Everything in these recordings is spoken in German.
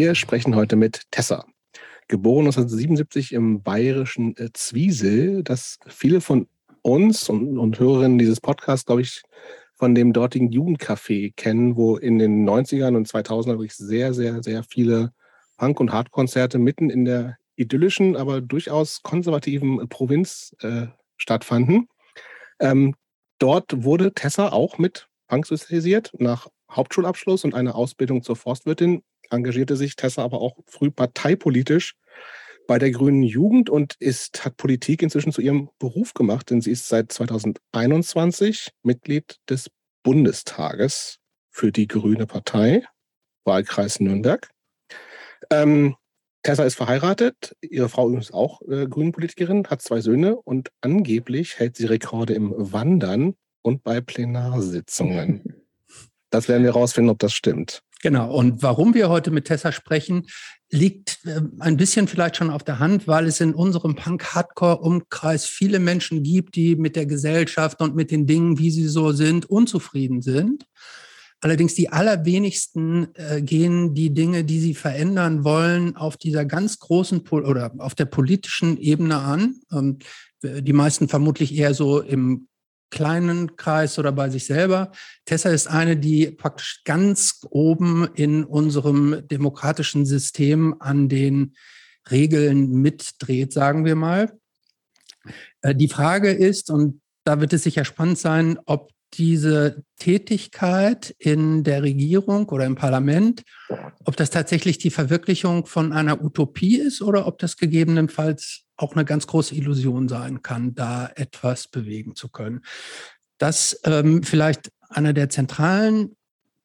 Wir sprechen heute mit Tessa. Geboren 1977 im bayerischen äh, Zwiesel, das viele von uns und, und Hörerinnen dieses Podcasts, glaube ich, von dem dortigen Jugendcafé kennen, wo in den 90ern und 2000ern wirklich sehr, sehr, sehr viele Punk- und Hardkonzerte mitten in der idyllischen, aber durchaus konservativen Provinz äh, stattfanden. Ähm, dort wurde Tessa auch mit Punk sozialisiert. Nach Hauptschulabschluss und einer Ausbildung zur Forstwirtin engagierte sich Tessa aber auch früh parteipolitisch bei der Grünen Jugend und ist, hat Politik inzwischen zu ihrem Beruf gemacht, denn sie ist seit 2021 Mitglied des Bundestages für die Grüne Partei, Wahlkreis Nürnberg. Ähm, Tessa ist verheiratet, ihre Frau ist auch äh, Grünenpolitikerin, hat zwei Söhne und angeblich hält sie Rekorde im Wandern und bei Plenarsitzungen. Das werden wir herausfinden, ob das stimmt. Genau. Und warum wir heute mit Tessa sprechen, liegt äh, ein bisschen vielleicht schon auf der Hand, weil es in unserem Punk-Hardcore-Umkreis viele Menschen gibt, die mit der Gesellschaft und mit den Dingen, wie sie so sind, unzufrieden sind. Allerdings die allerwenigsten äh, gehen die Dinge, die sie verändern wollen, auf dieser ganz großen Pol oder auf der politischen Ebene an. Ähm, die meisten vermutlich eher so im kleinen Kreis oder bei sich selber. Tessa ist eine, die praktisch ganz oben in unserem demokratischen System an den Regeln mitdreht, sagen wir mal. Äh, die Frage ist, und da wird es sicher spannend sein, ob diese Tätigkeit in der Regierung oder im Parlament, ob das tatsächlich die Verwirklichung von einer Utopie ist oder ob das gegebenenfalls auch eine ganz große Illusion sein kann, da etwas bewegen zu können. Das ähm, vielleicht einer der zentralen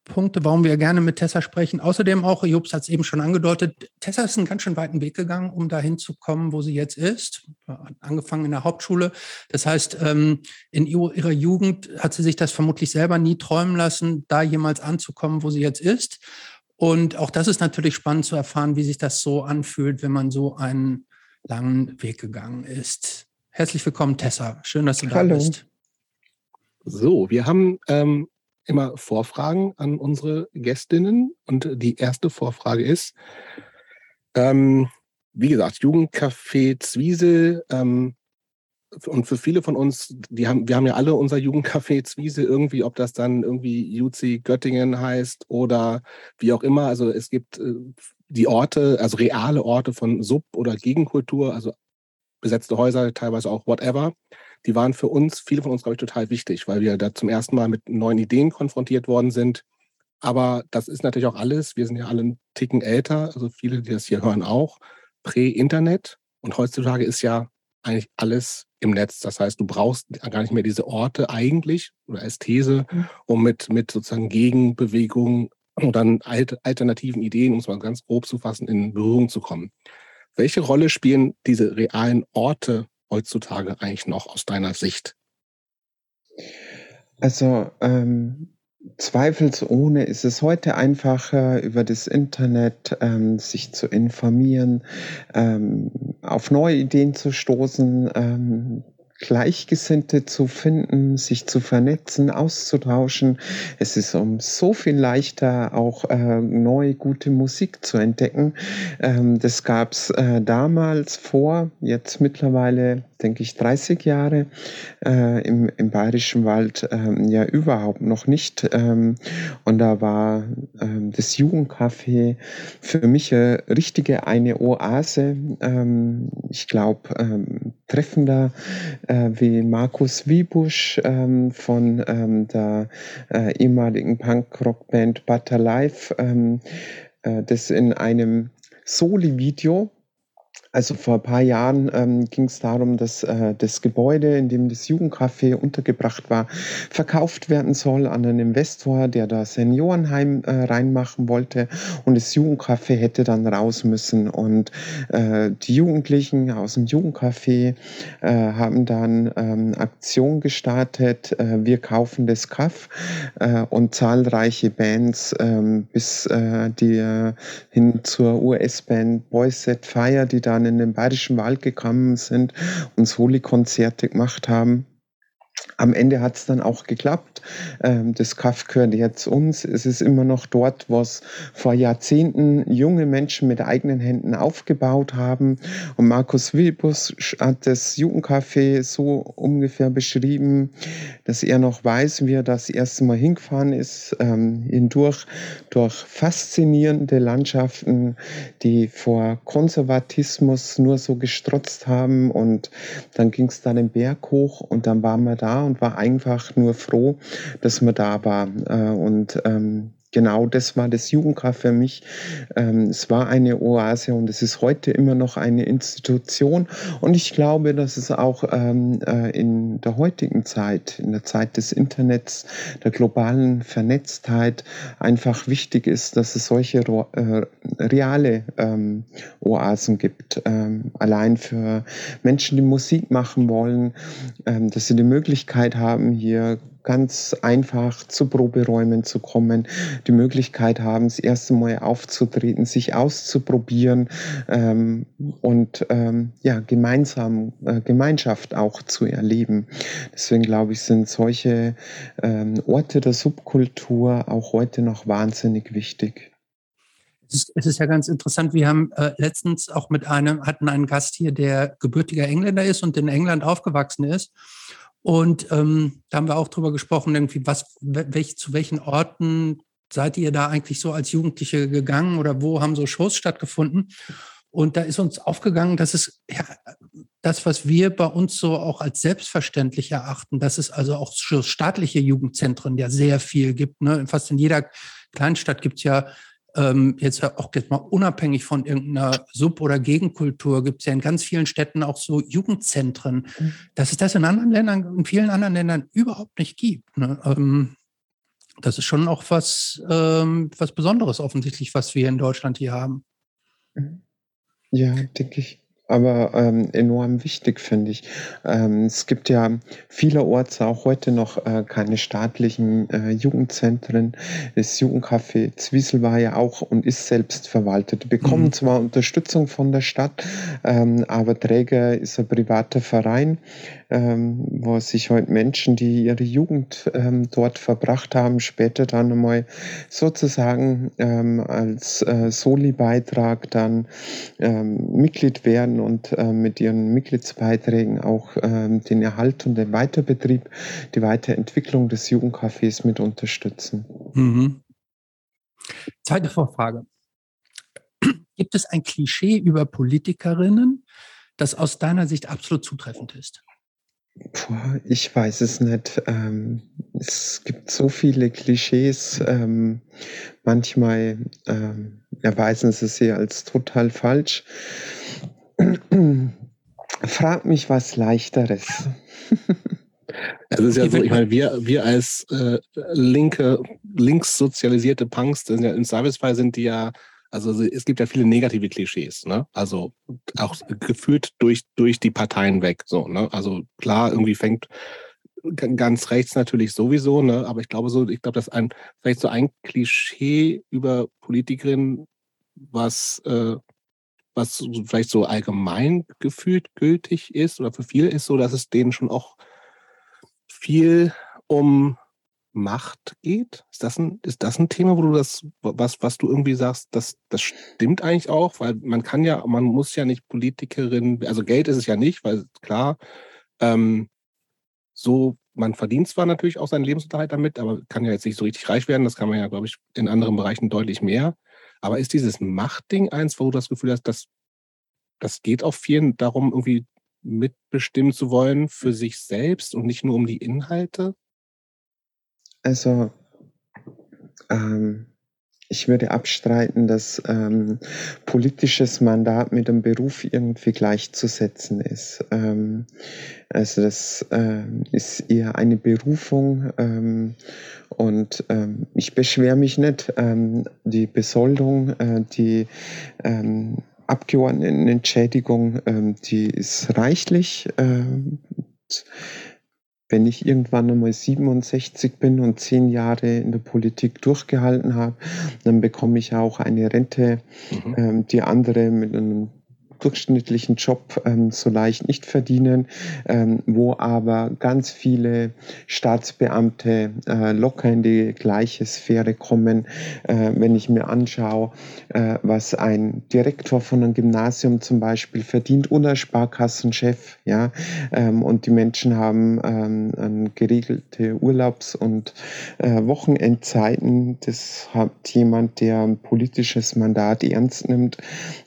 Punkte, warum wir gerne mit Tessa sprechen. Außerdem auch, Jobs hat es eben schon angedeutet, Tessa ist einen ganz schön weiten Weg gegangen, um dahin zu kommen, wo sie jetzt ist. Angefangen in der Hauptschule. Das heißt, ähm, in ihrer Jugend hat sie sich das vermutlich selber nie träumen lassen, da jemals anzukommen, wo sie jetzt ist. Und auch das ist natürlich spannend zu erfahren, wie sich das so anfühlt, wenn man so einen langen Weg gegangen ist. Herzlich willkommen, Tessa. Schön, dass du Hallo. da bist. So, wir haben ähm, immer Vorfragen an unsere Gästinnen. Und die erste Vorfrage ist, ähm, wie gesagt, Jugendcafé Zwiesel. Ähm, und für viele von uns, die haben, wir haben ja alle unser Jugendcafé Zwiesel irgendwie, ob das dann irgendwie Juzi Göttingen heißt oder wie auch immer. Also es gibt äh, die Orte, also reale Orte von Sub- oder Gegenkultur, also besetzte Häuser, teilweise auch whatever die waren für uns, viele von uns, glaube ich, total wichtig, weil wir da zum ersten Mal mit neuen Ideen konfrontiert worden sind. Aber das ist natürlich auch alles, wir sind ja alle einen Ticken älter, also viele, die das hier hören, auch, Prä-Internet. Und heutzutage ist ja eigentlich alles im Netz. Das heißt, du brauchst gar nicht mehr diese Orte eigentlich oder als These, mhm. um mit, mit sozusagen Gegenbewegungen oder dann alternativen Ideen, um es mal ganz grob zu fassen, in Berührung zu kommen. Welche Rolle spielen diese realen Orte heutzutage eigentlich noch aus deiner Sicht? Also ähm, zweifelsohne ist es heute einfacher, über das Internet ähm, sich zu informieren, ähm, auf neue Ideen zu stoßen, ähm, Gleichgesinnte zu finden, sich zu vernetzen, auszutauschen. Es ist um so viel leichter, auch äh, neue, gute Musik zu entdecken. Ähm, das gab es äh, damals vor, jetzt mittlerweile denke ich, 30 Jahre äh, im, im Bayerischen Wald ähm, ja überhaupt noch nicht. Ähm, und da war ähm, das Jugendcafé für mich eine richtige eine Oase. Ähm, ich glaube, ähm, treffender äh, wie Markus Wiebusch ähm, von ähm, der äh, ehemaligen Punk-Rock-Band Butter Life, ähm, äh, das in einem Soli-Video also vor ein paar Jahren ähm, ging es darum, dass äh, das Gebäude, in dem das Jugendcafé untergebracht war, verkauft werden soll an einen Investor, der da Seniorenheim äh, reinmachen wollte. Und das Jugendcafé hätte dann raus müssen. Und äh, die Jugendlichen aus dem Jugendcafé äh, haben dann ähm, Aktion gestartet. Äh, wir kaufen das Kaff äh, und zahlreiche Bands ähm, bis die hin zur US-Band Boys Set Fire, die dann in den Bayerischen Wald gekommen sind und Soli-Konzerte gemacht haben. Am Ende hat es dann auch geklappt. Ähm, das Kaff gehört jetzt uns. Es ist immer noch dort, was vor Jahrzehnten junge Menschen mit eigenen Händen aufgebaut haben. Und Markus Wilbus hat das Jugendcafé so ungefähr beschrieben, dass er noch weiß, wie er das erste Mal hingefahren ist, ähm, hindurch durch faszinierende Landschaften, die vor Konservatismus nur so gestrotzt haben. Und dann ging es dann den Berg hoch und dann waren wir da und war einfach nur froh, dass man da war. Äh, und ähm, genau das war das Jugendkraft für mich. Ähm, es war eine Oase und es ist heute immer noch eine Institution. Und ich glaube, dass es auch ähm, äh, in der heutigen Zeit, in der Zeit des Internets, der globalen Vernetztheit einfach wichtig ist, dass es solche äh, reale ähm, Oasen gibt. Ähm, allein für Menschen, die Musik machen wollen, ähm, dass sie die Möglichkeit haben, hier ganz einfach zu Proberäumen zu kommen, die Möglichkeit haben, das erste Mal aufzutreten, sich auszuprobieren ähm, und ähm, ja, gemeinsam äh, Gemeinschaft auch zu erleben. Deswegen glaube ich, sind solche ähm, Orte der Subkultur auch heute noch wahnsinnig wichtig. Es ist, ja ganz interessant. Wir haben äh, letztens auch mit einem, hatten einen Gast hier, der gebürtiger Engländer ist und in England aufgewachsen ist. Und ähm, da haben wir auch drüber gesprochen, irgendwie, was, welch, zu welchen Orten seid ihr da eigentlich so als Jugendliche gegangen oder wo haben so Shows stattgefunden? Und da ist uns aufgegangen, dass es ja, das, was wir bei uns so auch als selbstverständlich erachten, dass es also auch staatliche Jugendzentren ja sehr viel gibt. Ne? Fast in jeder Kleinstadt gibt es ja ähm, jetzt auch jetzt mal unabhängig von irgendeiner Sub- oder Gegenkultur, gibt es ja in ganz vielen Städten auch so Jugendzentren, mhm. dass es das in anderen Ländern, in vielen anderen Ländern überhaupt nicht gibt. Ne? Ähm, das ist schon auch was, ähm, was Besonderes offensichtlich, was wir in Deutschland hier haben. Mhm. Ja, denke ich aber ähm, enorm wichtig, finde ich. Ähm, es gibt ja vielerorts auch heute noch äh, keine staatlichen äh, Jugendzentren. Das Jugendcafé Zwiesel war ja auch und ist selbst verwaltet. Bekommen mhm. zwar Unterstützung von der Stadt, ähm, aber Träger ist ein privater Verein ähm, wo sich heute Menschen, die ihre Jugend ähm, dort verbracht haben, später dann einmal sozusagen ähm, als äh, Soli-Beitrag dann ähm, Mitglied werden und äh, mit ihren Mitgliedsbeiträgen auch ähm, den Erhalt und den Weiterbetrieb, die Weiterentwicklung des Jugendcafés mit unterstützen. Mhm. Zweite Vorfrage. Gibt es ein Klischee über Politikerinnen, das aus deiner Sicht absolut zutreffend ist? Boah, ich weiß es nicht. Ähm, es gibt so viele Klischees. Ähm, manchmal ähm, erweisen sie sie als total falsch. Frag mich was Leichteres. Es ist ja so, ich meine, wir, wir als äh, linke, links sozialisierte Punks, ja, im Servicefall sind die ja also es gibt ja viele negative Klischees, ne? Also auch geführt durch, durch die Parteien weg. So, ne? Also klar, irgendwie fängt ganz rechts natürlich sowieso, ne? Aber ich glaube so, ich glaube, dass ein, vielleicht so ein Klischee über Politikerinnen, was, äh, was vielleicht so allgemein gefühlt gültig ist oder für viele ist, so dass es denen schon auch viel um Macht geht? Ist das ein, ist das ein Thema, wo du das, was, was du irgendwie sagst, das, das stimmt eigentlich auch? Weil man kann ja, man muss ja nicht Politikerin, also Geld ist es ja nicht, weil klar, ähm, so, man verdient zwar natürlich auch seinen Lebensunterhalt damit, aber kann ja jetzt nicht so richtig reich werden. Das kann man ja, glaube ich, in anderen Bereichen deutlich mehr. Aber ist dieses Machtding eins, wo du das Gefühl hast, dass das geht auch vielen darum, irgendwie mitbestimmen zu wollen für sich selbst und nicht nur um die Inhalte? Also, ähm, ich würde abstreiten, dass ähm, politisches Mandat mit dem Beruf irgendwie gleichzusetzen ist. Ähm, also das ähm, ist eher eine Berufung ähm, und ähm, ich beschwere mich nicht. Ähm, die Besoldung, äh, die ähm, Abgeordnetenentschädigung, ähm, die ist reichlich. Ähm, wenn ich irgendwann einmal 67 bin und zehn Jahre in der Politik durchgehalten habe, dann bekomme ich auch eine Rente, mhm. ähm, die andere mit einem durchschnittlichen Job ähm, so leicht nicht verdienen, ähm, wo aber ganz viele Staatsbeamte äh, locker in die gleiche Sphäre kommen. Äh, wenn ich mir anschaue, äh, was ein Direktor von einem Gymnasium zum Beispiel verdient oder Sparkassenchef, ja, ähm, und die Menschen haben ähm, geregelte Urlaubs- und äh, Wochenendzeiten. Das hat jemand, der ein politisches Mandat ernst nimmt,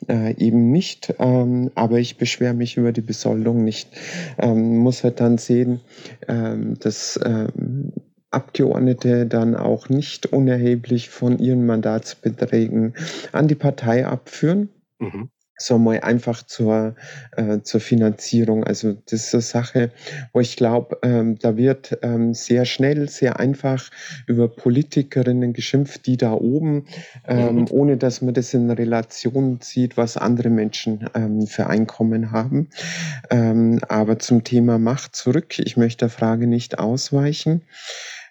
äh, eben nicht. Ähm, aber ich beschwere mich über die Besoldung nicht. Ähm, muss halt dann sehen, ähm, dass ähm, Abgeordnete dann auch nicht unerheblich von ihren Mandatsbeträgen an die Partei abführen. Mhm so mal einfach zur, äh, zur Finanzierung. Also das ist eine Sache, wo ich glaube, ähm, da wird ähm, sehr schnell, sehr einfach über Politikerinnen geschimpft, die da oben, ähm, mhm. ohne dass man das in Relation sieht, was andere Menschen ähm, für Einkommen haben. Ähm, aber zum Thema Macht zurück. Ich möchte der Frage nicht ausweichen.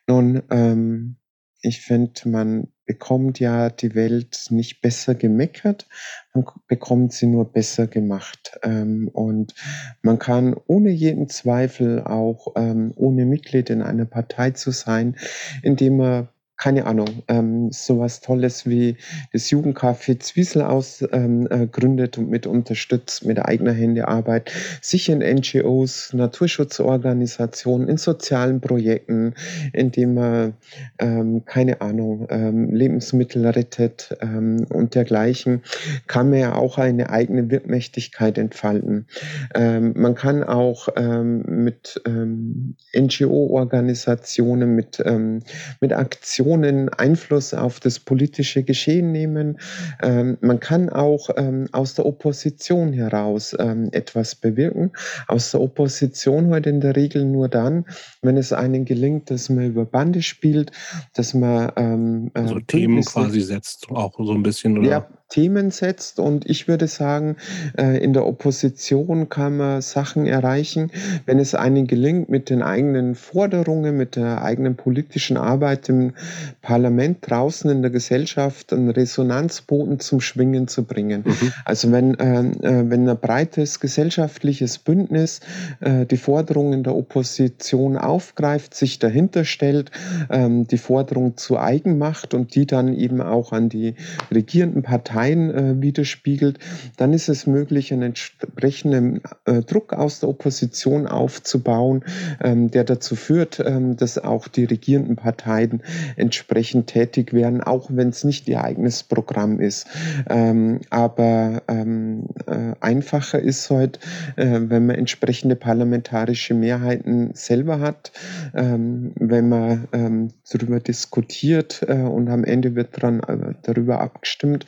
Nun, ähm, ich finde, man bekommt ja die Welt nicht besser gemeckert, man bekommt sie nur besser gemacht. Ähm, und man kann ohne jeden Zweifel auch, ähm, ohne Mitglied in einer Partei zu sein, indem man keine Ahnung, ähm, sowas Tolles wie das Jugendcafé Zwiesel ausgründet ähm, äh, und mit unterstützt, mit eigener Hände Arbeit, sich in NGOs, Naturschutzorganisationen, in sozialen Projekten, indem man, ähm, keine Ahnung, ähm, Lebensmittel rettet ähm, und dergleichen, kann man ja auch eine eigene Wirkmächtigkeit entfalten. Ähm, man kann auch ähm, mit ähm, NGO-Organisationen, mit, ähm, mit Aktionen, Personen Einfluss auf das politische Geschehen nehmen. Ähm, man kann auch ähm, aus der Opposition heraus ähm, etwas bewirken. Aus der Opposition heute in der Regel nur dann, wenn es einem gelingt, dass man über Bande spielt, dass man ähm, äh, also Themen quasi setzt, auch so ein bisschen, oder? Ja, Themen setzt. Und ich würde sagen, äh, in der Opposition kann man Sachen erreichen, wenn es einem gelingt, mit den eigenen Forderungen, mit der eigenen politischen Arbeit im Parlament draußen in der Gesellschaft einen Resonanzboden zum Schwingen zu bringen. Mhm. Also wenn, äh, äh wenn ein breites gesellschaftliches Bündnis die Forderungen der Opposition aufgreift, sich dahinter stellt, ähm, die Forderung zu eigen macht und die dann eben auch an die regierenden Parteien Parteien äh, widerspiegelt, dann ist es möglich, einen entsprechenden äh, Druck aus der Opposition aufzubauen, ähm, der dazu führt, ähm, dass auch die regierenden Parteien entsprechend tätig werden, auch wenn es nicht ihr eigenes Programm ist. Ähm, aber ähm, äh, einfacher ist heute, äh, wenn man entsprechende parlamentarische Mehrheiten selber hat, ähm, wenn man ähm, darüber diskutiert äh, und am Ende wird dran, äh, darüber abgestimmt,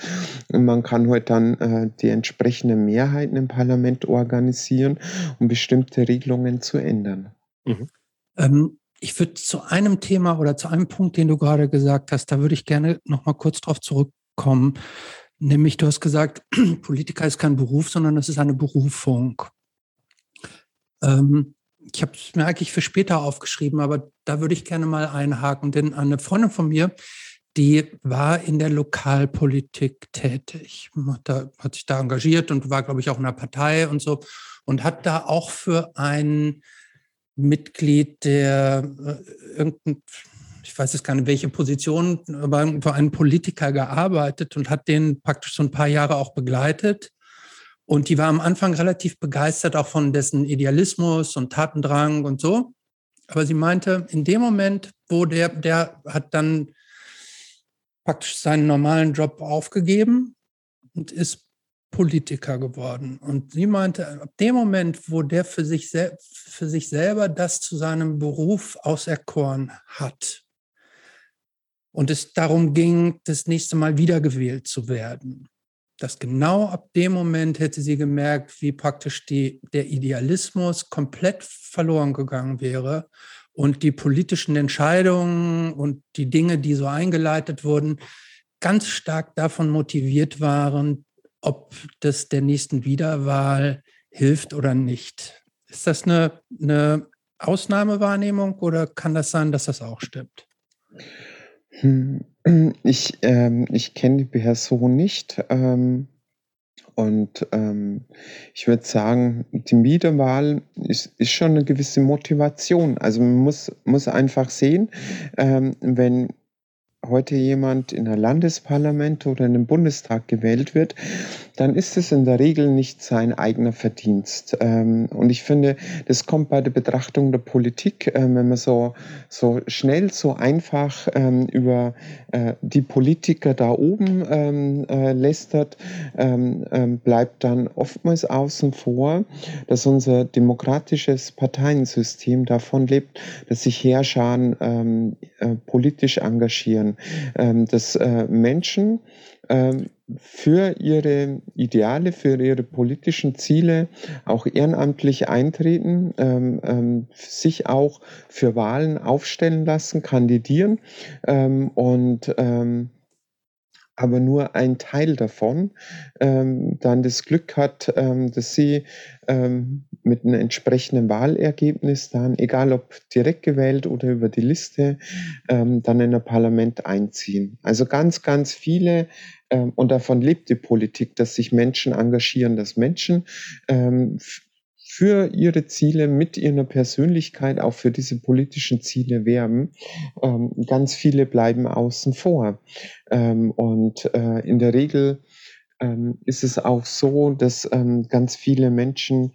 und man kann heute halt dann äh, die entsprechenden Mehrheiten im Parlament organisieren, um bestimmte Regelungen zu ändern. Mhm. Ähm, ich würde zu einem Thema oder zu einem Punkt, den du gerade gesagt hast, da würde ich gerne noch mal kurz drauf zurückkommen. Nämlich, du hast gesagt, Politiker ist kein Beruf, sondern es ist eine Berufung. Ähm, ich habe es mir eigentlich für später aufgeschrieben, aber da würde ich gerne mal einhaken, denn eine Freundin von mir, die war in der Lokalpolitik tätig, hat, hat sich da engagiert und war, glaube ich, auch in der Partei und so und hat da auch für ein Mitglied der äh, irgendein, ich weiß jetzt gar nicht, welche Position, aber für einen Politiker gearbeitet und hat den praktisch so ein paar Jahre auch begleitet. Und die war am Anfang relativ begeistert auch von dessen Idealismus und Tatendrang und so. Aber sie meinte, in dem Moment, wo der, der hat dann praktisch seinen normalen Job aufgegeben und ist Politiker geworden. Und sie meinte, ab dem Moment, wo der für sich, für sich selber das zu seinem Beruf auserkoren hat und es darum ging, das nächste Mal wiedergewählt zu werden, dass genau ab dem Moment hätte sie gemerkt, wie praktisch die, der Idealismus komplett verloren gegangen wäre und die politischen Entscheidungen und die Dinge, die so eingeleitet wurden, ganz stark davon motiviert waren, ob das der nächsten Wiederwahl hilft oder nicht. Ist das eine, eine Ausnahmewahrnehmung oder kann das sein, dass das auch stimmt? Hm, ich, ähm, ich kenne die Person nicht. Ähm, Und ähm, ich würde sagen, die Wiederwahl ist, ist schon eine gewisse Motivation. Also man muss, muss einfach sehen, ähm, wenn heute jemand in ein Landesparlament oder in den Bundestag gewählt wird, dann ist es in der Regel nicht sein eigener Verdienst. Ähm, und ich finde, das kommt bei der Betrachtung der Politik, ähm, wenn man so, so schnell, so einfach ähm, über äh, die Politiker da oben äh, lästert, bleibt dann oftmals außen vor, dass unser demokratisches Parteiensystem davon lebt, dass sich Herrscharen äh, politisch engagieren, dass Menschen für ihre Ideale, für ihre politischen Ziele auch ehrenamtlich eintreten, ähm, ähm, sich auch für Wahlen aufstellen lassen, kandidieren ähm, und ähm, aber nur ein Teil davon ähm, dann das Glück hat, ähm, dass sie ähm, mit einem entsprechenden Wahlergebnis dann, egal ob direkt gewählt oder über die Liste, ähm, dann in ein Parlament einziehen. Also ganz, ganz viele ähm, und davon lebt die Politik, dass sich Menschen engagieren, dass Menschen ähm, für ihre Ziele, mit ihrer Persönlichkeit auch für diese politischen Ziele werben. Ähm, ganz viele bleiben außen vor. Ähm, und äh, in der Regel ähm, ist es auch so, dass ähm, ganz viele Menschen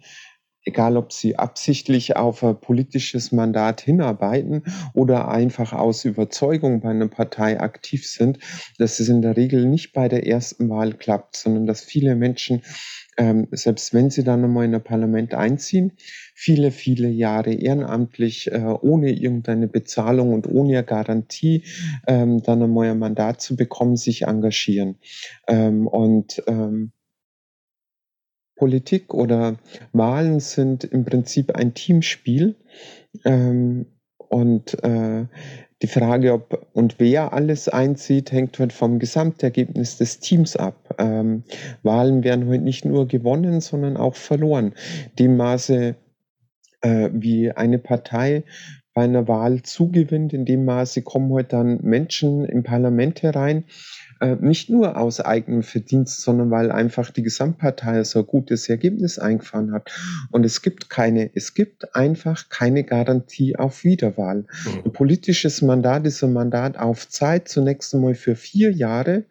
egal ob sie absichtlich auf ein politisches Mandat hinarbeiten oder einfach aus Überzeugung bei einer Partei aktiv sind, dass es in der Regel nicht bei der ersten Wahl klappt, sondern dass viele Menschen ähm, selbst wenn sie dann nochmal in ein Parlament einziehen, viele, viele Jahre ehrenamtlich, äh, ohne irgendeine Bezahlung und ohne Garantie, ähm, dann einmal ein Mandat zu bekommen, sich engagieren. Ähm, und ähm, Politik oder Wahlen sind im Prinzip ein Teamspiel. Ähm, und äh, die Frage, ob und wer alles einzieht, hängt halt vom Gesamtergebnis des Teams ab. Ähm, Wahlen werden heute nicht nur gewonnen, sondern auch verloren. Dem Maße, äh, wie eine Partei bei einer Wahl zugewinnt, in dem Maße kommen heute dann Menschen im Parlament herein, äh, nicht nur aus eigenem Verdienst, sondern weil einfach die Gesamtpartei so ein gutes Ergebnis eingefahren hat. Und es gibt keine, es gibt einfach keine Garantie auf Wiederwahl. Mhm. Ein politisches Mandat ist ein Mandat auf Zeit, zunächst einmal für vier Jahre.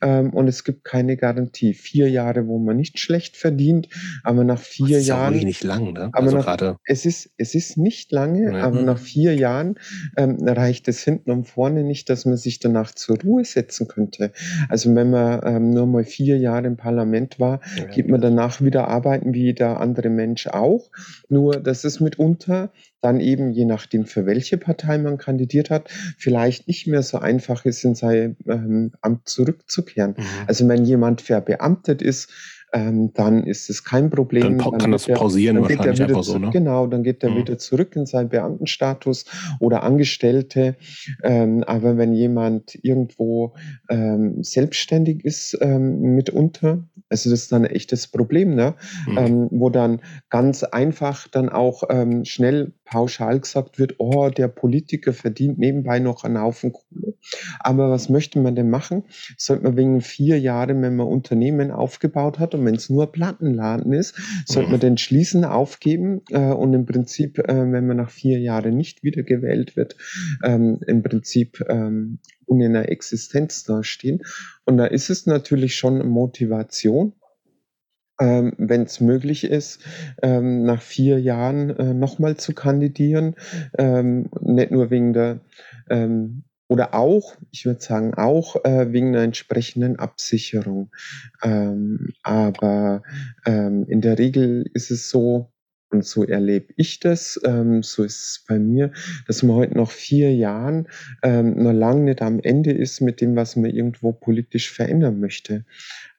Ähm, und es gibt keine Garantie. Vier Jahre, wo man nicht schlecht verdient, aber nach vier das ist Jahren. Ist nicht lang, ne? Aber also nach, gerade. Es ist, es ist nicht lange, mhm. aber nach vier Jahren ähm, reicht es hinten und vorne nicht, dass man sich danach zur Ruhe setzen könnte. Monate. Also wenn man ähm, nur mal vier Jahre im Parlament war, ja, geht man danach wieder arbeiten wie jeder andere Mensch auch. Nur das ist mitunter dann eben, je nachdem, für welche Partei man kandidiert hat, vielleicht nicht mehr so einfach ist, in sein ähm, Amt zurückzukehren. Mhm. Also wenn jemand verbeamtet ist, ähm, dann ist es kein Problem. Dann, kann das pausieren dann wahrscheinlich einfach so, ne? Genau, dann geht er mhm. wieder zurück in seinen Beamtenstatus oder Angestellte. Ähm, aber wenn jemand irgendwo ähm, selbstständig ist ähm, mitunter, also das ist dann ein echtes Problem, ne? Mhm. Ähm, wo dann ganz einfach dann auch ähm, schnell pauschal gesagt wird, oh, der Politiker verdient nebenbei noch einen Haufen Kohle. Aber was möchte man denn machen? Sollte man wegen vier Jahren, wenn man Unternehmen aufgebaut hat und wenn es nur Plattenladen ist, sollte man mhm. den schließen, aufgeben äh, und im Prinzip, äh, wenn man nach vier Jahren nicht wiedergewählt wird, ähm, im Prinzip ähm, ohne eine Existenz dastehen. Und da ist es natürlich schon Motivation, ähm, wenn es möglich ist, ähm, nach vier Jahren äh, nochmal zu kandidieren. Ähm, nicht nur wegen der ähm, oder auch, ich würde sagen, auch äh, wegen einer entsprechenden Absicherung. Ähm, aber ähm, in der Regel ist es so, und so erlebe ich das, ähm, so ist es bei mir, dass man heute noch vier Jahren ähm, noch lange nicht am Ende ist mit dem, was man irgendwo politisch verändern möchte.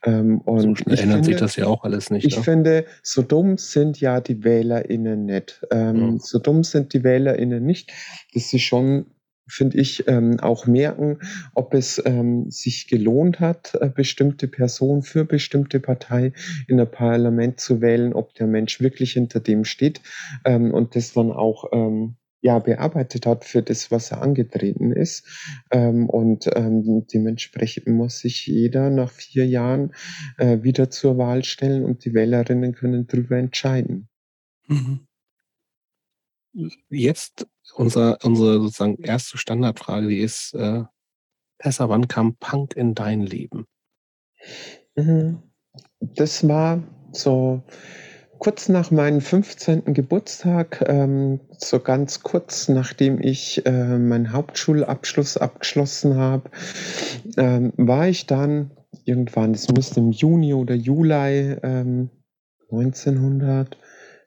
Ähm, und so schnell ändert finde, sich das ja auch alles nicht. Ich ne? finde, so dumm sind ja die WählerInnen nicht. Ähm, ja. So dumm sind die WählerInnen nicht, dass sie schon finde ich, ähm, auch merken, ob es ähm, sich gelohnt hat, äh, bestimmte Personen für bestimmte Partei in der Parlament zu wählen, ob der Mensch wirklich hinter dem steht ähm, und das dann auch ähm, ja, bearbeitet hat für das, was er angetreten ist. Ähm, und ähm, dementsprechend muss sich jeder nach vier Jahren äh, wieder zur Wahl stellen und die Wählerinnen können darüber entscheiden. Mhm. Jetzt unser, unsere sozusagen erste Standardfrage, die ist, äh, Tessa, wann kam Punk in dein Leben? Mhm. Das war so kurz nach meinem 15. Geburtstag, ähm, so ganz kurz nachdem ich äh, meinen Hauptschulabschluss abgeschlossen habe, ähm, war ich dann irgendwann, das müsste im Juni oder Juli ähm, 1900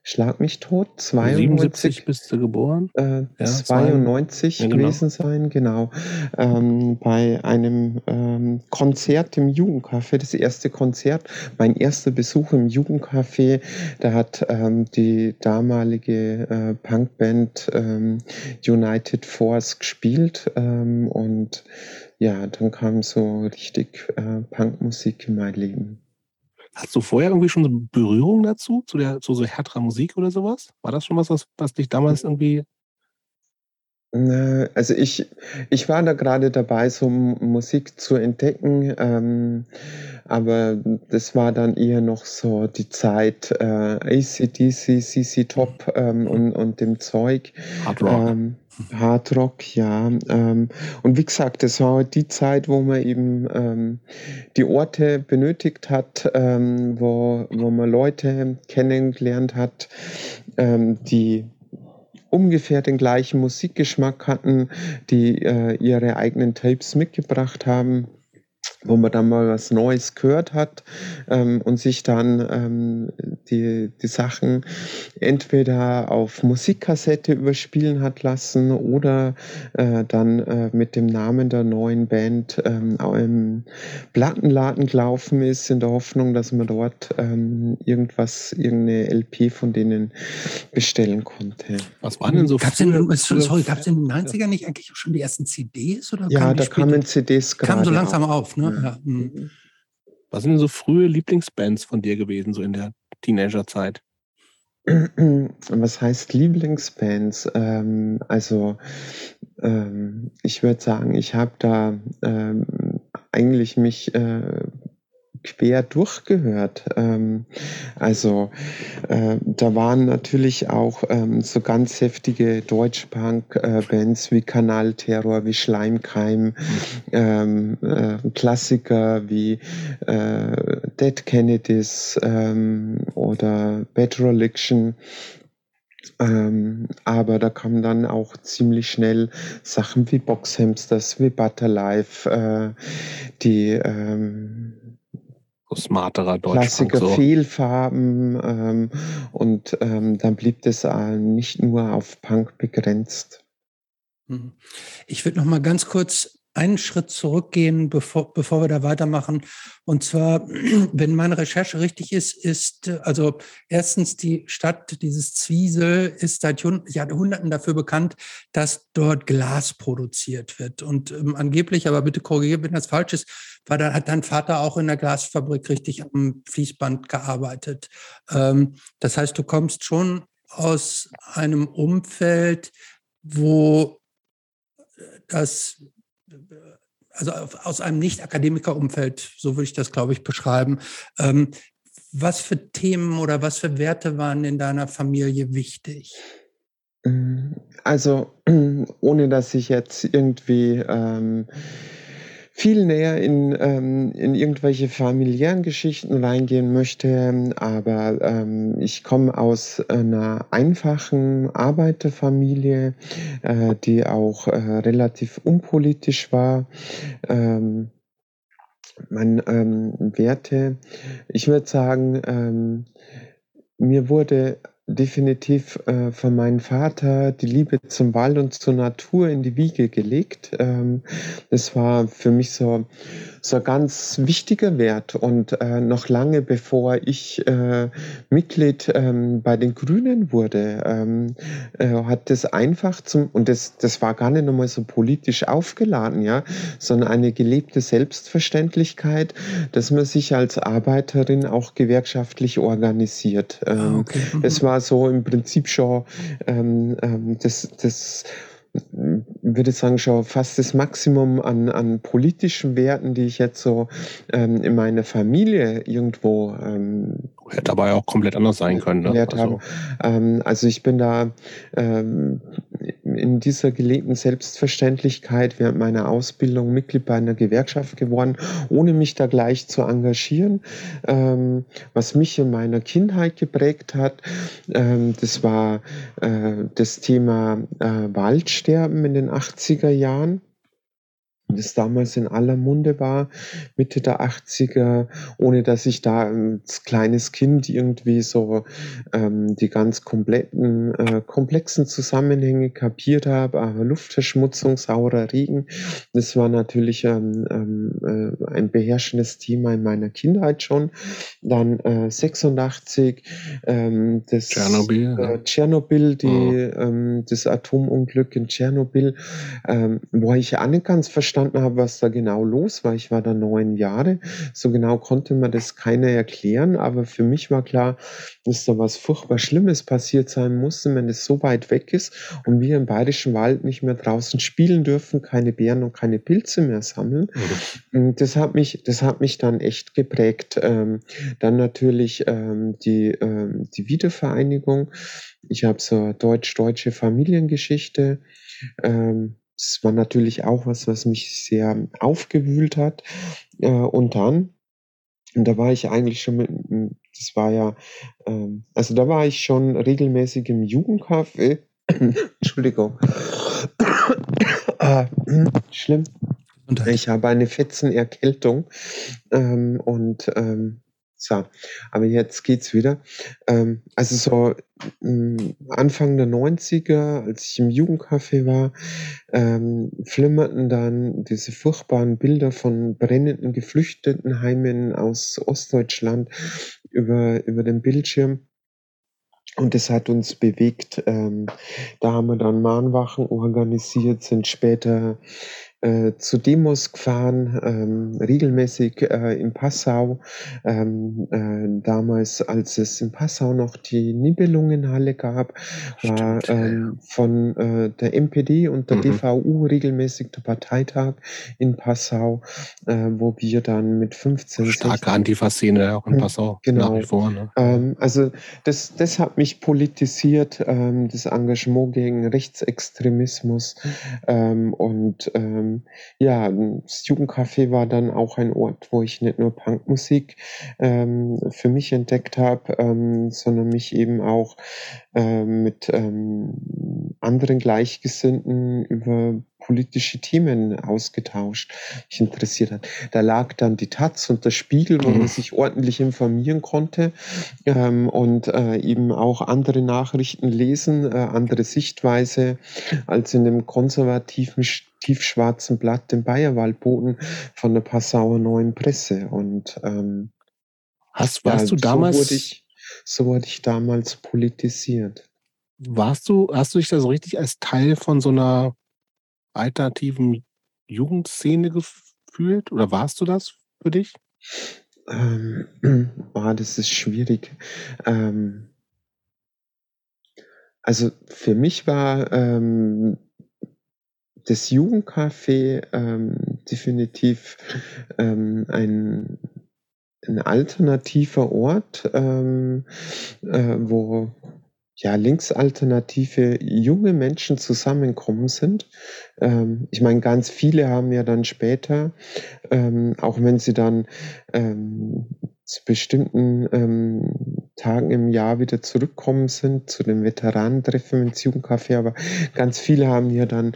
Schlag mich tot, 92 bist du geboren? Äh, ja, 92 ja, genau. gewesen sein, genau. Ähm, bei einem ähm, Konzert im Jugendcafé, das erste Konzert, mein erster Besuch im Jugendcafé, da hat ähm, die damalige äh, Punkband ähm, United Force gespielt ähm, und ja, dann kam so richtig äh, Punkmusik in mein Leben. Hast du vorher irgendwie schon so Berührung dazu, zu, der, zu so härterer Musik oder sowas? War das schon was, was, was dich damals irgendwie also ich, ich war da gerade dabei, so Musik zu entdecken, ähm, aber das war dann eher noch so die Zeit äh, ACDC, CC Top ähm, und, und dem Zeug. Hard Rock. Ähm, Hard Rock, ja. Ähm, und wie gesagt, das war die Zeit, wo man eben ähm, die Orte benötigt hat, ähm, wo, wo man Leute kennengelernt hat, ähm, die ungefähr den gleichen Musikgeschmack hatten, die äh, ihre eigenen Tapes mitgebracht haben wo man dann mal was Neues gehört hat ähm, und sich dann ähm, die, die Sachen entweder auf Musikkassette überspielen hat lassen oder äh, dann äh, mit dem Namen der neuen Band ähm, im Plattenladen gelaufen ist, in der Hoffnung, dass man dort ähm, irgendwas, irgendeine LP von denen bestellen konnte. Was waren denn so gab es in den 90ern nicht eigentlich auch schon die ersten CDs? Oder ja, da kamen CDs gerade. Kamen so langsam auf, ne? Ja. Mhm. Was sind denn so frühe Lieblingsbands von dir gewesen, so in der Teenagerzeit? Was heißt Lieblingsbands? Ähm, also ähm, ich würde sagen, ich habe da ähm, eigentlich mich äh, quer durchgehört. Ähm, also äh, da waren natürlich auch ähm, so ganz heftige Deutschpunk-Bands wie Kanalterror, wie Schleimkeim, ähm, äh, Klassiker wie äh, Dead Kennedys ähm, oder Bad Religion. Ähm, aber da kamen dann auch ziemlich schnell Sachen wie Boxhamsters, wie Butterlife, äh, die ähm, smarterer Deutsch. Klassiker, so. Fehlfarben ähm, und ähm, dann blieb das äh, nicht nur auf Punk begrenzt. Mhm. Ich würde noch mal ganz kurz einen Schritt zurückgehen, bevor, bevor wir da weitermachen. Und zwar, wenn meine Recherche richtig ist, ist also erstens die Stadt, dieses Zwiesel, ist seit Jahrhunderten dafür bekannt, dass dort Glas produziert wird. Und ähm, angeblich, aber bitte korrigiert, wenn das falsch ist, war da, hat dein Vater auch in der Glasfabrik richtig am Fließband gearbeitet. Ähm, das heißt, du kommst schon aus einem Umfeld, wo das also aus einem Nicht-Akademiker-Umfeld, so würde ich das, glaube ich, beschreiben. Ähm, was für Themen oder was für Werte waren in deiner Familie wichtig? Also, ohne dass ich jetzt irgendwie ähm, viel näher in, ähm, in irgendwelche familiären Geschichten reingehen möchte, aber ähm, ich komme aus einer einfachen Arbeiterfamilie, äh, die auch äh, relativ unpolitisch war. Ähm, mein ähm, Werte, ich würde sagen, ähm, mir wurde definitiv äh, von meinem Vater die Liebe zum Wald und zur Natur in die Wiege gelegt. Ähm, das war für mich so so ein ganz wichtiger Wert. Und äh, noch lange bevor ich äh, Mitglied ähm, bei den Grünen wurde, ähm, äh, hat das einfach zum, und das, das war gar nicht nochmal so politisch aufgeladen, ja, sondern eine gelebte Selbstverständlichkeit, dass man sich als Arbeiterin auch gewerkschaftlich organisiert. Ähm, ah, okay. Mhm. Es war war so im Prinzip schon ähm, ähm, das, das würde sagen, schon fast das Maximum an, an politischen Werten, die ich jetzt so ähm, in meiner Familie irgendwo ähm, hätte aber auch komplett anders sein können. Ne? Also. Ähm, also ich bin da ähm, in dieser gelebten Selbstverständlichkeit während meiner Ausbildung Mitglied bei einer Gewerkschaft geworden, ohne mich da gleich zu engagieren. Ähm, was mich in meiner Kindheit geprägt hat, ähm, das war äh, das Thema äh, Waldsterben in den 80er Jahren das damals in aller Munde war, Mitte der 80er, ohne dass ich da als kleines Kind irgendwie so ähm, die ganz kompletten, äh, komplexen Zusammenhänge kapiert habe, aber Luftverschmutzung, saurer Regen, das war natürlich ähm, ähm, äh, ein beherrschendes Thema in meiner Kindheit schon. Dann äh, 86, ähm, das Tschernobyl, äh, Tschernobyl die, mhm. das Atomunglück in Tschernobyl, ähm, wo ich auch nicht ganz verstanden verstanden habe, was da genau los war. Ich war da neun Jahre. So genau konnte mir das keiner erklären, aber für mich war klar, dass da was furchtbar Schlimmes passiert sein musste, wenn es so weit weg ist und wir im Bayerischen Wald nicht mehr draußen spielen dürfen, keine Beeren und keine Pilze mehr sammeln. Mhm. Das hat mich, das hat mich dann echt geprägt. Ähm, dann natürlich ähm, die, ähm, die Wiedervereinigung. Ich habe so deutsch-deutsche Familiengeschichte. Ähm, das war natürlich auch was, was mich sehr aufgewühlt hat. Äh, und dann, und da war ich eigentlich schon mit, das war ja, ähm, also da war ich schon regelmäßig im Jugendcafé. Entschuldigung. ah, schlimm. Ich habe eine Fetzenerkältung ähm, und ähm, so, aber jetzt geht's wieder. Ähm, also so hm, Anfang der 90er, als ich im Jugendcafé war, ähm, flimmerten dann diese furchtbaren Bilder von brennenden Geflüchtetenheimen aus Ostdeutschland über, über den Bildschirm. Und das hat uns bewegt. Ähm, da haben wir dann Mahnwachen organisiert, sind später äh, zu Demos gefahren, ähm, regelmäßig äh, in Passau. Ähm, äh, damals, als es in Passau noch die Nibelungenhalle gab, war ähm, von äh, der MPD und der mhm. DVU regelmäßig der Parteitag in Passau, äh, wo wir dann mit 15 Starke Antifa-Szene auch in hm, Passau. Genau. Vor, ne? ähm, also das, das hat mich politisiert, ähm, das Engagement gegen Rechtsextremismus ähm, und ähm, ja, das Jugendcafé war dann auch ein Ort, wo ich nicht nur Punkmusik ähm, für mich entdeckt habe, ähm, sondern mich eben auch ähm, mit ähm, anderen Gleichgesinnten über politische Themen ausgetauscht, mich interessiert hat. Da lag dann die Taz und der Spiegel, wo man mhm. sich ordentlich informieren konnte ähm, und äh, eben auch andere Nachrichten lesen, äh, andere Sichtweise als in dem konservativen tiefschwarzen Blatt, dem Bayerwaldboden von der Passauer Neuen Presse. Und ähm, Hast, warst ja, du damals? So wurde, ich, so wurde ich damals politisiert. Warst du, hast du dich da so richtig als Teil von so einer alternativen Jugendszene gefühlt? Oder warst du das für dich? Ähm, oh, das ist schwierig. Ähm, also für mich war ähm, das Jugendcafé ähm, definitiv ähm, ein, ein alternativer Ort, ähm, äh, wo ja, linksalternative junge Menschen zusammenkommen sind. Ähm, ich meine, ganz viele haben ja dann später, ähm, auch wenn sie dann ähm, zu bestimmten ähm, Tagen im Jahr wieder zurückkommen sind, zu den Veteranentreffen ins Jugendcafé, aber ganz viele haben ja dann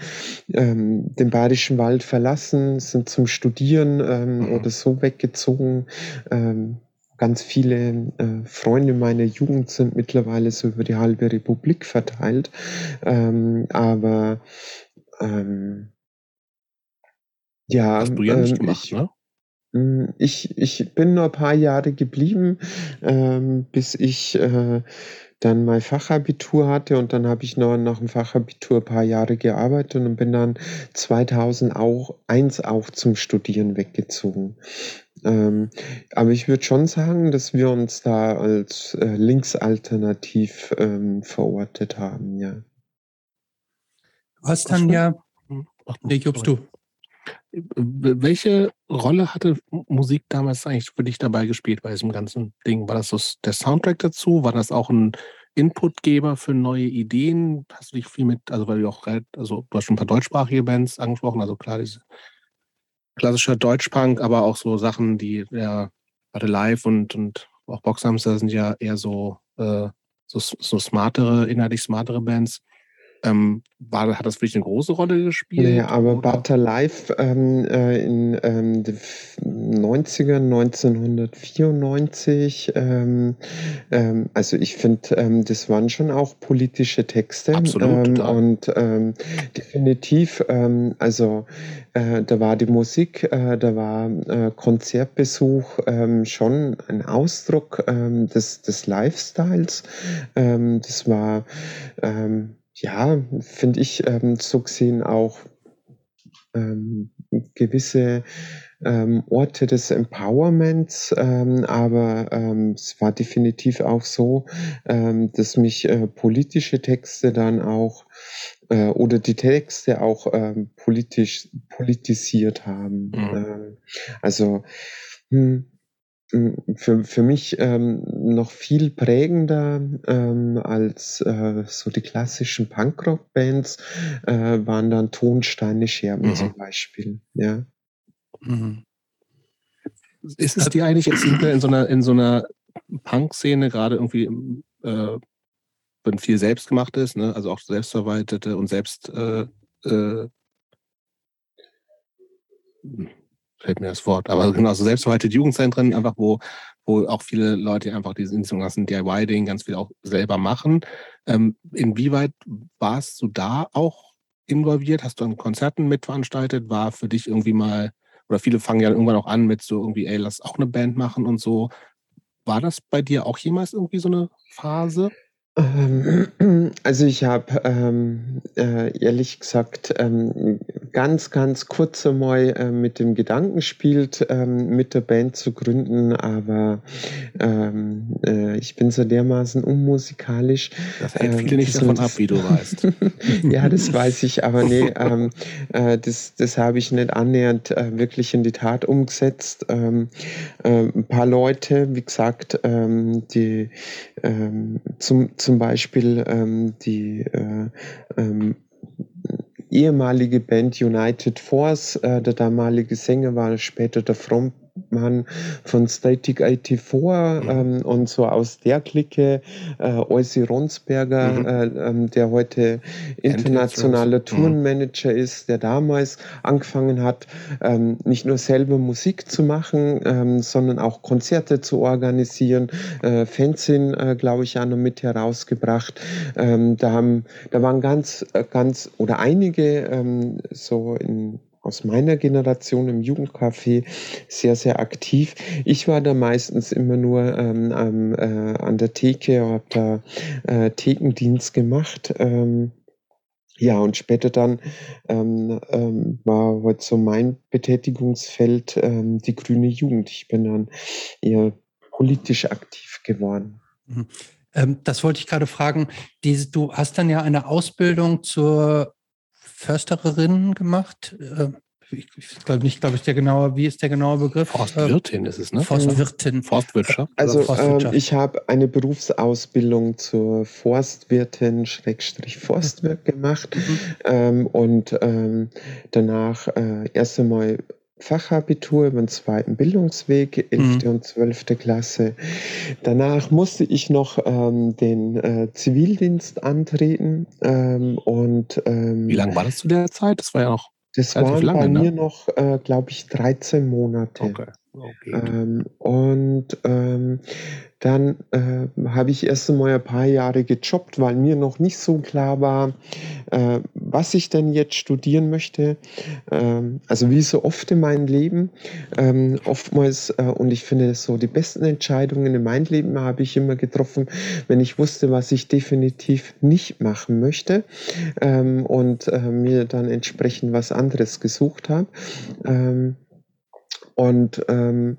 ähm, den Bayerischen Wald verlassen, sind zum Studieren ähm, mhm. oder so weggezogen. Ganz viele äh, Freunde meiner Jugend sind mittlerweile so über die halbe Republik verteilt. Ähm, aber ähm, ja, Hast du ja nicht ähm, gemacht, ich, ne? Hm, ich, ich bin nur ein paar Jahre geblieben, ähm, bis ich äh, dann mein Fachabitur hatte und dann habe ich noch nach dem Fachabitur ein paar Jahre gearbeitet und bin dann 2001 auch zum Studieren weggezogen. Ähm, aber ich würde schon sagen, dass wir uns da als äh, linksalternativ ähm, verortet haben, ja. Hast dann ja. Nee, Jobst du. Welche Rolle hatte Musik damals eigentlich für dich dabei gespielt bei diesem ganzen Ding? War das so der Soundtrack dazu? War das auch ein Inputgeber für neue Ideen? Hast du dich viel mit, also weil du auch, also du hast schon ein paar deutschsprachige Bands angesprochen, also klar, diese klassischer Deutschpunk, aber auch so Sachen, die ja gerade live und, und auch Boxhamster sind ja eher so, äh, so, so smartere, inhaltlich smartere Bands. Ähm, war, hat das für dich eine große Rolle gespielt? Nee, aber? Butter Live ähm, äh, in ähm, den 90ern, 1994, ähm, ähm, also ich finde, ähm, das waren schon auch politische Texte. Absolut. und definitiv, also äh, da war die Musik, äh, da war äh, Konzertbesuch schon ein Ausdruck des, des Lifestyles. das war ja, finde ich, ähm, so gesehen auch ähm, gewisse ähm, Orte des Empowerments, ähm, aber ähm, es war definitiv auch so, ähm, dass mich äh, politische Texte dann auch äh, oder die Texte auch ähm, politisch politisiert haben. Mhm. Ähm, also hm, für, für mich ähm, noch viel prägender ähm, als äh, so die klassischen Punkrock-Bands äh, waren dann Tonsteine Scherben mhm. zum Beispiel. Ja. Mhm. Ist es dir eigentlich jetzt in so einer, in so einer Punk-Szene gerade irgendwie, äh, wenn viel selbstgemacht ist, ne? also auch selbstverwaltete und selbst äh, äh, fällt mir das Wort, aber genau, so selbstverwaltete Jugendzentren, einfach wo, wo auch viele Leute einfach diesen, ganzen DIY-Ding ganz viel auch selber machen. Ähm, inwieweit warst du da auch involviert? Hast du an Konzerten mitveranstaltet? War für dich irgendwie mal, oder viele fangen ja irgendwann auch an mit so irgendwie, ey, lass auch eine Band machen und so. War das bei dir auch jemals irgendwie so eine Phase? Ähm, also ich habe ähm, äh, ehrlich gesagt ähm, ganz, ganz kurz einmal äh, mit dem Gedanken spielt, ähm, mit der Band zu gründen, aber ähm, äh, ich bin so dermaßen unmusikalisch. Das hält viele nicht davon ab, wie du weißt. ja, das weiß ich, aber nee, ähm, äh, das, das habe ich nicht annähernd äh, wirklich in die Tat umgesetzt. Ähm, äh, ein paar Leute, wie gesagt, ähm, die ähm, zum, zum Beispiel ähm, die äh, ähm, ehemalige Band United Force, äh, der damalige Sänger war später der Front Mann von Static 84 mhm. ähm, und so aus der Clique äh, Oisi Ronsberger, mhm. äh, ähm, der heute internationaler mhm. Tourenmanager mhm. ist, der damals angefangen hat, ähm, nicht nur selber Musik zu machen, ähm, sondern auch Konzerte zu organisieren. Äh, Fanzine, äh, glaube ich, auch noch mit herausgebracht. Ähm, da, haben, da waren ganz, äh, ganz oder einige ähm, so in aus meiner Generation im Jugendcafé sehr, sehr aktiv. Ich war da meistens immer nur ähm, am, äh, an der Theke, habe da äh, Thekendienst gemacht. Ähm, ja, und später dann ähm, ähm, war heute so mein Betätigungsfeld ähm, die grüne Jugend. Ich bin dann eher politisch aktiv geworden. Mhm. Ähm, das wollte ich gerade fragen. Du hast dann ja eine Ausbildung zur Försterin gemacht. Äh, ich, ich glaube nicht, glaube ich, der genaue, wie ist der genaue Begriff? Forstwirtin ist es, ne? Forstwirtin. Forstwirtschaft. Also Forstwirtschaft. Ähm, ich habe eine Berufsausbildung zur Forstwirtin, Schrägstrich Forstwirt gemacht mhm. ähm, und ähm, danach äh, erst einmal Fachabitur über den zweiten Bildungsweg, 11. Mhm. und 12. Klasse. Danach musste ich noch ähm, den äh, Zivildienst antreten. Ähm, und, ähm, Wie lange war das zu der Zeit? Das war ja noch. Das waren lange, bei ne? mir noch, äh, glaube ich, 13 Monate. Okay. okay. Ähm, und ähm, dann äh, habe ich erst einmal ein paar Jahre gejobbt, weil mir noch nicht so klar war, äh, was ich denn jetzt studieren möchte. Ähm, also wie so oft in meinem Leben, ähm, oftmals, äh, und ich finde so die besten Entscheidungen in meinem Leben habe ich immer getroffen, wenn ich wusste, was ich definitiv nicht machen möchte ähm, und äh, mir dann entsprechend was anderes gesucht habe. Ähm, Und ähm,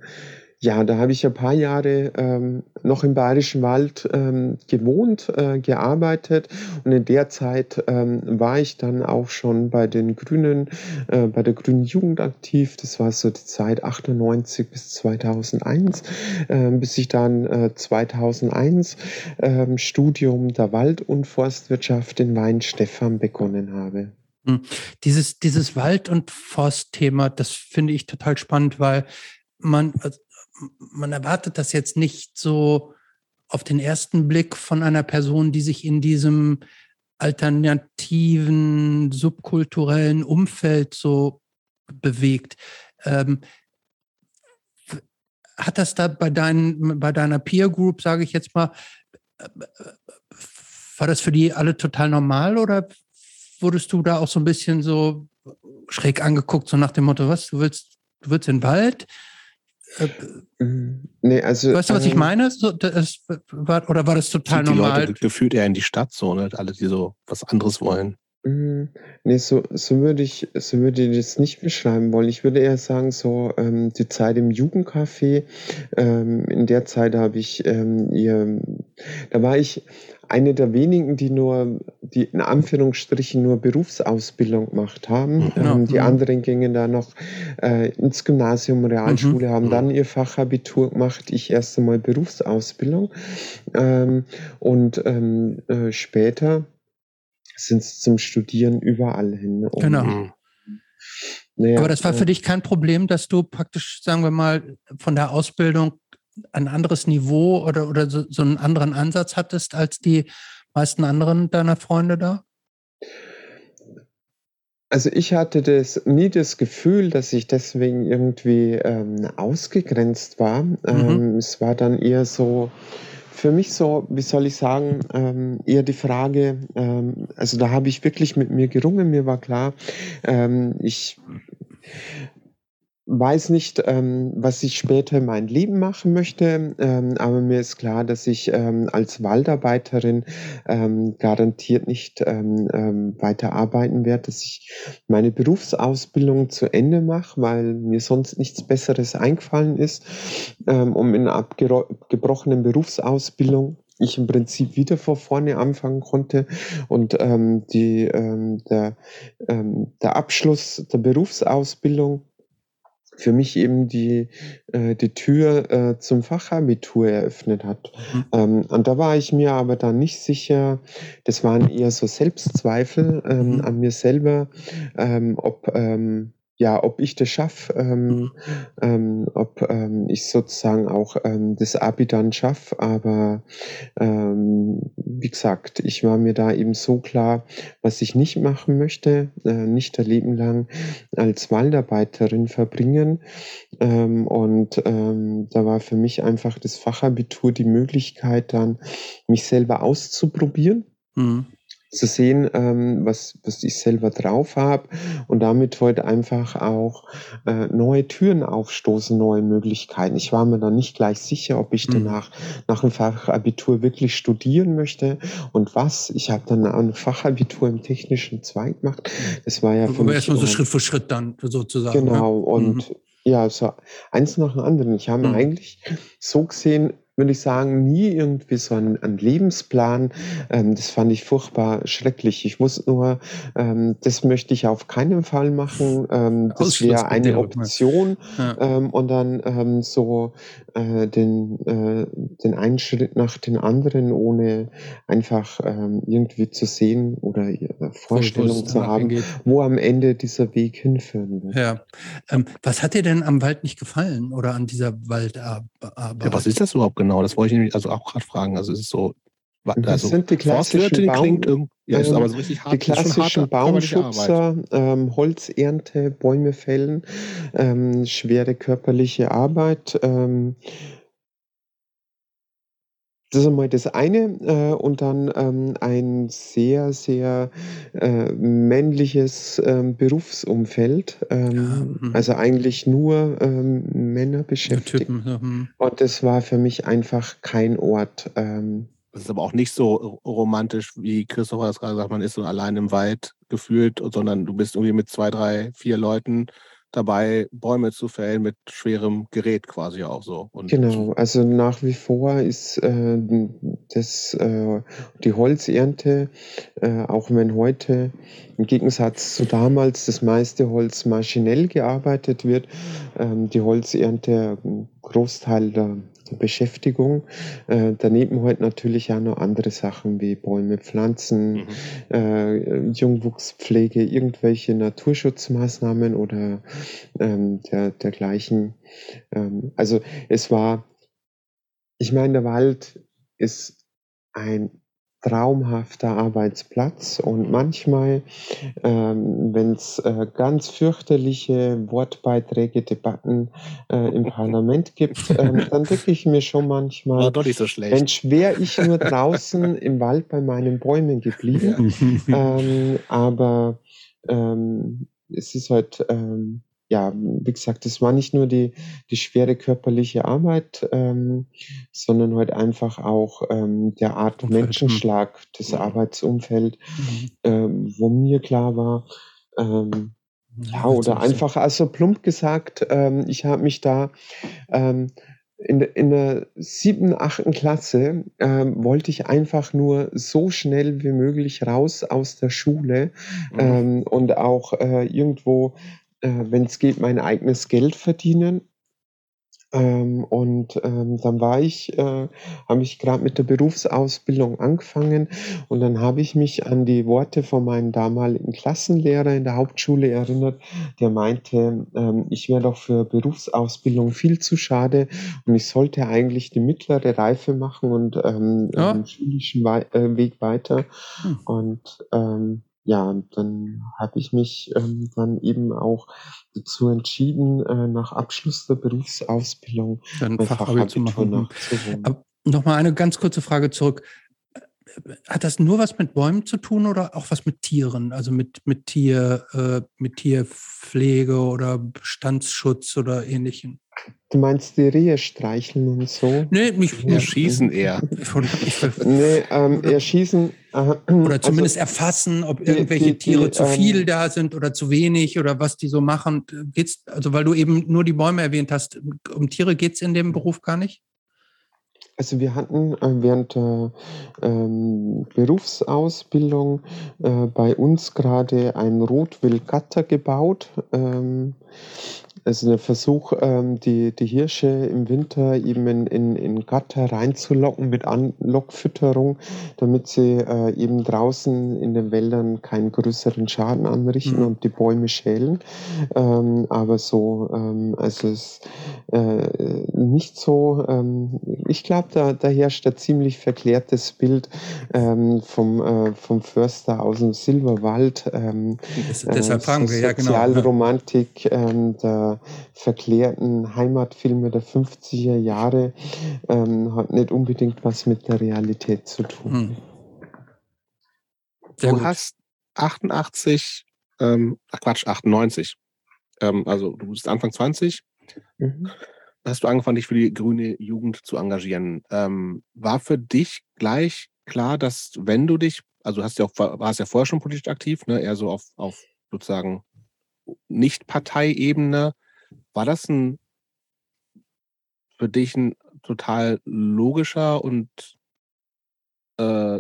ja, da habe ich ein paar Jahre ähm, noch im Bayerischen Wald ähm, gewohnt, äh, gearbeitet und in der Zeit ähm, war ich dann auch schon bei den Grünen, äh, bei der Grünen Jugend aktiv. Das war so die Zeit 98 bis 2001, äh, bis ich dann äh, 2001 äh, Studium der Wald- und Forstwirtschaft in Weinstefan begonnen habe. Hm. Dieses, dieses Wald- und Forstthema, das finde ich total spannend, weil man, also man erwartet das jetzt nicht so auf den ersten Blick von einer Person, die sich in diesem alternativen, subkulturellen Umfeld so bewegt. Ähm, hat das da bei, dein, bei deiner Peer Group, sage ich jetzt mal, war das für die alle total normal oder wurdest du da auch so ein bisschen so schräg angeguckt, so nach dem Motto, was, du willst, du willst in den Wald? Äh, mhm. nee, also, weißt du, was ich ähm, meine? So, das, war, oder war das total normal? Die Leute gefühlt eher in die Stadt so, ne? Alle, die so was anderes wollen. Mhm. Nee, so, so würde ich, so würde ich das nicht beschreiben wollen. Ich würde eher sagen, so ähm, die Zeit im Jugendcafé, ähm, in der Zeit habe ich ähm, ihr, da war ich eine der wenigen, die nur, die in Anführungsstrichen nur Berufsausbildung gemacht haben. Genau. Ähm, die mhm. anderen gingen da noch äh, ins Gymnasium, Realschule, mhm. haben mhm. dann ihr Fachabitur gemacht. Ich erst einmal Berufsausbildung. Ähm, und ähm, äh, später sind es zum Studieren überall hin. Und, genau. Mhm. Naja, Aber das war für äh, dich kein Problem, dass du praktisch, sagen wir mal, von der Ausbildung ein anderes Niveau oder, oder so, so einen anderen Ansatz hattest als die meisten anderen deiner Freunde da? Also ich hatte das nie das Gefühl, dass ich deswegen irgendwie ähm, ausgegrenzt war. Mhm. Ähm, es war dann eher so für mich so, wie soll ich sagen, ähm, eher die Frage, ähm, also da habe ich wirklich mit mir gerungen, mir war klar, ähm, ich weiß nicht, ähm, was ich später in meinem Leben machen möchte, ähm, aber mir ist klar, dass ich ähm, als Waldarbeiterin ähm, garantiert nicht ähm, ähm, weiterarbeiten werde, dass ich meine Berufsausbildung zu Ende mache, weil mir sonst nichts Besseres eingefallen ist, um in abgebrochenen Berufsausbildung ich im Prinzip wieder vor vorne anfangen konnte und ähm, die, ähm, der, ähm, der Abschluss der Berufsausbildung für mich eben die, äh, die Tür äh, zum Fachabitur eröffnet hat. Mhm. Ähm, und da war ich mir aber dann nicht sicher, das waren eher so Selbstzweifel ähm, mhm. an mir selber, ähm, ob, ähm, ja, ob ich das schaffe, ähm, mhm. ähm, ob ähm, ich sozusagen auch ähm, das Abi dann schaffe. Aber ähm, wie gesagt, ich war mir da eben so klar, was ich nicht machen möchte, äh, nicht ein Leben lang als Waldarbeiterin verbringen. Ähm, und da war für mich einfach das Fachabitur die Möglichkeit, dann mich selber auszuprobieren. Mhm zu sehen, ähm, was, was ich selber drauf habe und damit heute einfach auch äh, neue Türen aufstoßen, neue Möglichkeiten. Ich war mir dann nicht gleich sicher, ob ich mhm. danach nach dem Fachabitur wirklich studieren möchte und was. Ich habe dann ein Fachabitur im technischen Zweig gemacht. Das war ja für Aber erstmal so Schritt für Schritt dann sozusagen. Genau, ja? und mhm. ja, so eins nach dem anderen. Ich habe mhm. eigentlich so gesehen, würde ich sagen, nie irgendwie so einen, einen Lebensplan. Ähm, das fand ich furchtbar schrecklich. Ich wusste nur, ähm, das möchte ich auf keinen Fall machen. Ähm, das wäre eine Option. Ja. Ähm, und dann ähm, so äh, den, äh, den einen Schritt nach den anderen, ohne einfach ähm, irgendwie zu sehen oder Vorstellung zu haben, hingeht. wo am Ende dieser Weg hinführen wird. Ja. was hat dir denn am Wald nicht gefallen oder an dieser Waldarbeit? Ja, was ist das überhaupt genau? genau, das wollte ich nämlich also auch gerade fragen. Also es ist so, das also sind die klassischen Baum, klingt ja, ist aber so richtig hart. Die klassischen hart, Baumschubser, ähm, Holzernte, Bäume fällen, ähm, schwere körperliche Arbeit. Ähm, das ist einmal das eine äh, und dann ähm, ein sehr, sehr äh, männliches ähm, Berufsumfeld. Ähm, ja, hm. Also eigentlich nur ähm, Männer beschäftigt. Typen, ja, hm. Und das war für mich einfach kein Ort. Das ist aber auch nicht so romantisch, wie Christopher das gerade sagt, man ist so allein im Wald gefühlt, sondern du bist irgendwie mit zwei, drei, vier Leuten dabei, Bäume zu fällen mit schwerem Gerät quasi auch so. Und genau, also nach wie vor ist äh, das, äh, die Holzernte, äh, auch wenn heute im Gegensatz zu damals das meiste Holz maschinell gearbeitet wird, ähm, die Holzernte ein Großteil der der Beschäftigung. Äh, daneben halt natürlich auch noch andere Sachen wie Bäume pflanzen, mhm. äh, Jungwuchspflege, irgendwelche Naturschutzmaßnahmen oder ähm, der, dergleichen. Ähm, also es war, ich meine, der Wald ist ein traumhafter Arbeitsplatz und manchmal, ähm, wenn es äh, ganz fürchterliche Wortbeiträge, Debatten äh, im Parlament gibt, ähm, dann denke ich mir schon manchmal, War doch nicht so schlecht. Mensch, wäre ich nur draußen im Wald bei meinen Bäumen geblieben. ähm, aber ähm, es ist halt ähm, ja, wie gesagt, es war nicht nur die, die schwere körperliche Arbeit, ähm, sondern halt einfach auch ähm, der Art Umfeld. Menschenschlag, das ja. Arbeitsumfeld, mhm. ähm, wo mir klar war, ähm, ja, oder einfach, also plump gesagt, ähm, ich habe mich da ähm, in, in der siebten, achten Klasse ähm, wollte ich einfach nur so schnell wie möglich raus aus der Schule mhm. ähm, und auch äh, irgendwo äh, wenn es geht, mein eigenes Geld verdienen. Ähm, und ähm, dann war ich, äh, habe ich gerade mit der Berufsausbildung angefangen und dann habe ich mich an die Worte von meinem damaligen Klassenlehrer in der Hauptschule erinnert, der meinte, ähm, ich wäre doch für Berufsausbildung viel zu schade und ich sollte eigentlich die mittlere Reife machen und ähm, ja. den schulischen Wei äh, Weg weiter. Hm. Und ähm, ja, und dann habe ich mich ähm, dann eben auch dazu entschieden, äh, nach Abschluss der Berufsausbildung dann Fachabitur zu machen. Nochmal eine ganz kurze Frage zurück. Hat das nur was mit Bäumen zu tun oder auch was mit Tieren? Also mit, mit, Tier, äh, mit Tierpflege oder Bestandsschutz oder ähnlichem? Du meinst die Rehe streicheln und so? Nee, mich ja. erschießen eher. nee, ähm, erschießen. Äh, oder also zumindest also, erfassen, ob irgendwelche die, die, Tiere die, zu viel ähm, da sind oder zu wenig oder was die so machen. Geht's, also weil du eben nur die Bäume erwähnt hast, um Tiere geht es in dem Beruf gar nicht? Also wir hatten äh, während der ähm, Berufsausbildung äh, bei uns gerade ein Rotwildgatter gebaut. Ähm, also der Versuch, ähm, die, die Hirsche im Winter eben in, in, in Gatter reinzulocken mit Anlockfütterung, damit sie äh, eben draußen in den Wäldern keinen größeren Schaden anrichten mhm. und die Bäume schälen. Ähm, aber so, ähm, also es äh, nicht so, ähm, ich glaube, da, da herrscht ein ziemlich verklärtes Bild ähm, vom, äh, vom Förster aus dem Silberwald. Ähm, das, deshalb äh, fragen wir, ja genau. Sozialromantik, ähm, der verklärten Heimatfilme der 50er Jahre ähm, hat nicht unbedingt was mit der Realität zu tun. Hm. Du gut. hast 88, ähm, ach Quatsch, 98. Ähm, also du bist Anfang 20. Mhm. Hast du angefangen, dich für die grüne Jugend zu engagieren. Ähm, war für dich gleich klar, dass wenn du dich, also hast ja auch, warst ja vorher schon politisch aktiv, ne, eher so auf, auf sozusagen Nicht-Parteiebene, war das ein für dich ein total logischer und äh,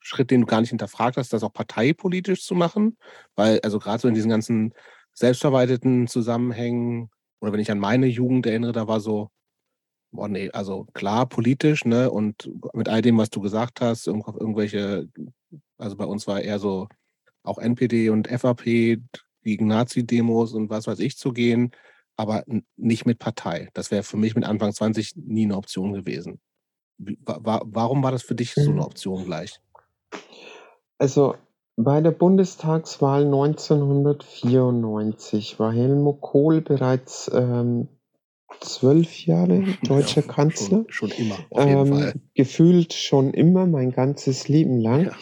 Schritt, den du gar nicht hinterfragt hast, das auch parteipolitisch zu machen? Weil, also gerade so in diesen ganzen selbstverwalteten Zusammenhängen, oder wenn ich an meine Jugend erinnere, da war so, boah, nee, also klar politisch, ne? Und mit all dem, was du gesagt hast, irgendwelche, also bei uns war eher so auch NPD und FAP, gegen Nazi-Demos und was weiß ich zu gehen, aber nicht mit Partei. Das wäre für mich mit Anfang 20 nie eine Option gewesen. warum war das für dich so eine mhm. Option gleich? Also bei der Bundestagswahl 1994 war Helmut Kohl bereits ähm, zwölf Jahre deutscher ja, Kanzler. Schon, schon immer. Ähm, gefühlt schon immer, mein ganzes Leben lang. Ja.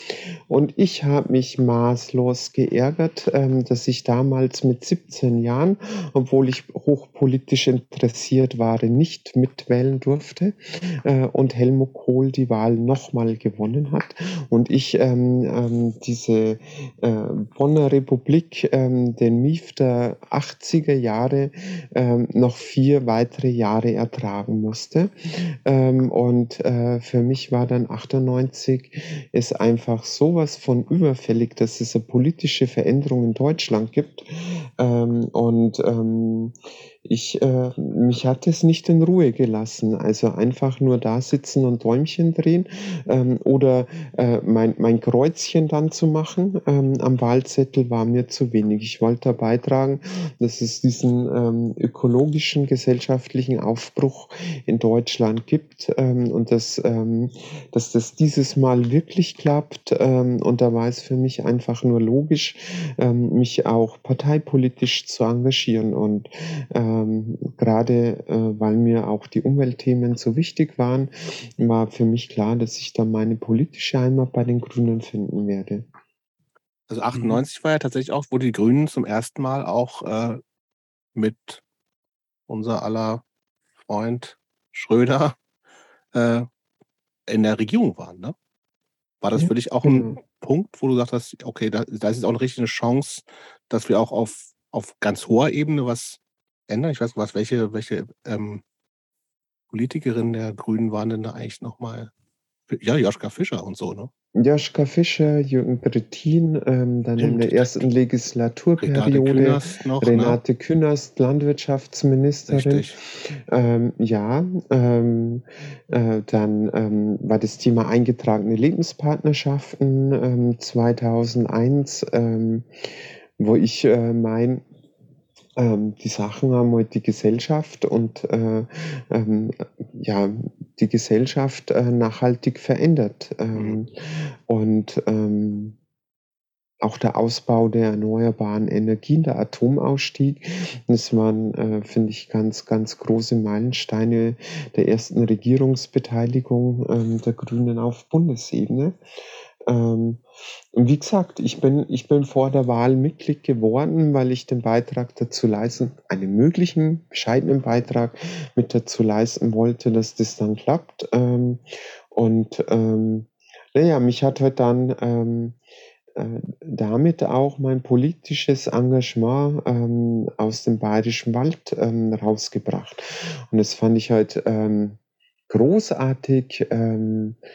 Und ich habe mich maßlos geärgert, ähm, dass ich damals mit 17 Jahren, obwohl ich hochpolitisch interessiert war, nicht mitwählen durfte äh, und Helmut Kohl die Wahl nochmal gewonnen hat. Und ich ähm, ähm, diese äh, Bonner Republik, den Mief der 80er Jahre, noch vier weitere Jahre ertragen musste. Und äh, für mich war dann 98 ist einfach sowas von überfällig, dass es eine politische Veränderung in Deutschland gibt. Ähm, und ähm, ich, äh, mich hat es nicht in Ruhe gelassen. Also einfach nur da sitzen und Däumchen drehen ähm, oder äh, mein, mein Kreuzchen dann zu machen ähm, am Wahlzettel war mir zu wenig. Ich wollte beitragen, dass es diesen ähm, ökologischen, gesellschaftlichen Aufbruch in Deutschland gibt ähm, und dass, ähm, dass das dieses Mal wirklich klappt. Ähm, und da war es für mich einfach nur logisch, ähm, mich auch parteipolitisch zu engagieren und äh, ähm, gerade äh, weil mir auch die Umweltthemen so wichtig waren, war für mich klar, dass ich dann meine politische Heimat bei den Grünen finden werde. Also 98 mhm. war ja tatsächlich auch, wo die Grünen zum ersten Mal auch äh, mit unser aller Freund Schröder äh, in der Regierung waren, ne? War das für dich auch ein genau. Punkt, wo du gesagt hast, okay, da, da ist jetzt auch eine richtige Chance, dass wir auch auf, auf ganz hoher Ebene was ändern? Ich weiß was, welche, welche ähm, Politikerin der Grünen waren denn da eigentlich nochmal? Ja, Joschka Fischer und so, ne? Joschka Fischer, Jürgen Brittin, ähm, dann in der ersten Legislaturperiode Renate Künast, noch, ne? Renate ne? Künast Landwirtschaftsministerin. Ähm, ja, ähm, äh, dann ähm, war das Thema eingetragene Lebenspartnerschaften 2001, ähm, ähm, wo ich äh, mein ähm, die Sachen haben halt die Gesellschaft und äh, ähm, ja, die Gesellschaft äh, nachhaltig verändert. Ähm, mhm. Und ähm, auch der Ausbau der erneuerbaren Energien, der Atomausstieg, das waren, äh, finde ich, ganz, ganz große Meilensteine der ersten Regierungsbeteiligung ähm, der Grünen auf Bundesebene. Ähm, wie gesagt, ich bin, ich bin vor der Wahl Mitglied geworden, weil ich den Beitrag dazu leisten, einen möglichen bescheidenen Beitrag mit dazu leisten wollte, dass das dann klappt. Ähm, und ähm, naja, mich hat halt dann ähm, äh, damit auch mein politisches Engagement ähm, aus dem Bayerischen Wald ähm, rausgebracht. Und das fand ich halt ähm, großartig. Ähm, äh,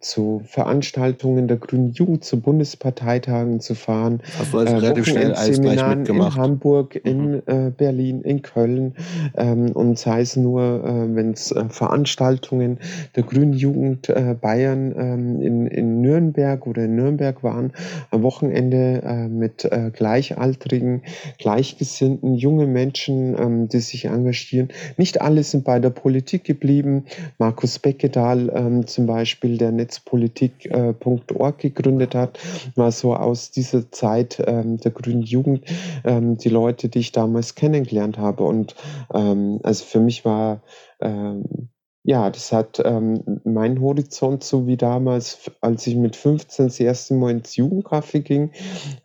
zu Veranstaltungen der Grünen Jugend, zu Bundesparteitagen zu fahren. Hast du also äh, relativ schnell alles gleich mitgemacht. In Hamburg, in mhm. äh, Berlin, in Köln ähm, und sei es nur, äh, wenn es äh, Veranstaltungen der Grünen Jugend äh, Bayern ähm, in, in Nürnberg oder in Nürnberg waren, am Wochenende äh, mit äh, Gleichaltrigen, Gleichgesinnten, junge Menschen, ähm, die sich engagieren. Nicht alle sind bei der Politik geblieben. Markus Beckedahl zum Beispiel der Netzpolitik.org gegründet hat, war so aus dieser Zeit ähm, der grünen Jugend ähm, die Leute, die ich damals kennengelernt habe. Und ähm, also für mich war ja, das hat ähm, meinen Horizont, so wie damals, als ich mit 15 das erste Mal ins Jugendcafé ging,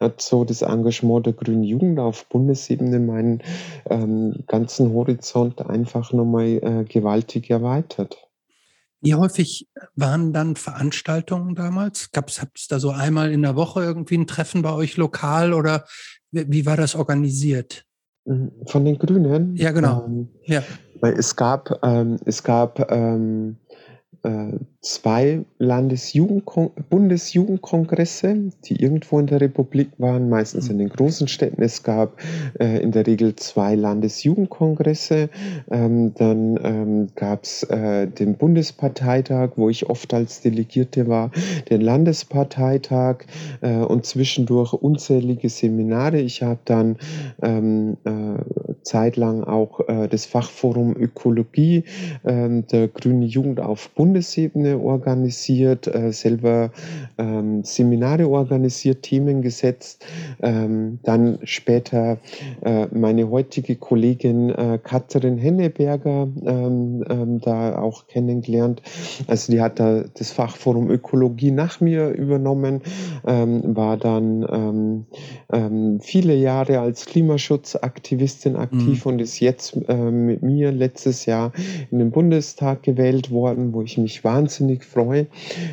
hat so das Engagement der Grünen Jugend auf Bundesebene meinen ähm, ganzen Horizont einfach nochmal äh, gewaltig erweitert. Wie häufig waren dann Veranstaltungen damals? Gab es da so einmal in der Woche irgendwie ein Treffen bei euch lokal oder wie, war das organisiert? Mhm, von den Grünen? Ja, genau. Ähm, ja. Es gab, ähm, es gab ähm, äh, zwei Bundesjugendkongresse, die irgendwo in der Republik waren, meistens in den großen Städten. Es gab äh, in der Regel zwei Landesjugendkongresse. Ähm, dann ähm, gab es äh, den Bundesparteitag, wo ich oft als Delegierte war, den Landesparteitag äh, und zwischendurch unzählige Seminare. Ich habe dann ähm, äh, zeitlang auch äh, das Fachforum Ökologie ähm, der Grünen Jugend auf Bundesebene Bundesebene organisiert, äh, selber ähm, Seminare organisiert, Themen gesetzt. Ähm, dann später äh, meine heutige Kollegin äh, Katrin Henneberger ähm, ähm, da auch kennengelernt. Also die hat da das Fachforum Ökologie nach mir übernommen, ähm, war dann ähm, viele Jahre als Klimaschutzaktivistin aktiv mhm. und ist jetzt äh, mit mir letztes Jahr in den Bundestag gewählt worden, wo ich mich wahnsinnig freue,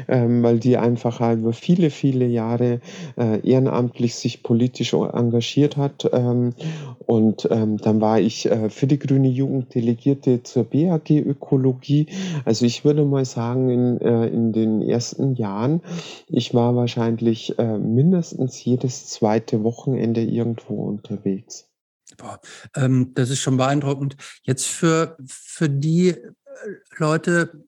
ähm, weil die einfach über viele, viele Jahre äh, ehrenamtlich sich politisch engagiert hat. Ähm, und ähm, dann war ich äh, für die Grüne Jugend Delegierte zur BAG Ökologie. Also ich würde mal sagen, in, äh, in den ersten Jahren, ich war wahrscheinlich mindestens jedes zweite Wochenende irgendwo unterwegs. Boah, ähm, das ist schon beeindruckend. Jetzt für, für die Leute,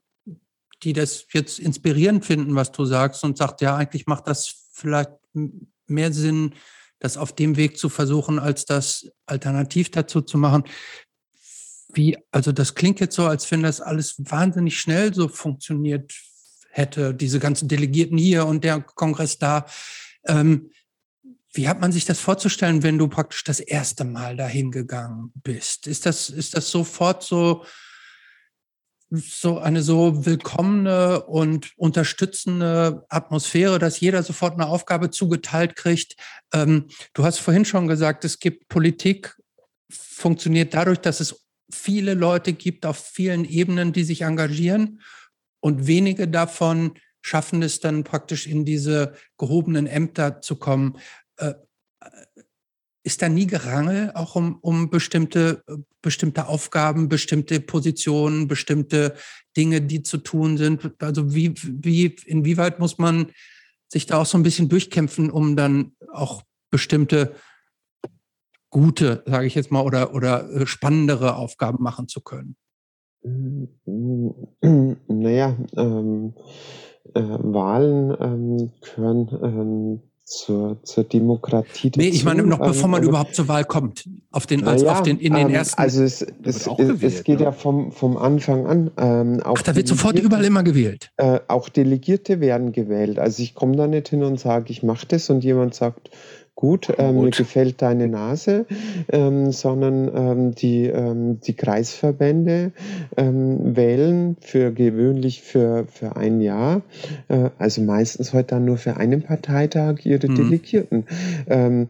die das jetzt inspirierend finden, was du sagst und sagt, ja, eigentlich macht das vielleicht mehr Sinn, das auf dem Weg zu versuchen, als das alternativ dazu zu machen. Wie, also das klingt jetzt so, als wenn das alles wahnsinnig schnell so funktioniert hätte, diese ganzen Delegierten hier und der Kongress da. Ähm, wie hat man sich das vorzustellen, wenn du praktisch das erste Mal dahin gegangen bist? Ist das, ist das sofort so, so eine so willkommene und unterstützende Atmosphäre, dass jeder sofort eine Aufgabe zugeteilt kriegt? Ähm, du hast vorhin schon gesagt, es gibt Politik, funktioniert dadurch, dass es viele Leute gibt auf vielen Ebenen, die sich engagieren und wenige davon schaffen es dann praktisch in diese gehobenen Ämter zu kommen. Äh, ist da nie Gerangel auch um, um bestimmte, bestimmte Aufgaben, bestimmte Positionen, bestimmte Dinge, die zu tun sind? Also wie, wie, inwieweit muss man sich da auch so ein bisschen durchkämpfen, um dann auch bestimmte gute, sage ich jetzt mal, oder, oder äh, spannendere Aufgaben machen zu können? Naja, ähm, äh, Wahlen ähm, gehören ähm, zur, zur Demokratie. Dazu. Nee, ich meine noch bevor man ähm, überhaupt zur Wahl kommt, auf den, als ja, auf den, in den ähm, ersten. Also es, es, gewählt, es geht ne? ja vom, vom Anfang an. Ähm, Ach, da wird sofort überall immer gewählt. Äh, auch Delegierte werden gewählt. Also ich komme da nicht hin und sage, ich mache das und jemand sagt, gut, ähm, gut. mir gefällt deine Nase, ähm, sondern ähm, die, ähm, die Kreisverbände ähm, wählen für gewöhnlich für, für ein Jahr, äh, also meistens heute dann nur für einen Parteitag ihre mhm. Delegierten. Ähm,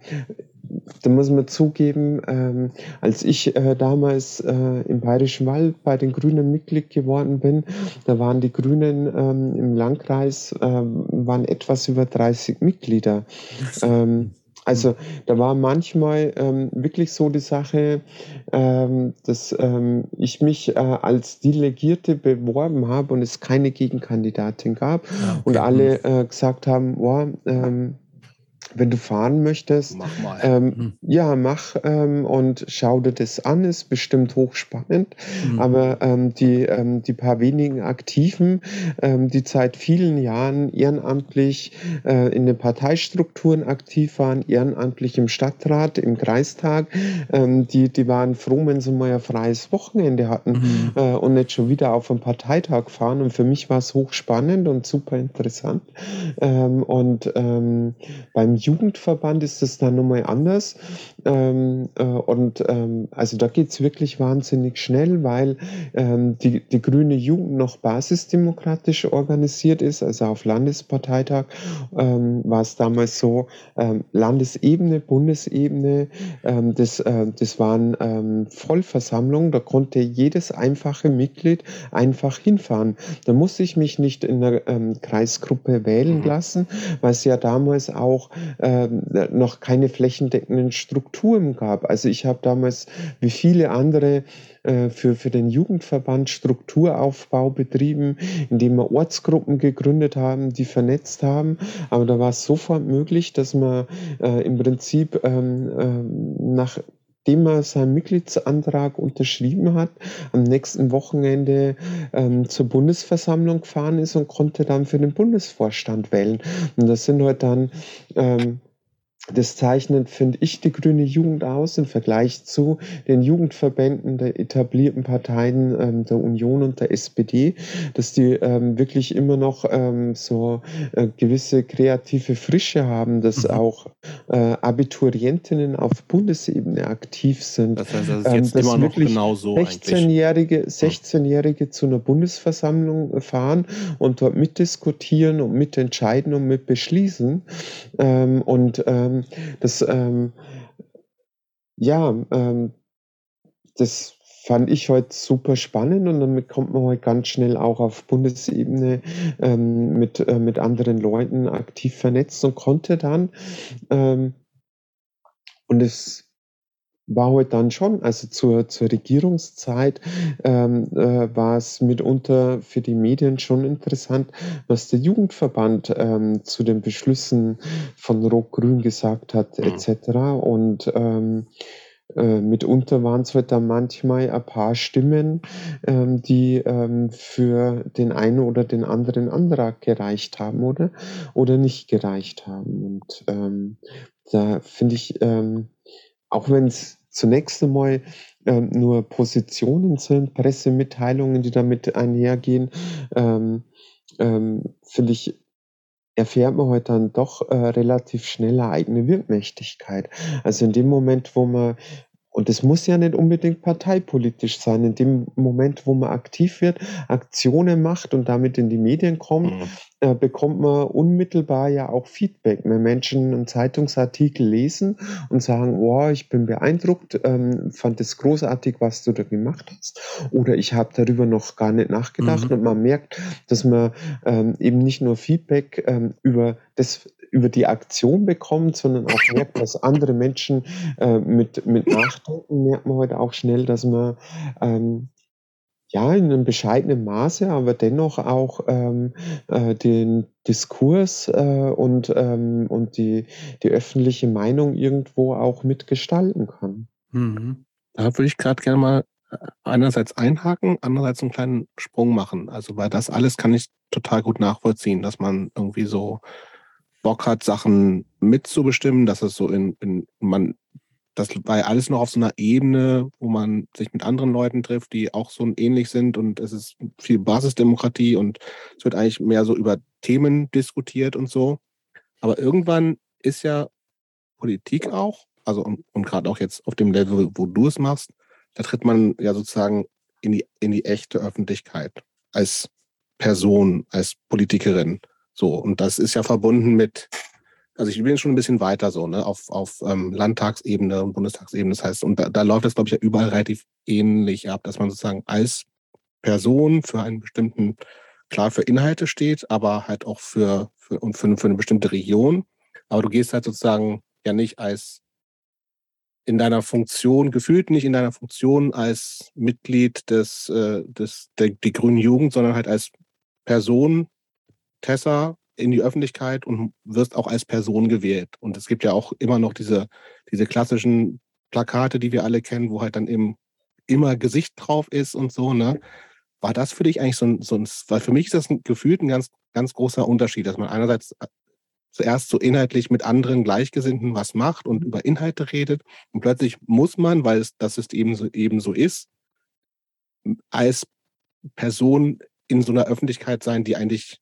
da muss man zugeben, ähm, als ich äh, damals äh, im Bayerischen Wald bei den Grünen Mitglied geworden bin, da waren die Grünen ähm, im Landkreis äh, waren etwas über 30 Mitglieder. Ähm, also da war manchmal ähm, wirklich so die Sache, ähm, dass ähm, ich mich äh, als Delegierte beworben habe und es keine Gegenkandidatin gab ah, okay. und alle äh, gesagt haben, oh, ähm, wenn du fahren möchtest, mach mal. Ähm, mhm. ja, mach ähm, und schau dir das an, ist bestimmt hochspannend. Mhm. Aber ähm, die, ähm, die paar wenigen Aktiven, ähm, die seit vielen Jahren ehrenamtlich äh, in den Parteistrukturen aktiv waren, ehrenamtlich im Stadtrat, im Kreistag, ähm, die, die waren froh, wenn sie mal ein freies Wochenende hatten mhm. äh, und nicht schon wieder auf einen Parteitag fahren. Und für mich war es hochspannend und super interessant. und beim Jugendverband ist das dann nochmal anders. Ähm, äh, und ähm, also da geht es wirklich wahnsinnig schnell, weil ähm, die, die grüne Jugend noch basisdemokratisch organisiert ist. Also auf Landesparteitag ähm, war es damals so, ähm, Landesebene, Bundesebene, ähm, das, äh, das waren Vollversammlungen, da konnte jedes einfache Mitglied einfach hinfahren. Da musste ich mich nicht in der Kreisgruppe wählen mhm. lassen, weil es ja damals auch äh, noch keine flächendeckenden Strukturen gab. Also ich habe damals, wie viele andere, äh, für, für den Jugendverband Strukturaufbau betrieben, indem wir Ortsgruppen gegründet haben, die vernetzt haben. Aber da war es sofort möglich, dass man äh, im Prinzip ähm, äh, nach nachdem er seinen Mitgliedsantrag unterschrieben hat, am nächsten Wochenende ähm, zur Bundesversammlung gefahren ist und konnte dann für den Bundesvorstand wählen. Und das sind halt dann ähm, das zeichnet, finde ich, die grüne Jugend aus im Vergleich zu den Jugendverbänden der etablierten Parteien ähm, der Union und der SPD, dass die ähm, wirklich immer noch ähm, so äh, gewisse kreative Frische haben, dass mhm. auch äh, Abiturientinnen auf Bundesebene aktiv sind. Das heißt, das ist jetzt ähm, immer noch genau so 16-Jährige 16 zu einer Bundesversammlung fahren und dort mitdiskutieren und mitentscheiden und mitbeschließen. Ähm, und das, ähm, ja, ähm, das fand ich heute super spannend und damit kommt man heute ganz schnell auch auf Bundesebene ähm, mit, äh, mit anderen Leuten aktiv vernetzt und konnte dann. Ähm, und es war heute dann schon, also zur, zur Regierungszeit ähm, äh, war es mitunter für die Medien schon interessant, was der Jugendverband ähm, zu den Beschlüssen von Rot-Grün gesagt hat, mhm. etc. Und ähm, äh, mitunter waren es halt dann manchmal ein paar Stimmen, ähm, die ähm, für den einen oder den anderen Antrag gereicht haben oder, oder nicht gereicht haben. Und ähm, da finde ich, ähm, auch wenn es zunächst einmal ähm, nur Positionen sind, Pressemitteilungen, die damit einhergehen, ähm, ähm, finde ich, erfährt man heute dann doch äh, relativ schnell eigene Wirkmächtigkeit. Also in dem Moment, wo man und es muss ja nicht unbedingt parteipolitisch sein. In dem Moment, wo man aktiv wird, Aktionen macht und damit in die Medien kommt, mhm. äh, bekommt man unmittelbar ja auch Feedback. Wenn Menschen einen Zeitungsartikel lesen und sagen, oh, ich bin beeindruckt, ähm, fand es großartig, was du da gemacht hast. Oder ich habe darüber noch gar nicht nachgedacht. Mhm. Und man merkt, dass man ähm, eben nicht nur Feedback ähm, über das über die Aktion bekommt, sondern auch merkt, dass andere Menschen äh, mit, mit Nachdenken, merkt man heute auch schnell, dass man ähm, ja in einem bescheidenen Maße, aber dennoch auch ähm, äh, den Diskurs äh, und, ähm, und die, die öffentliche Meinung irgendwo auch mitgestalten kann. Mhm. Da würde ich gerade gerne mal äh, einerseits einhaken, andererseits einen kleinen Sprung machen. Also weil das alles kann ich total gut nachvollziehen, dass man irgendwie so Bock hat, Sachen mitzubestimmen, dass es so in, in man, das war ja alles noch auf so einer Ebene, wo man sich mit anderen Leuten trifft, die auch so ähnlich sind und es ist viel Basisdemokratie und es wird eigentlich mehr so über Themen diskutiert und so. Aber irgendwann ist ja Politik auch, also und, und gerade auch jetzt auf dem Level, wo du es machst, da tritt man ja sozusagen in die, in die echte Öffentlichkeit als Person, als Politikerin. So, und das ist ja verbunden mit, also ich bin schon ein bisschen weiter so, ne, auf, auf ähm, Landtagsebene und Bundestagsebene. Das heißt, und da, da läuft das, glaube ich, ja überall relativ ähnlich ab, dass man sozusagen als Person für einen bestimmten, klar für Inhalte steht, aber halt auch für, für, und für, für eine bestimmte Region. Aber du gehst halt sozusagen ja nicht als in deiner Funktion, gefühlt nicht in deiner Funktion als Mitglied des, äh, des der, der Grünen Jugend, sondern halt als Person Tessa in die Öffentlichkeit und wirst auch als Person gewählt. Und es gibt ja auch immer noch diese, diese klassischen Plakate, die wir alle kennen, wo halt dann eben immer Gesicht drauf ist und so, ne? War das für dich eigentlich so ein, so ein weil für mich ist das ein, gefühlt ein ganz, ganz großer Unterschied, dass man einerseits äh, zuerst so inhaltlich mit anderen Gleichgesinnten was macht und über Inhalte redet und plötzlich muss man, weil es das ist eben so, eben so ist, als Person in so einer Öffentlichkeit sein, die eigentlich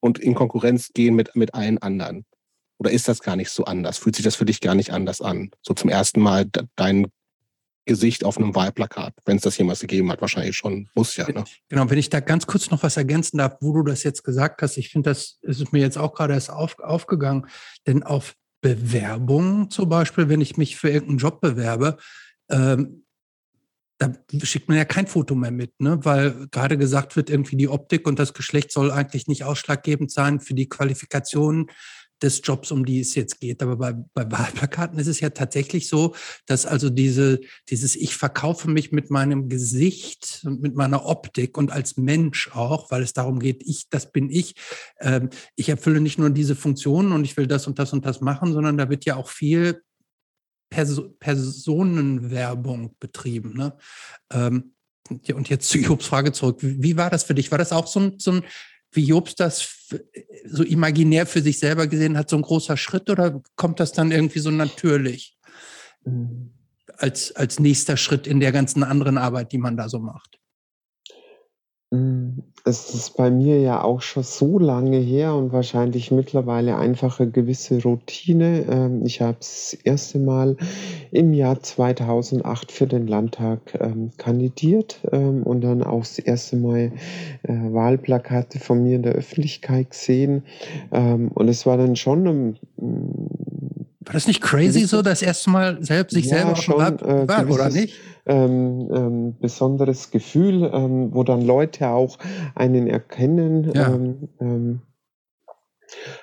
und in Konkurrenz gehen mit, mit allen anderen? Oder ist das gar nicht so anders? Fühlt sich das für dich gar nicht anders an? So zum ersten Mal dein Gesicht auf einem Wahlplakat, wenn es das jemals gegeben hat, wahrscheinlich schon, muss ja. Ne? Genau, wenn ich da ganz kurz noch was ergänzen darf, wo du das jetzt gesagt hast, ich finde, das ist mir jetzt auch gerade erst auf, aufgegangen, denn auf Bewerbungen zum Beispiel, wenn ich mich für irgendeinen Job bewerbe, ähm, da schickt man ja kein Foto mehr mit, ne? weil gerade gesagt wird, irgendwie die Optik und das Geschlecht soll eigentlich nicht ausschlaggebend sein für die Qualifikation des Jobs, um die es jetzt geht. Aber bei, bei Wahlplakaten ist es ja tatsächlich so, dass also diese, dieses Ich verkaufe mich mit meinem Gesicht und mit meiner Optik und als Mensch auch, weil es darum geht, ich, das bin ich. Ähm, ich erfülle nicht nur diese Funktionen und ich will das und das und das machen, sondern da wird ja auch viel Perso Personenwerbung betrieben. Ne? Ähm, und jetzt zu Jobs Frage zurück. Wie, war das für dich? War das auch so ein, so ein wie Jobs das so imaginär für sich selber gesehen hat, so ein großer Schritt oder kommt das dann irgendwie so natürlich mhm. als, als nächster Schritt in der ganzen anderen Arbeit, die man da so macht? Hm, es ist bei mir ja auch schon so lange her und wahrscheinlich mittlerweile einfach eine gewisse Routine. Ähm, ich habe das erste Mal im Jahr 2008 für den Landtag, ähm, kandidiert, ähm, und dann auch das erste Mal, äh, Wahlplakate von mir in der Öffentlichkeit gesehen. und es war dann schon war das nicht crazy so, das erste Mal selbst sich ja, selber schon, äh, war, oder nicht? Ähm, ähm, besonderes Gefühl, ähm, wo dann Leute auch einen erkennen. Ja. Ähm, ähm,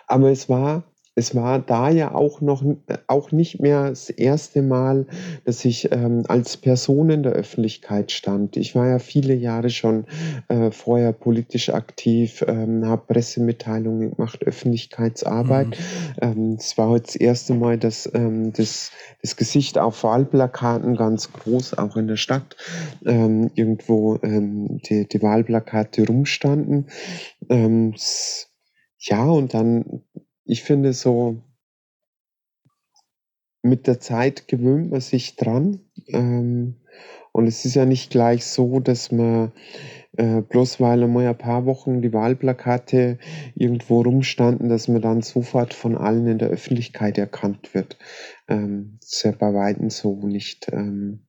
aber es war es war da ja auch noch auch nicht mehr das erste Mal, dass ich ähm, als Person in der Öffentlichkeit stand. Ich war ja viele Jahre schon äh, vorher politisch aktiv, ähm, habe Pressemitteilungen gemacht, Öffentlichkeitsarbeit. Mhm. Ähm, es war heute das erste Mal, dass ähm, das, das Gesicht auf Wahlplakaten ganz groß, auch in der Stadt, ähm, irgendwo ähm, die, die Wahlplakate rumstanden. Ja, und dann ich finde so mit der Zeit gewöhnt man sich dran. Ähm, und es ist ja nicht gleich so, dass man äh, bloß weil einmal ein paar Wochen die Wahlplakate irgendwo rumstanden, dass man dann sofort von allen in der Öffentlichkeit erkannt wird. Ähm, das ist ja bei Weitem so nicht. Ähm,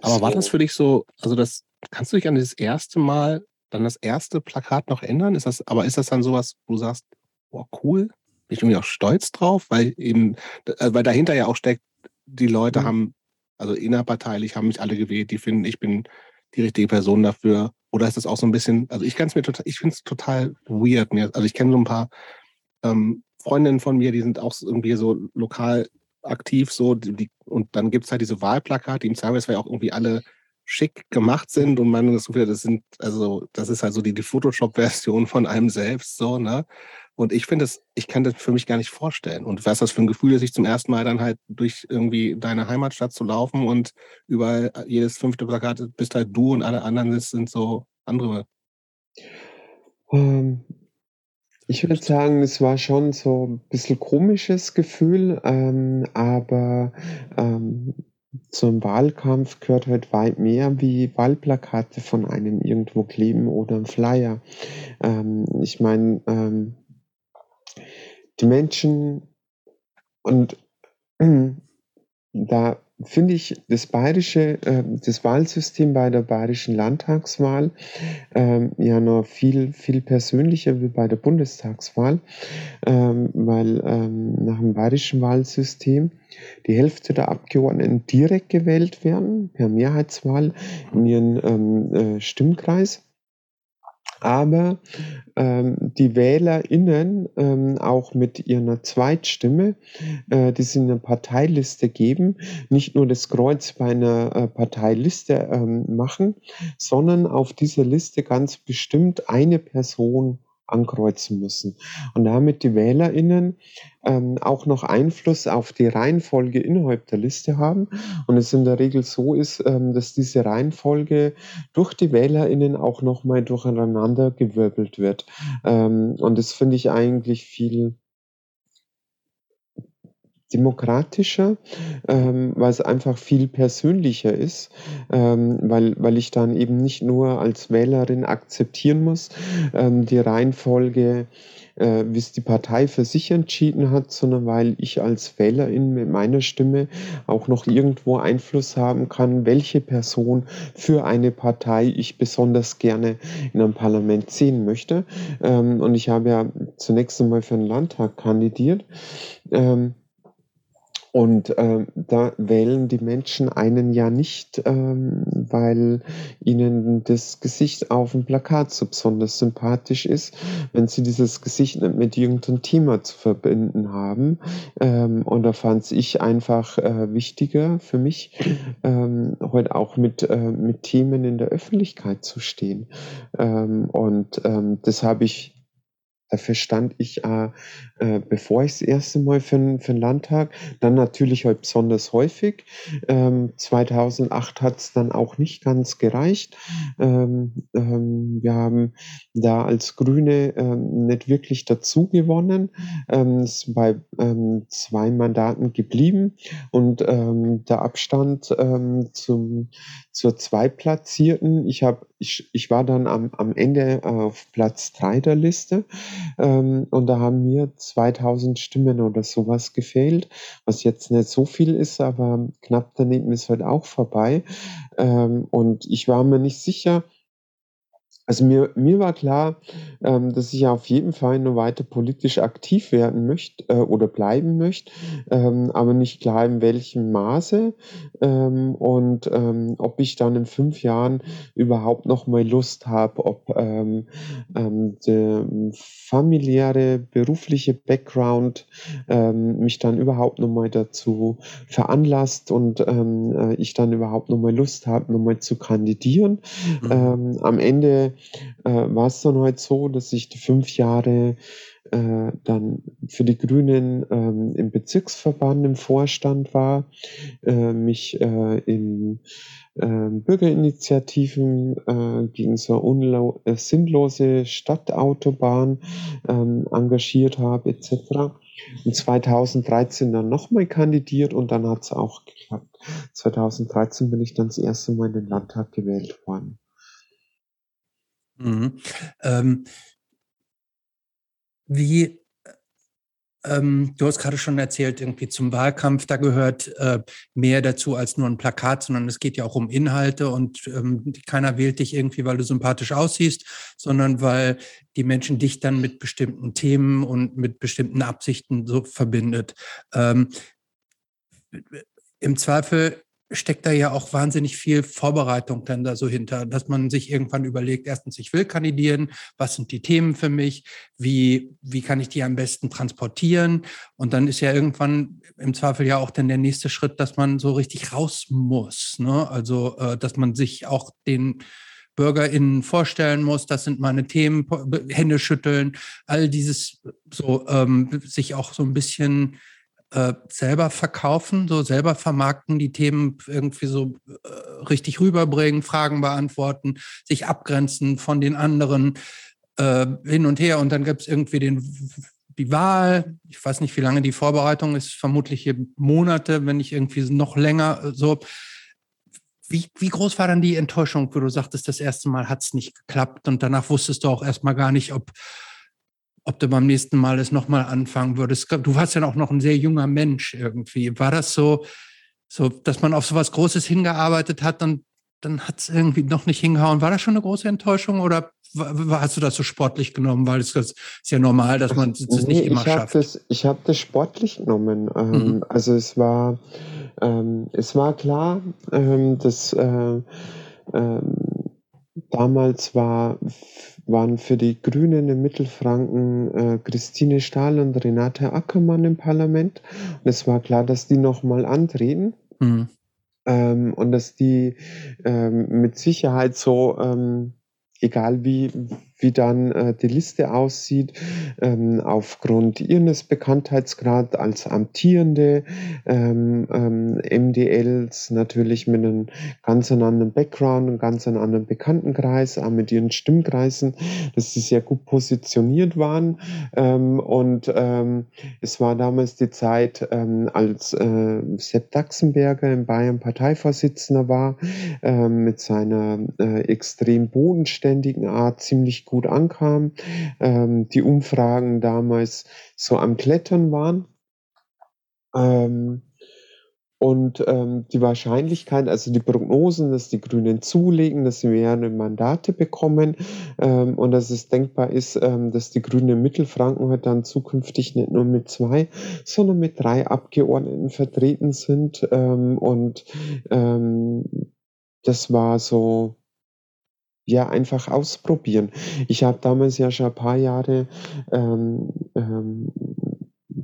Aber war das für dich so, also das, kannst du dich an das erste Mal, dann das erste Plakat noch ändern? Ist das, aber ist das dann sowas, wo du sagst, boah, cool, bin ich irgendwie auch stolz drauf, weil eben, äh, weil dahinter ja auch steckt, die Leute mhm. haben, also innerparteilich haben mich alle gewählt, die finden, ich bin die richtige Person dafür. Oder ist das auch so ein bisschen, also ich kann es mir total, ich finde es total weird. Mir, also ich kenne so ein paar ähm, Freundinnen von mir, die sind auch irgendwie so lokal aktiv, so, die, und dann gibt es halt diese Wahlplakate, die im Zweifelsfall auch irgendwie alle schick gemacht sind und man das Gefühl das sind, also das ist halt so die, die Photoshop-Version von einem selbst, so, ne? Und ich finde es, ich kann das für mich gar nicht vorstellen. Und was das für ein Gefühl ist, sich zum ersten Mal dann halt durch irgendwie deine Heimatstadt zu laufen und überall jedes fünfte Plakat bist halt du und alle anderen sind so andere. Ähm, ich würde sagen, es war schon so ein bisschen komisches Gefühl, ähm, aber ähm, zum Wahlkampf gehört halt weit mehr wie Wahlplakate von einem irgendwo kleben oder ein Flyer. Ähm, ich meine, ähm, die Menschen und da finde ich das bayerische, äh, das Wahlsystem bei der bayerischen Landtagswahl ähm, ja noch viel, viel persönlicher wie bei der Bundestagswahl, ähm, weil ähm, nach dem bayerischen Wahlsystem die Hälfte der Abgeordneten direkt gewählt werden, per Mehrheitswahl in ihren ähm, äh, Stimmkreis aber ähm, die WählerInnen ähm, auch mit ihrer Zweitstimme, äh, die sie in eine Parteiliste geben, nicht nur das Kreuz bei einer äh, Parteiliste ähm, machen, sondern auf dieser Liste ganz bestimmt eine Person ankreuzen müssen. Und damit die WählerInnen ähm, auch noch Einfluss auf die Reihenfolge innerhalb der Liste haben. Und es in der Regel so ist, ähm, dass diese Reihenfolge durch die WählerInnen auch nochmal durcheinander gewirbelt wird. Ähm, und das finde ich eigentlich viel demokratischer, ähm, weil es einfach viel persönlicher ist, ähm, weil, weil ich dann eben nicht nur als Wählerin akzeptieren muss, ähm, die Reihenfolge, äh, wie es die Partei für sich entschieden hat, sondern weil ich als Wählerin mit meiner Stimme auch noch irgendwo Einfluss haben kann, welche Person für eine Partei ich besonders gerne in einem Parlament sehen möchte. Ähm, und ich habe ja zunächst einmal für den Landtag kandidiert. Ähm, und ähm, da wählen die Menschen einen ja nicht, ähm, weil ihnen das Gesicht auf dem Plakat so besonders sympathisch ist, wenn sie dieses Gesicht nicht mit irgendeinem Thema zu verbinden haben. Ähm, und da fand ich einfach äh, wichtiger für mich, ähm, heute auch mit, äh, mit Themen in der Öffentlichkeit zu stehen. Ähm, und ähm, das habe ich Dafür stand ich, äh, äh, bevor ich das erste Mal für, für den Landtag, dann natürlich halt besonders häufig. Ähm, 2008 hat es dann auch nicht ganz gereicht. Ähm, ähm, wir haben da als Grüne ähm, nicht wirklich dazu gewonnen. Ähm, ist bei ähm, zwei Mandaten geblieben und der Abstand zum, zur Zweitplatzierten, ich, hab, ich, ich war dann am, am Ende auf Platz drei der Liste und da haben mir 2000 Stimmen oder sowas gefehlt, was jetzt nicht so viel ist, aber knapp daneben ist halt auch vorbei. Ähm, und ich war mir nicht sicher, also mir, mir war klar, ähm, dass ich auf jeden Fall nur weiter politisch aktiv werden möchte äh, oder bleiben möchte, ähm, aber nicht klar in welchem Maße ähm, und ähm, ob ich dann in fünf Jahren überhaupt noch mal Lust habe, ob ähm, ähm, der familiäre, berufliche Background mich dann überhaupt noch mal dazu veranlasst und äh, ich dann überhaupt noch mal Lust habe, noch mal zu kandidieren. Mhm. Am Ende äh, war es dann halt so, dass ich die fünf Jahre äh, dann für die Grünen ähm, im Bezirksverband im Vorstand war, äh, mich äh, in äh, Bürgerinitiativen äh, gegen so äh, sinnlose Stadtautobahn ähm, engagiert habe etc. Und 2013 dann nochmal kandidiert und dann hat es auch geklappt. 2013 bin ich dann das erste Mal in den Landtag gewählt worden. Mhm. Ähm, wie, ähm, du hast gerade schon erzählt, irgendwie zum Wahlkampf, da gehört äh, mehr dazu als nur ein Plakat, sondern es geht ja auch um Inhalte und ähm, keiner wählt dich irgendwie, weil du sympathisch aussiehst, sondern weil die Menschen dich dann mit bestimmten Themen und mit bestimmten Absichten so verbindet. Ähm, Im Zweifel steckt da ja auch wahnsinnig viel Vorbereitung dann da so hinter, dass man sich irgendwann überlegt, erstens, ich will kandidieren, was sind die Themen für mich, wie, wie kann ich die am besten transportieren? Und dann ist ja irgendwann im Zweifel ja auch dann der nächste Schritt, dass man so richtig raus muss. Ne? Also, äh, dass man sich auch den BürgerInnen vorstellen muss, das sind meine Themen, Hände schütteln, all dieses so, ähm, sich auch so ein bisschen äh, selber verkaufen, so selber vermarkten, die Themen irgendwie so äh, richtig rüberbringen, Fragen beantworten, sich abgrenzen von den anderen äh, hin und her. Und dann gibt es irgendwie den, die Wahl. Ich weiß nicht, wie lange die Vorbereitung ist, vermutlich hier Monate, wenn nicht irgendwie noch länger äh, so. Wie, wie groß war dann die Enttäuschung, wo du sagtest, das erste Mal hat es nicht geklappt und danach wusstest du auch erstmal gar nicht, ob, ob du beim nächsten Mal es nochmal anfangen würdest. Du warst ja auch noch ein sehr junger Mensch irgendwie. War das so, so dass man auf so was Großes hingearbeitet hat und dann hat es irgendwie noch nicht hingehauen? War das schon eine große Enttäuschung oder hast du das so sportlich genommen? Weil es ist ja normal, dass man es nee, nicht immer ich schafft. Das, ich habe das sportlich genommen. Ähm, mhm. Also es war, ähm, es war klar, ähm, dass äh, ähm, damals war waren für die Grünen in Mittelfranken äh, Christine Stahl und Renate Ackermann im Parlament. Und es war klar, dass die nochmal antreten. Mhm. Ähm, und dass die ähm, mit Sicherheit so, ähm, egal wie, wie dann äh, die Liste aussieht, ähm, aufgrund ihres Bekanntheitsgrad als Amtierende, ähm, ähm, MDLs natürlich mit einem ganz anderen Background, einem ganz anderen Bekanntenkreis, auch mit ihren Stimmkreisen, dass sie sehr gut positioniert waren. Ähm, und ähm, es war damals die Zeit, ähm, als äh, Sepp Daxenberger in Bayern Parteivorsitzender war, mit seiner äh, extrem bodenständigen Art ziemlich gut ankam, ähm, die Umfragen damals so am Klettern waren. Ähm, und ähm, die Wahrscheinlichkeit, also die Prognosen, dass die Grünen zulegen, dass sie mehrere Mandate bekommen ähm, und dass es denkbar ist, ähm, dass die Grünen in Mittelfranken halt dann zukünftig nicht nur mit zwei, sondern mit drei Abgeordneten vertreten sind. Ähm, und ähm, das war so ja, einfach ausprobieren. Ich habe damals ja schon ein paar Jahre ähm, ähm,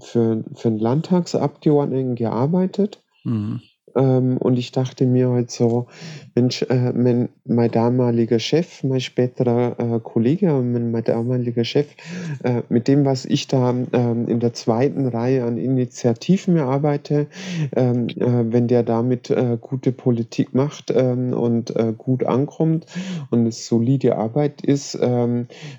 für, für einen Landtagsabgeordneten gearbeitet. Mhm. Ähm, und ich dachte mir halt so, Mensch, äh, mein, mein damaliger Chef, mein späterer äh, Kollege, mein, mein damaliger Chef, äh, mit dem, was ich da ähm, in der zweiten Reihe an Initiativen erarbeite, ähm, äh, wenn der damit äh, gute Politik macht ähm, und äh, gut ankommt und es solide Arbeit ist,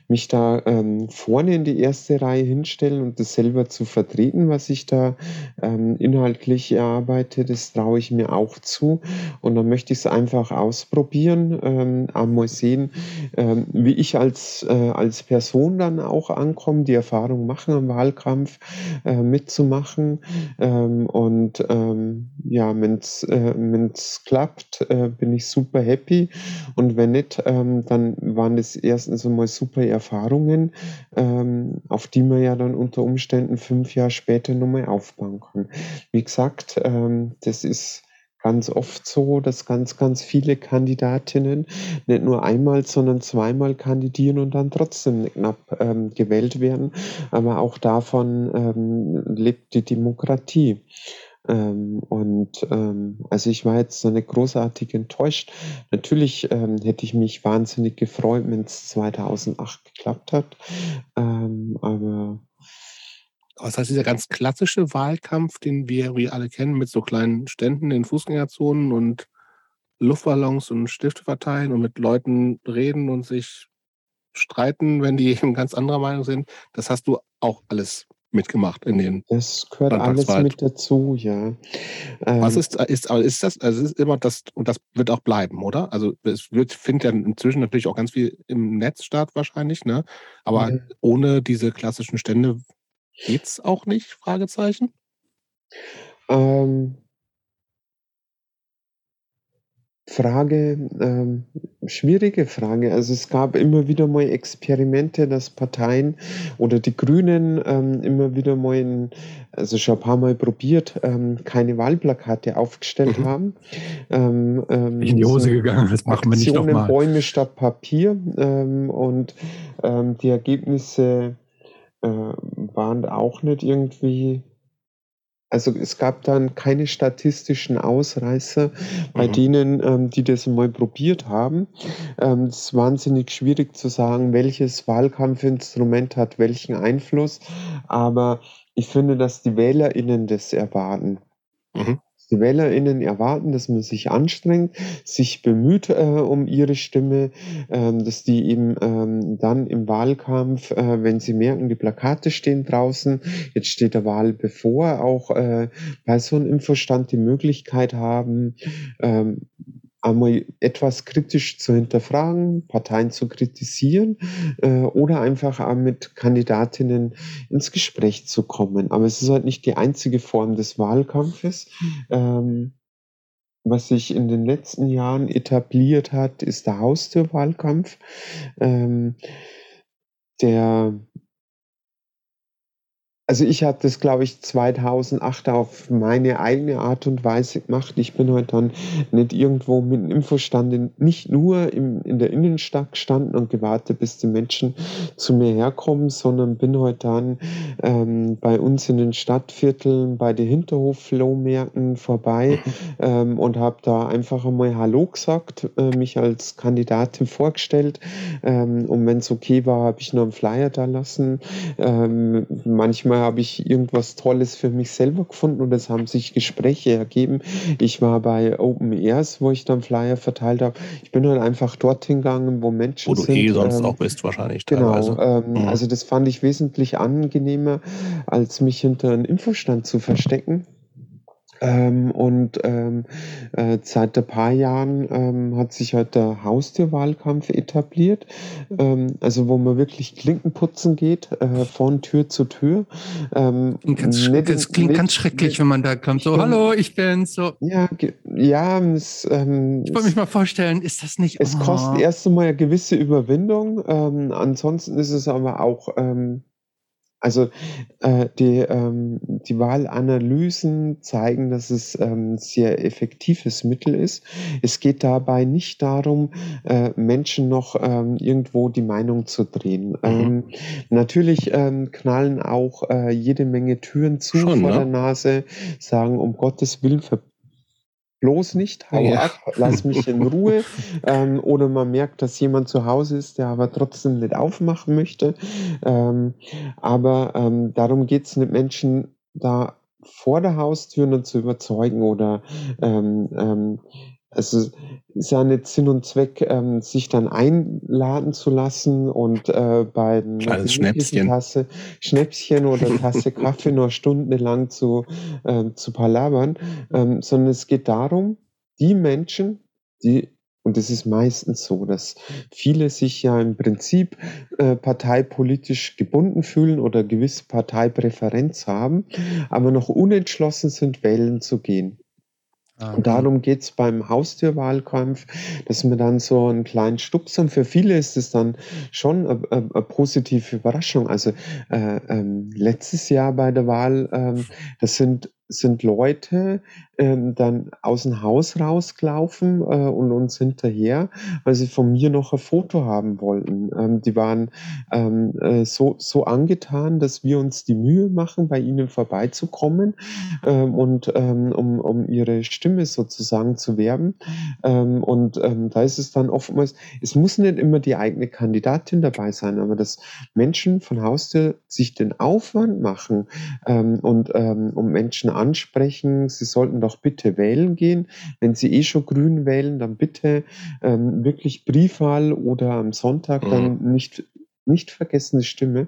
mich da vorne in die erste Reihe hinstellen und das selber zu vertreten, was ich da inhaltlich erarbeite, das traue ich mir auch zu. Und dann möchte ich es einfach ausprobieren, ähm, einmal sehen, ähm, wie ich als, äh, als Person dann auch ankomme, die Erfahrung machen am Wahlkampf äh, mitzumachen. Ähm, und ähm, ja, wenn es äh, klappt, äh, bin ich super happy. Und wenn nicht, ähm, dann waren es erstens einmal super Erfahrungen, ähm, auf die man ja dann unter Umständen fünf Jahre später nochmal aufbauen kann. Wie gesagt, das ist ganz oft so, dass ganz, ganz viele Kandidatinnen nicht nur einmal, sondern zweimal kandidieren und dann trotzdem knapp ähm, gewählt werden. Aber auch davon ähm, lebt die Demokratie. Ähm, und ähm, also ich war jetzt so eine großartig enttäuscht. Natürlich ähm, hätte ich mich wahnsinnig gefreut, wenn es 2008 geklappt hat. Ähm, aber das heißt, dieser ganz klassische Wahlkampf, den wir, wir alle kennen, mit so kleinen Ständen in Fußgängerzonen und Luftballons und Stifte verteilen und mit Leuten reden und sich streiten, wenn die eben ganz anderer Meinung sind, das hast du auch alles mitgemacht in den. Das gehört alles mit dazu, ja. Ähm, Was ist, ist, ist das, also ist immer das, und das wird auch bleiben, oder? Also es wird, findet ja inzwischen natürlich auch ganz viel im Netz statt wahrscheinlich, ne? Aber ja. ohne diese klassischen Stände Geht's auch nicht? Fragezeichen. Ähm, Frage, ähm, schwierige Frage. Also es gab immer wieder mal Experimente, dass Parteien oder die Grünen ähm, immer wieder mal, in, also schon ein paar Mal probiert, ähm, keine Wahlplakate aufgestellt mhm. haben. Ähm, ähm, in die Hose gegangen, das machen wir nicht nochmal. Bäume statt Papier ähm, und ähm, die Ergebnisse äh, waren auch nicht irgendwie also es gab dann keine statistischen Ausreißer bei mhm. denen, ähm, die das mal probiert haben. Ähm, es ist wahnsinnig schwierig zu sagen, welches Wahlkampfinstrument hat welchen Einfluss, aber ich finde, dass die WählerInnen das erwarten. Mhm. Die WählerInnen erwarten, dass man sich anstrengt, sich bemüht äh, um ihre Stimme, ähm, dass die eben ähm, dann im Wahlkampf, äh, wenn sie merken, die Plakate stehen draußen, jetzt steht der Wahl bevor, auch äh, bei so einem Infostand die Möglichkeit haben, ähm, einmal etwas kritisch zu hinterfragen, Parteien zu kritisieren äh, oder einfach auch mit Kandidatinnen ins Gespräch zu kommen. Aber es ist halt nicht die einzige Form des Wahlkampfes. Ähm, was sich in den letzten Jahren etabliert hat, ist der Haustürwahlkampf. Ähm, der also ich habe das, glaube ich, 2008 auf meine eigene Art und Weise gemacht. Ich bin heute dann nicht irgendwo mit einem Infostand, in, nicht nur im, in der Innenstadt gestanden und gewartet, bis die Menschen zu mir herkommen, sondern bin heute dann ähm, bei uns in den Stadtvierteln, bei den Hinterhof-Flohmärkten vorbei ähm, und habe da einfach einmal Hallo gesagt, äh, mich als Kandidatin vorgestellt. Ähm, und wenn es okay war, habe ich noch einen Flyer da lassen. Ähm, manchmal Mal habe ich irgendwas Tolles für mich selber gefunden und es haben sich Gespräche ergeben. Ich war bei Open Airs, wo ich dann Flyer verteilt habe. Ich bin halt einfach dorthin gegangen, wo Menschen sind. Wo du sind. eh sonst ähm, auch bist wahrscheinlich teilweise. Genau, ähm, mhm. also das fand ich wesentlich angenehmer, als mich hinter einem Infostand zu verstecken. Ähm, und ähm, äh, seit ein paar Jahren ähm, hat sich halt der Haustürwahlkampf etabliert, ähm, also wo man wirklich Klinken putzen geht, äh, von Tür zu Tür. Ähm, ganz nicht, das klingt nicht, ganz schrecklich, nicht, wenn man da kommt. So, hallo, ich bin's. So. Ja, ja. Es, ähm, ich wollte mich mal vorstellen, ist das nicht? Es oh. kostet erst einmal eine gewisse Überwindung. Ähm, ansonsten ist es aber auch ähm, also äh, die, ähm, die Wahlanalysen zeigen, dass es ähm, sehr effektives Mittel ist. Es geht dabei nicht darum, äh, Menschen noch ähm, irgendwo die Meinung zu drehen. Mhm. Ähm, natürlich ähm, knallen auch äh, jede Menge Türen zu Schon, vor ne? der Nase, sagen um Gottes Willen bloß nicht, hau ja. ab, lass mich in Ruhe. ähm, oder man merkt, dass jemand zu Hause ist, der aber trotzdem nicht aufmachen möchte. Ähm, aber ähm, darum geht es nicht Menschen da vor der Haustür zu überzeugen oder ähm, ähm, also ist ja nicht Sinn und Zweck, ähm, sich dann einladen zu lassen und äh, bei einer Schnäpschen. Tasse Schnäpschen oder Tasse Kaffee nur stundenlang zu, äh, zu palabern, ähm, sondern es geht darum, die Menschen, die und es ist meistens so, dass viele sich ja im Prinzip äh, parteipolitisch gebunden fühlen oder gewisse Parteipräferenz haben, aber noch unentschlossen sind, wählen zu gehen. Ah, und darum geht es beim Haustürwahlkampf, dass man dann so einen kleinen Stups und für viele ist es dann schon eine, eine positive Überraschung. Also äh, ähm, letztes Jahr bei der Wahl, ähm, das sind sind Leute ähm, dann aus dem Haus rausgelaufen äh, und uns hinterher, weil sie von mir noch ein Foto haben wollten. Ähm, die waren ähm, äh, so, so angetan, dass wir uns die Mühe machen, bei ihnen vorbeizukommen ähm, und ähm, um, um ihre Stimme sozusagen zu werben. Ähm, und ähm, da ist es dann oftmals, es muss nicht immer die eigene Kandidatin dabei sein, aber dass Menschen von Haustür sich den Aufwand machen und um Menschen ansprechen, sie sollten doch bitte wählen gehen. Wenn sie eh schon grün wählen, dann bitte ähm, wirklich Briefwahl oder am Sonntag mhm. dann nicht, nicht vergessen die Stimme.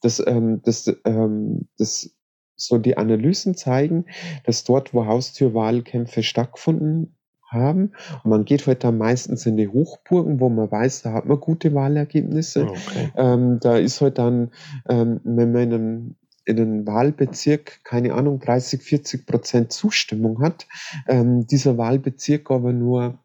Das, ähm, das, ähm, das so die Analysen zeigen, dass dort, wo Haustürwahlkämpfe stattgefunden haben. Und man geht heute halt meistens in die Hochburgen, wo man weiß, da hat man gute Wahlergebnisse. Okay. Ähm, da ist heute halt dann, ähm, wenn man in einem in einem Wahlbezirk, keine Ahnung, 30, 40 Prozent Zustimmung hat, ähm, dieser Wahlbezirk aber nur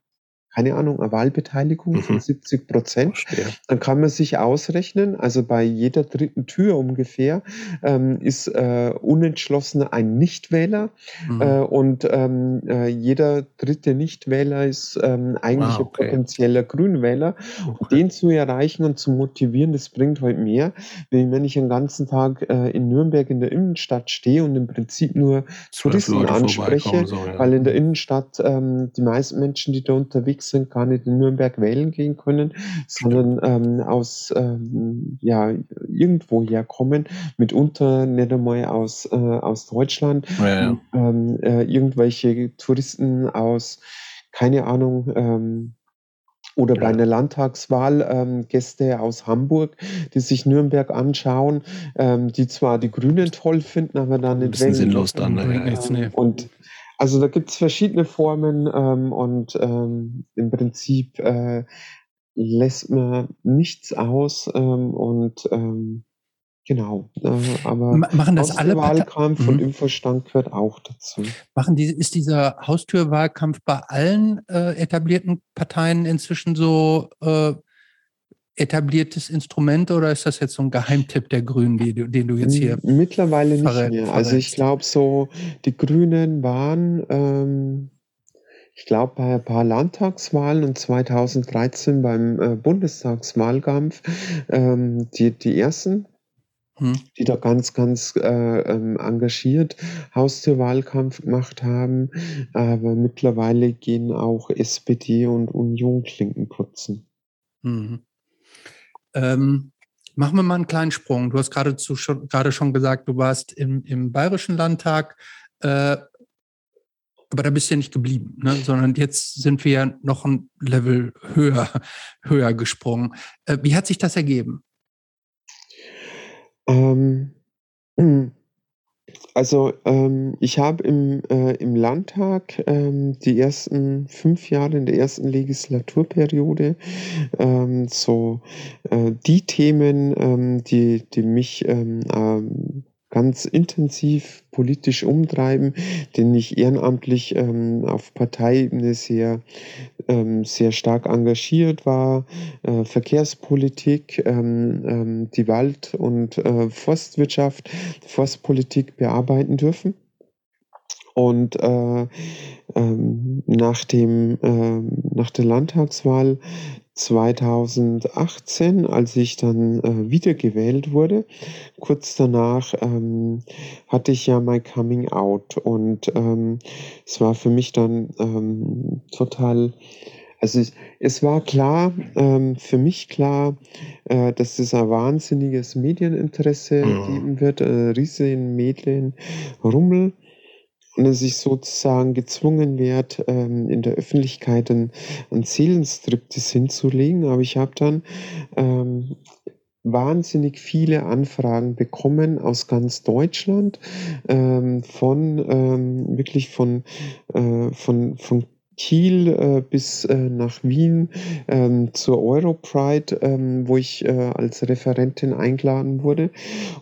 keine Ahnung, eine Wahlbeteiligung mhm. von 70 Prozent. Dann kann man sich ausrechnen, also bei jeder dritten Tür ungefähr ähm, ist äh, Unentschlossener ein Nichtwähler mhm. äh, und ähm, äh, jeder dritte Nichtwähler ist ähm, eigentlich ah, okay. ein potenzieller Grünwähler. Okay. Den zu erreichen und zu motivieren, das bringt heute mehr, wie wenn ich den ganzen Tag äh, in Nürnberg in der Innenstadt stehe und im Prinzip nur Touristen anspreche, so, ja. weil in der Innenstadt ähm, die meisten Menschen, die da unterwegs unterwegs sind, gar nicht in Nürnberg wählen gehen können, sondern ähm, aus ähm, ja, irgendwo herkommen, mitunter nicht einmal aus, äh, aus Deutschland, ja, ja. Ähm, äh, irgendwelche Touristen aus, keine Ahnung, ähm, oder bei einer Landtagswahl ähm, Gäste aus Hamburg, die sich Nürnberg anschauen, ähm, die zwar die Grünen toll finden, aber dann nicht wählen. sinnlos dann. Ja, und also da gibt es verschiedene Formen ähm, und ähm, im Prinzip äh, lässt man nichts aus ähm, und ähm, genau. Äh, aber machen das alle Wahlkampf und mhm. Infostand gehört auch dazu. Machen die, ist dieser Haustürwahlkampf bei allen äh, etablierten Parteien inzwischen so äh, etabliertes Instrument oder ist das jetzt so ein Geheimtipp der Grünen, die, den du jetzt hier Mittlerweile nicht verrät, mehr. Also ich glaube so, die Grünen waren, ähm, ich glaube bei ein paar Landtagswahlen und 2013 beim äh, Bundestagswahlkampf ähm, die, die ersten, hm. die da ganz, ganz äh, ähm, engagiert Haustürwahlkampf gemacht haben. Aber mittlerweile gehen auch SPD und Union Klinken putzen. Mhm. Ähm, machen wir mal einen kleinen Sprung. Du hast gerade schon, gerade schon gesagt, du warst im, im Bayerischen Landtag, äh, aber da bist du ja nicht geblieben, ne? sondern jetzt sind wir ja noch ein Level höher, höher gesprungen. Äh, wie hat sich das ergeben? Ähm, also ähm, ich habe im, äh, im Landtag ähm, die ersten fünf Jahre in der ersten Legislaturperiode ähm, so äh, die Themen, ähm, die, die mich ähm, ähm, ganz intensiv politisch umtreiben, den ich ehrenamtlich ähm, auf Parteiebene sehr, ähm, sehr stark engagiert war. Äh, Verkehrspolitik, ähm, ähm die Wald- und äh, Forstwirtschaft, Forstpolitik bearbeiten dürfen. Und äh, ähm, nach, dem, äh, nach der Landtagswahl 2018, als ich dann äh, wiedergewählt wurde. Kurz danach ähm, hatte ich ja mein Coming Out und ähm, es war für mich dann ähm, total also es, es war klar, ähm, für mich klar, äh, dass es ein wahnsinniges Medieninteresse mhm. geben wird, äh, riesigen Medienrummel und dass ich sozusagen gezwungen werde, ähm, in der Öffentlichkeit einen, einen Seelenstriptease hinzulegen. Aber ich habe dann ähm, wahnsinnig viele Anfragen bekommen aus ganz Deutschland, ähm, von ähm, wirklich von, äh, von, von Kiel äh, bis äh, nach Wien ähm, zur Europride, ähm, wo ich äh, als Referentin eingeladen wurde.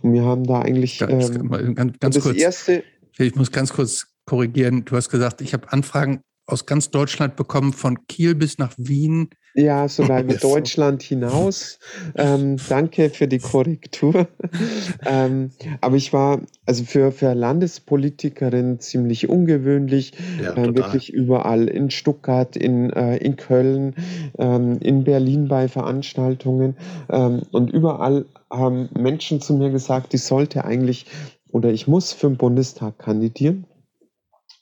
Und wir haben da eigentlich ganz, ähm, ganz, ganz das kurz. erste. Ich muss ganz kurz korrigieren. Du hast gesagt, ich habe Anfragen aus ganz Deutschland bekommen, von Kiel bis nach Wien. Ja, sogar über Deutschland hinaus. Ähm, danke für die Korrektur. ähm, aber ich war also für, für Landespolitikerin ziemlich ungewöhnlich. Ja, äh, wirklich überall in Stuttgart, in, äh, in Köln, ähm, in Berlin bei Veranstaltungen. Ähm, und überall haben Menschen zu mir gesagt, ich sollte eigentlich oder ich muss für den Bundestag kandidieren.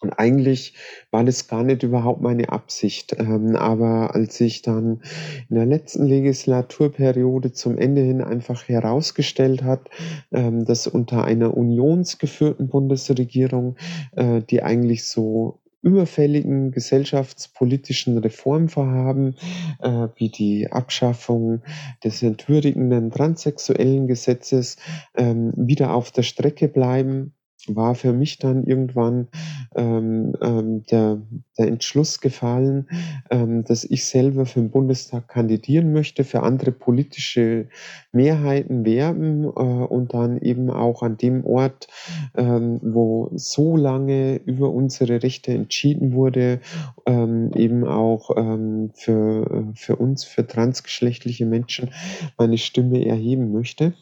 Und eigentlich war das gar nicht überhaupt meine Absicht. Ähm, aber als ich dann in der letzten Legislaturperiode zum Ende hin einfach herausgestellt hat, ähm, dass unter einer unionsgeführten Bundesregierung, äh, die eigentlich so überfälligen gesellschaftspolitischen Reformvorhaben äh, wie die Abschaffung des entwürdigenden transsexuellen Gesetzes ähm, wieder auf der Strecke bleiben war für mich dann irgendwann ähm, ähm, der, der Entschluss gefallen, ähm, dass ich selber für den Bundestag kandidieren möchte, für andere politische Mehrheiten werben äh, und dann eben auch an dem Ort, ähm, wo so lange über unsere Rechte entschieden wurde, ähm, eben auch ähm, für, für uns, für transgeschlechtliche Menschen meine Stimme erheben möchte.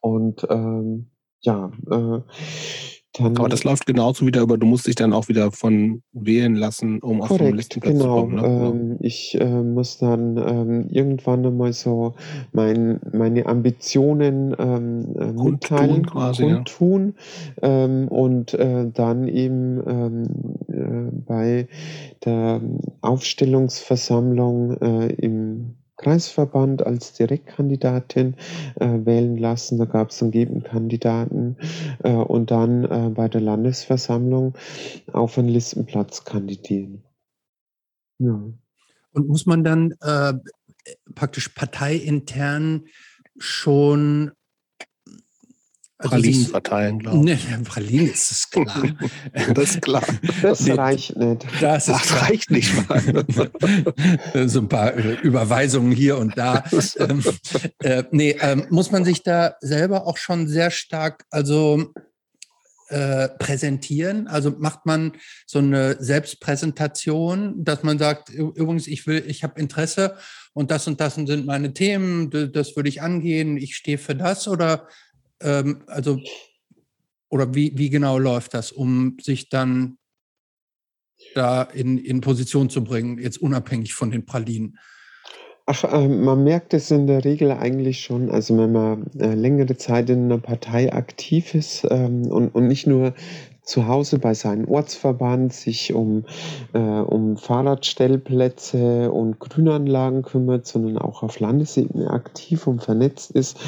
Und ähm, ja, äh, dann. Aber das läuft genauso wieder über, du musst dich dann auch wieder von wählen lassen, um korrekt, auf den Listenplatz genau. zu kommen. Ne? Ähm, ich äh, muss dann ähm, irgendwann einmal so mein, meine Ambitionen ähm, äh, mitteilen, quasi, kundtun ja. ähm, und äh, dann eben ähm, äh, bei der Aufstellungsversammlung äh, im Kreisverband als Direktkandidatin äh, wählen lassen. Da gab es einen Gegenkandidaten äh, und dann äh, bei der Landesversammlung auf einen Listenplatz kandidieren. Ja. Und muss man dann äh, praktisch parteiintern schon also Pralinen verteilen, glaube ich. Ne, Pralinen ist es klar. das ist klar. Das nee, reicht nicht. Das, das reicht nicht mal. so ein paar Überweisungen hier und da. ähm, äh, nee, ähm, muss man sich da selber auch schon sehr stark, also äh, präsentieren? Also macht man so eine Selbstpräsentation, dass man sagt, übrigens, ich will, ich habe Interesse und das und das sind meine Themen, das würde ich angehen, ich stehe für das oder ähm, also, oder wie, wie genau läuft das, um sich dann da in, in Position zu bringen, jetzt unabhängig von den Pralinen? Ach, äh, man merkt es in der Regel eigentlich schon, also wenn man äh, längere Zeit in einer Partei aktiv ist ähm, und, und nicht nur zu Hause bei seinem Ortsverband sich um, äh, um Fahrradstellplätze und Grünanlagen kümmert, sondern auch auf Landesebene aktiv und vernetzt ist,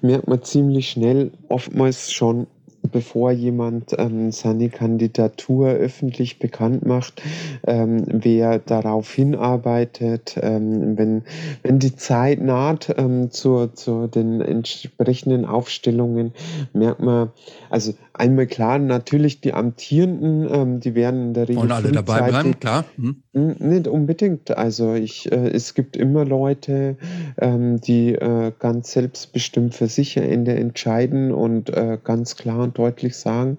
merkt man ziemlich schnell oftmals schon, bevor jemand ähm, seine Kandidatur öffentlich bekannt macht, ähm, wer darauf hinarbeitet, ähm, wenn, wenn die Zeit naht ähm, zu, zu den entsprechenden Aufstellungen, merkt man, also einmal klar, natürlich die Amtierenden, ähm, die werden in der Regel. Wollen alle dabei bleiben, klar. Hm. Nicht unbedingt. Also ich, äh, es gibt immer Leute, ähm, die äh, ganz selbstbestimmt für sich am Ende entscheiden und äh, ganz klar und deutlich sagen,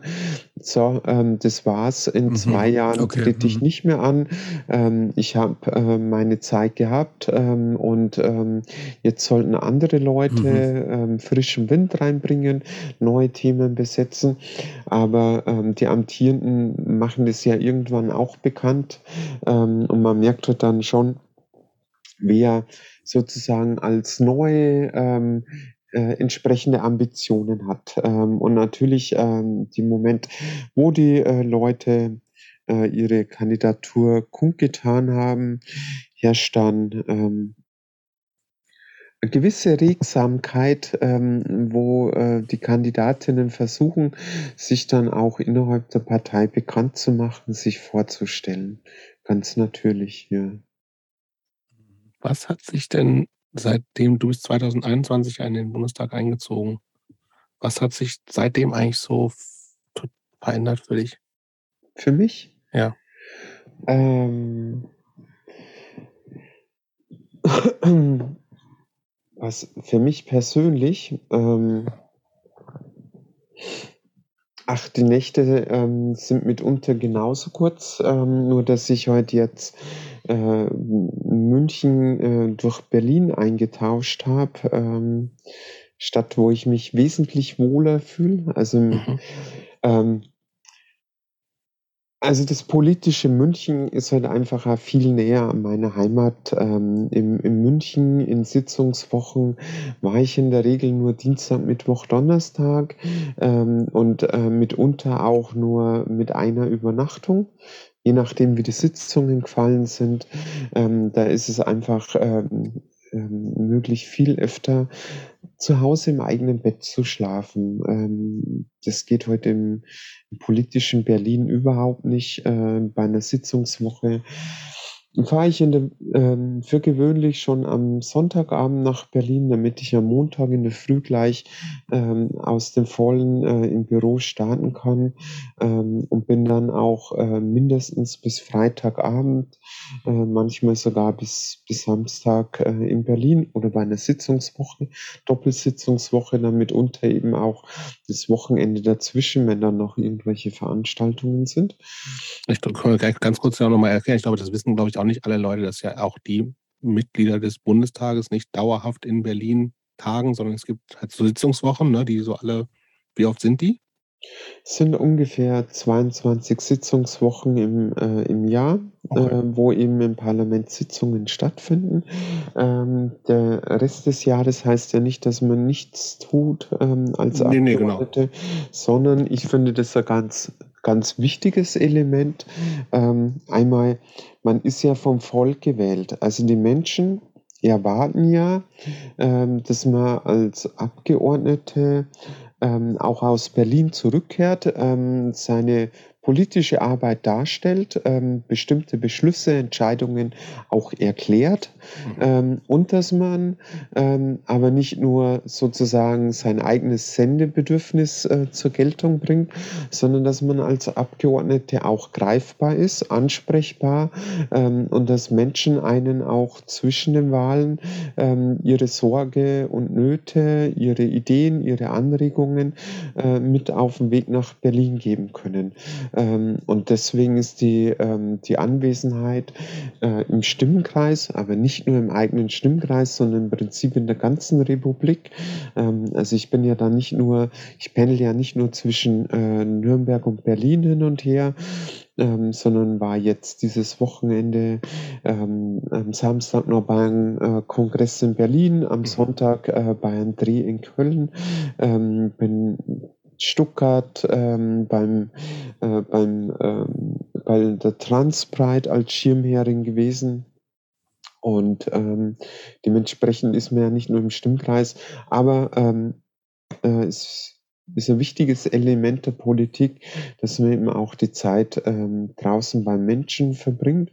so, ähm, das war's. In mhm. zwei Jahren okay. trete ich mhm. nicht mehr an. Ähm, ich habe äh, meine Zeit gehabt ähm, und ähm, jetzt sollten andere Leute mhm. Ähm, frischen Wind reinbringen, neue Themen besetzen. Aber ähm, die Amtierenden machen das ja irgendwann auch bekannt. Und man merkt halt dann schon, wer sozusagen als neu ähm, äh, entsprechende Ambitionen hat. Ähm, und natürlich ähm, die Moment, wo die äh, Leute äh, ihre Kandidatur kundgetan haben, herrscht dann ähm, eine gewisse Regsamkeit, ähm, wo äh, die Kandidatinnen versuchen, sich dann auch innerhalb der Partei bekannt zu machen, sich vorzustellen. Ganz natürlich, ja. Was hat sich denn seitdem du bist 2021 in den Bundestag eingezogen? Was hat sich seitdem eigentlich so verändert für dich? Für mich? Ja. Ähm, was für mich persönlich, ähm, ach, die Nächte ähm, sind mitunter genauso kurz, ähm, nur dass ich heute jetzt äh, München äh, durch Berlin eingetauscht habe, ähm, Stadt, wo ich mich wesentlich wohler fühle. Also mhm. Also das politische München ist halt einfach viel näher an meiner Heimat. Ähm, im, in München in Sitzungswochen war ich in der Regel nur Dienstag, Mittwoch, Donnerstag ähm, und äh, mitunter auch nur mit einer Übernachtung je nachdem, wie die Sitzungen gefallen sind, ähm, da ist es einfach ähm, ähm, möglich, viel öfter zu Hause im eigenen Bett zu schlafen. Ähm, das geht heute im, im, politischen Berlin überhaupt nicht. Äh, bei einer Sitzungswoche fahre ich in der, ähm, für gewöhnlich schon am Sonntagabend nach Berlin, damit ich am Montag in der Früh gleich ähm, aus dem Vollen äh, im Büro starten kann ähm, und bin dann auch äh, mindestens bis Freitagabend, äh, manchmal sogar bis, bis Samstag äh, in Berlin oder bei einer Sitzungswoche, Doppelsitzungswoche, dann mitunter eben auch das Wochenende dazwischen, wenn dann noch irgendwelche Veranstaltungen sind. Ich kann ganz kurz ja nochmal erklären, ich glaube, das wissen, glaube ich, auch nicht alle Leute, dass ja auch die Mitglieder des Bundestages nicht dauerhaft in Berlin tagen, sondern es gibt halt so Sitzungswochen, ne, die so alle, wie oft sind die? Es sind ungefähr 22 Sitzungswochen im, äh, im Jahr, okay. äh, wo eben im Parlament Sitzungen stattfinden. Ähm, der Rest des Jahres heißt ja nicht, dass man nichts tut ähm, als nee, Abgeordnete, nee, genau. sondern ich finde das ein ganz, ganz wichtiges Element. Ähm, einmal, man ist ja vom Volk gewählt. Also die Menschen erwarten ja, ähm, dass man als Abgeordnete ähm, auch aus Berlin zurückkehrt, ähm, seine politische Arbeit darstellt, ähm, bestimmte Beschlüsse, Entscheidungen auch erklärt mhm. ähm, und dass man ähm, aber nicht nur sozusagen sein eigenes Sendebedürfnis äh, zur Geltung bringt, sondern dass man als Abgeordnete auch greifbar ist, ansprechbar ähm, und dass Menschen einen auch zwischen den Wahlen ähm, ihre Sorge und Nöte, ihre Ideen, ihre Anregungen äh, mit auf den Weg nach Berlin geben können. Ähm, und deswegen ist die, ähm, die Anwesenheit äh, im Stimmenkreis, aber nicht nur im eigenen Stimmkreis, sondern im Prinzip in der ganzen Republik. Ähm, also ich bin ja da nicht nur, ich pendel ja nicht nur zwischen äh, Nürnberg und Berlin hin und her, ähm, sondern war jetzt dieses Wochenende ähm, am Samstag noch beim äh, Kongress in Berlin, am mhm. Sonntag äh, bei einem Dreh in Köln, ähm, bin Stuttgart ähm, beim, äh, beim, ähm, bei der Transpride als Schirmherrin gewesen. Und ähm, dementsprechend ist man ja nicht nur im Stimmkreis, aber ähm, äh, es ist ein wichtiges Element der Politik, dass man eben auch die Zeit ähm, draußen beim Menschen verbringt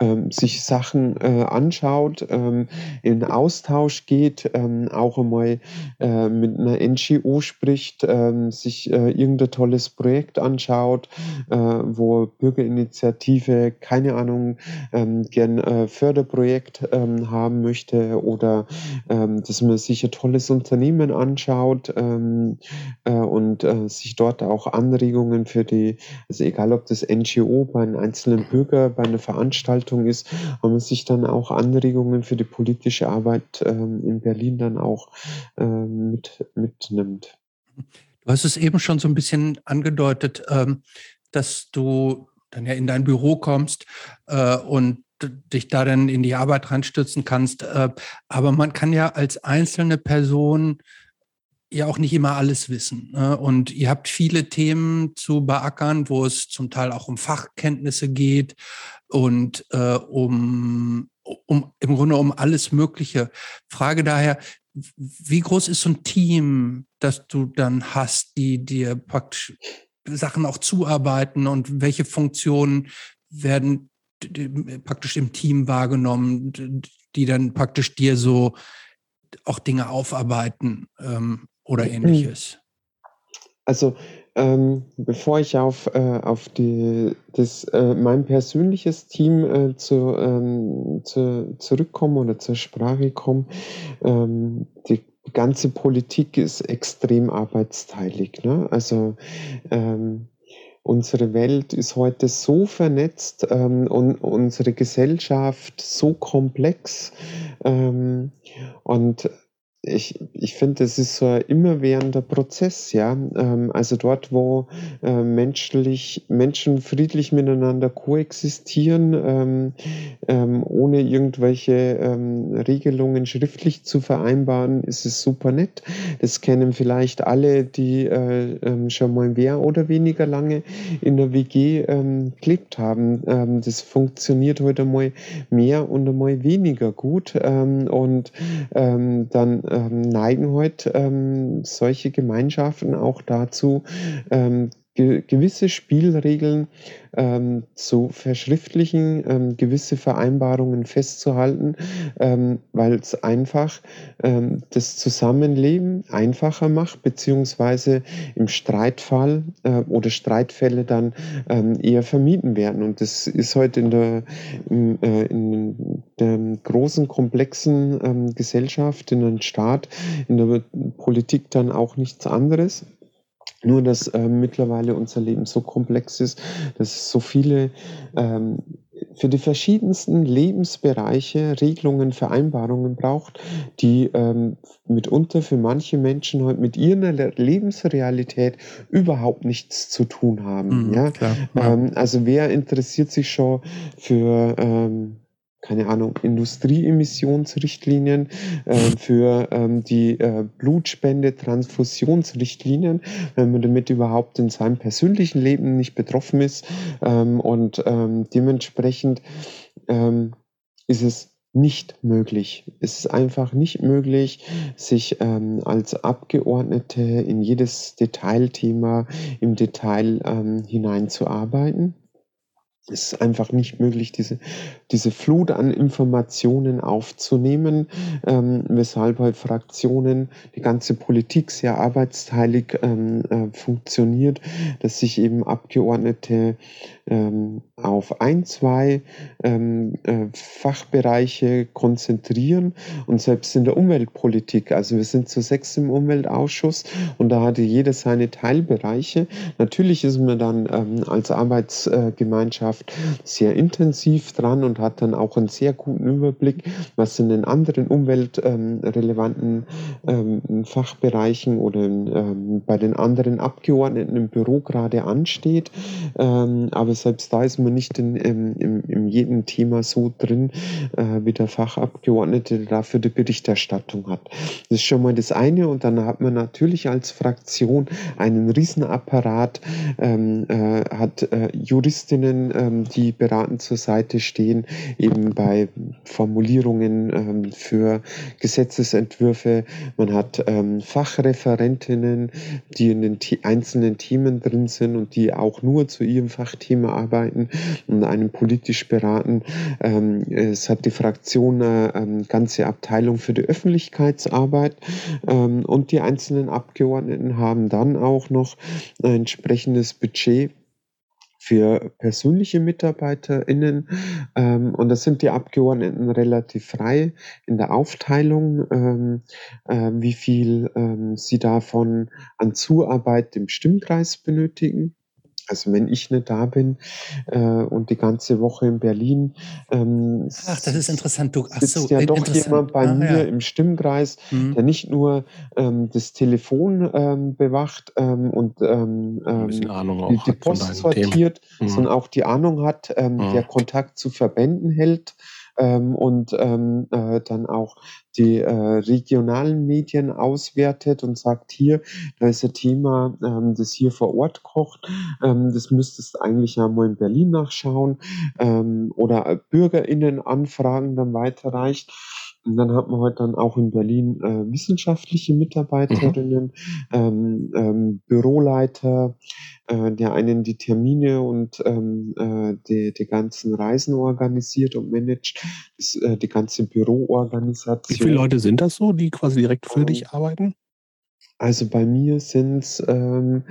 ähm, sich Sachen äh, anschaut, ähm, in Austausch geht, ähm, auch einmal äh, mit einer NGO spricht, ähm, sich äh, irgendein tolles Projekt anschaut, äh, wo Bürgerinitiative, keine Ahnung, ähm, gern äh, Förderprojekt ähm, haben möchte oder dass man sich ein tolles Unternehmen anschaut äh, und sich dort auch Anregungen für die, also egal ob das NGO bei einem einzelnen Bürger, bei einer Veranstaltung Veranstaltung ist, man sich dann auch Anregungen für die politische Arbeit ähm, in Berlin dann auch ähm, mit, mitnimmt. Du hast es eben schon so ein bisschen angedeutet, ähm, dass du dann ja in dein Büro kommst äh, und dich da dann in die Arbeit reinstürzen kannst. Äh, aber man kann ja als einzelne Person ja auch nicht immer alles wissen. Ne? Und ihr habt viele Themen zu beackern, wo es zum Teil auch um Fachkenntnisse geht und äh, um, um im Grunde um alles Mögliche. Frage daher, wie groß ist so ein Team, das du dann hast, die dir praktisch Sachen auch zuarbeiten und welche Funktionen werden praktisch im Team wahrgenommen, die dann praktisch dir so auch Dinge aufarbeiten ähm, oder mhm. ähnliches? Also ähm, bevor ich auf, äh, auf die, das, äh, mein persönliches Team äh, zu, ähm, zu, zurückkomme oder zur Sprache komme, ähm, die ganze Politik ist extrem arbeitsteilig. Ne? Also ähm, unsere Welt ist heute so vernetzt ähm, und unsere Gesellschaft so komplex ähm, und ich, ich finde, das ist so ein immerwährender Prozess, ja. Ähm, also dort, wo äh, menschlich, Menschen friedlich miteinander koexistieren, ähm, ähm, ohne irgendwelche ähm, Regelungen schriftlich zu vereinbaren, ist es super nett. Das kennen vielleicht alle, die äh, ähm, schon mal mehr oder weniger lange in der WG ähm, gelebt haben. Das funktioniert heute mal mehr und einmal weniger gut. Und dann neigen heute ähm, solche Gemeinschaften auch dazu, ähm, ge gewisse Spielregeln ähm, zu verschriftlichen, ähm, gewisse Vereinbarungen festzuhalten, ähm, weil es einfach ähm, das Zusammenleben einfacher macht, beziehungsweise im Streitfall äh, oder Streitfälle dann ähm, eher vermieden werden. Und das ist heute in der, in, äh, in der großen, komplexen ähm, Gesellschaft, in einem Staat, in der Politik dann auch nichts anderes. Nur, dass äh, mittlerweile unser Leben so komplex ist, dass es so viele ähm, für die verschiedensten Lebensbereiche Regelungen, Vereinbarungen braucht, die ähm, mitunter für manche Menschen heute mit ihrer Lebensrealität überhaupt nichts zu tun haben. Mhm, ja? Klar, ja. Ähm, also wer interessiert sich schon für ähm, keine Ahnung, Industrieemissionsrichtlinien, äh, für ähm, die äh, Blutspende-Transfusionsrichtlinien, wenn man damit überhaupt in seinem persönlichen Leben nicht betroffen ist. Ähm, und ähm, dementsprechend ähm, ist es nicht möglich. Es ist einfach nicht möglich, sich ähm, als Abgeordnete in jedes Detailthema im Detail ähm, hineinzuarbeiten. Es ist einfach nicht möglich, diese, diese Flut an Informationen aufzunehmen, ähm, weshalb bei Fraktionen die ganze Politik sehr arbeitsteilig ähm, äh, funktioniert, dass sich eben Abgeordnete auf ein, zwei ähm, äh, Fachbereiche konzentrieren und selbst in der Umweltpolitik, also wir sind zu sechs im Umweltausschuss und da hatte jeder seine Teilbereiche. Natürlich ist man dann ähm, als Arbeitsgemeinschaft sehr intensiv dran und hat dann auch einen sehr guten Überblick, was in den anderen umweltrelevanten ähm, Fachbereichen oder ähm, bei den anderen Abgeordneten im Büro gerade ansteht. Ähm, aber selbst da ist man nicht in, in, in, in jedem Thema so drin, äh, wie der Fachabgeordnete, dafür die Berichterstattung hat. Das ist schon mal das eine und dann hat man natürlich als Fraktion einen Riesenapparat, ähm, äh, hat äh, Juristinnen, ähm, die beratend zur Seite stehen, eben bei Formulierungen ähm, für Gesetzesentwürfe. Man hat ähm, Fachreferentinnen, die in den einzelnen Themen drin sind und die auch nur zu ihrem Fachthema arbeiten und einen politisch beraten. Ähm, es hat die Fraktion eine ähm, ganze Abteilung für die Öffentlichkeitsarbeit ähm, und die einzelnen Abgeordneten haben dann auch noch ein entsprechendes Budget für persönliche MitarbeiterInnen. Ähm, und das sind die Abgeordneten relativ frei in der Aufteilung, ähm, äh, wie viel ähm, sie davon an Zuarbeit im Stimmkreis benötigen. Also wenn ich nicht da bin äh, und die ganze Woche in Berlin. Ähm, ach, das ist interessant. Du, ach so, ja doch jemand bei ah, mir ja. im Stimmkreis, mhm. der nicht nur ähm, das Telefon ähm, bewacht ähm, und ähm, ähm die, die Post sortiert, mhm. sondern auch die Ahnung hat, ähm, mhm. der Kontakt zu Verbänden hält ähm, und ähm, äh, dann auch die äh, regionalen Medien auswertet und sagt, hier, da ist ein Thema, ähm, das hier vor Ort kocht, ähm, das müsstest eigentlich einmal in Berlin nachschauen ähm, oder BürgerInnen-Anfragen dann weiterreicht. Und dann hat man halt dann auch in Berlin äh, wissenschaftliche Mitarbeiterinnen, mhm. ähm, ähm, Büroleiter, äh, der einen die Termine und ähm, äh, die, die ganzen Reisen organisiert und managt, das, äh, die ganze Büroorganisation. Wie viele Leute sind das so, die quasi direkt für dich ähm, arbeiten? Also bei mir sind's, ähm,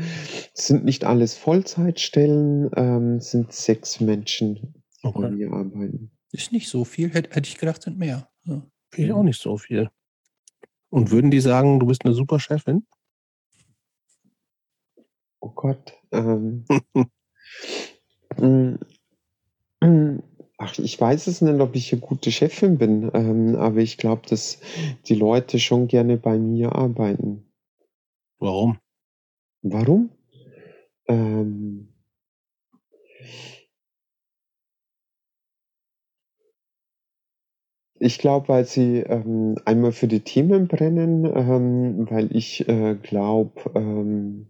sind nicht alles Vollzeitstellen, ähm, sind sechs Menschen, die okay. bei mir arbeiten. Ist nicht so viel, hätte, hätte ich gedacht, sind mehr. Ja. Finde ich auch nicht so viel. Und würden die sagen, du bist eine super Chefin? Oh Gott. Ähm, mm, ach, ich weiß es nicht, ob ich eine gute Chefin bin, ähm, aber ich glaube, dass die Leute schon gerne bei mir arbeiten. Warum? Warum? Ähm, Ich glaube, weil sie ähm, einmal für die Themen brennen, ähm, weil ich äh, glaube, ähm,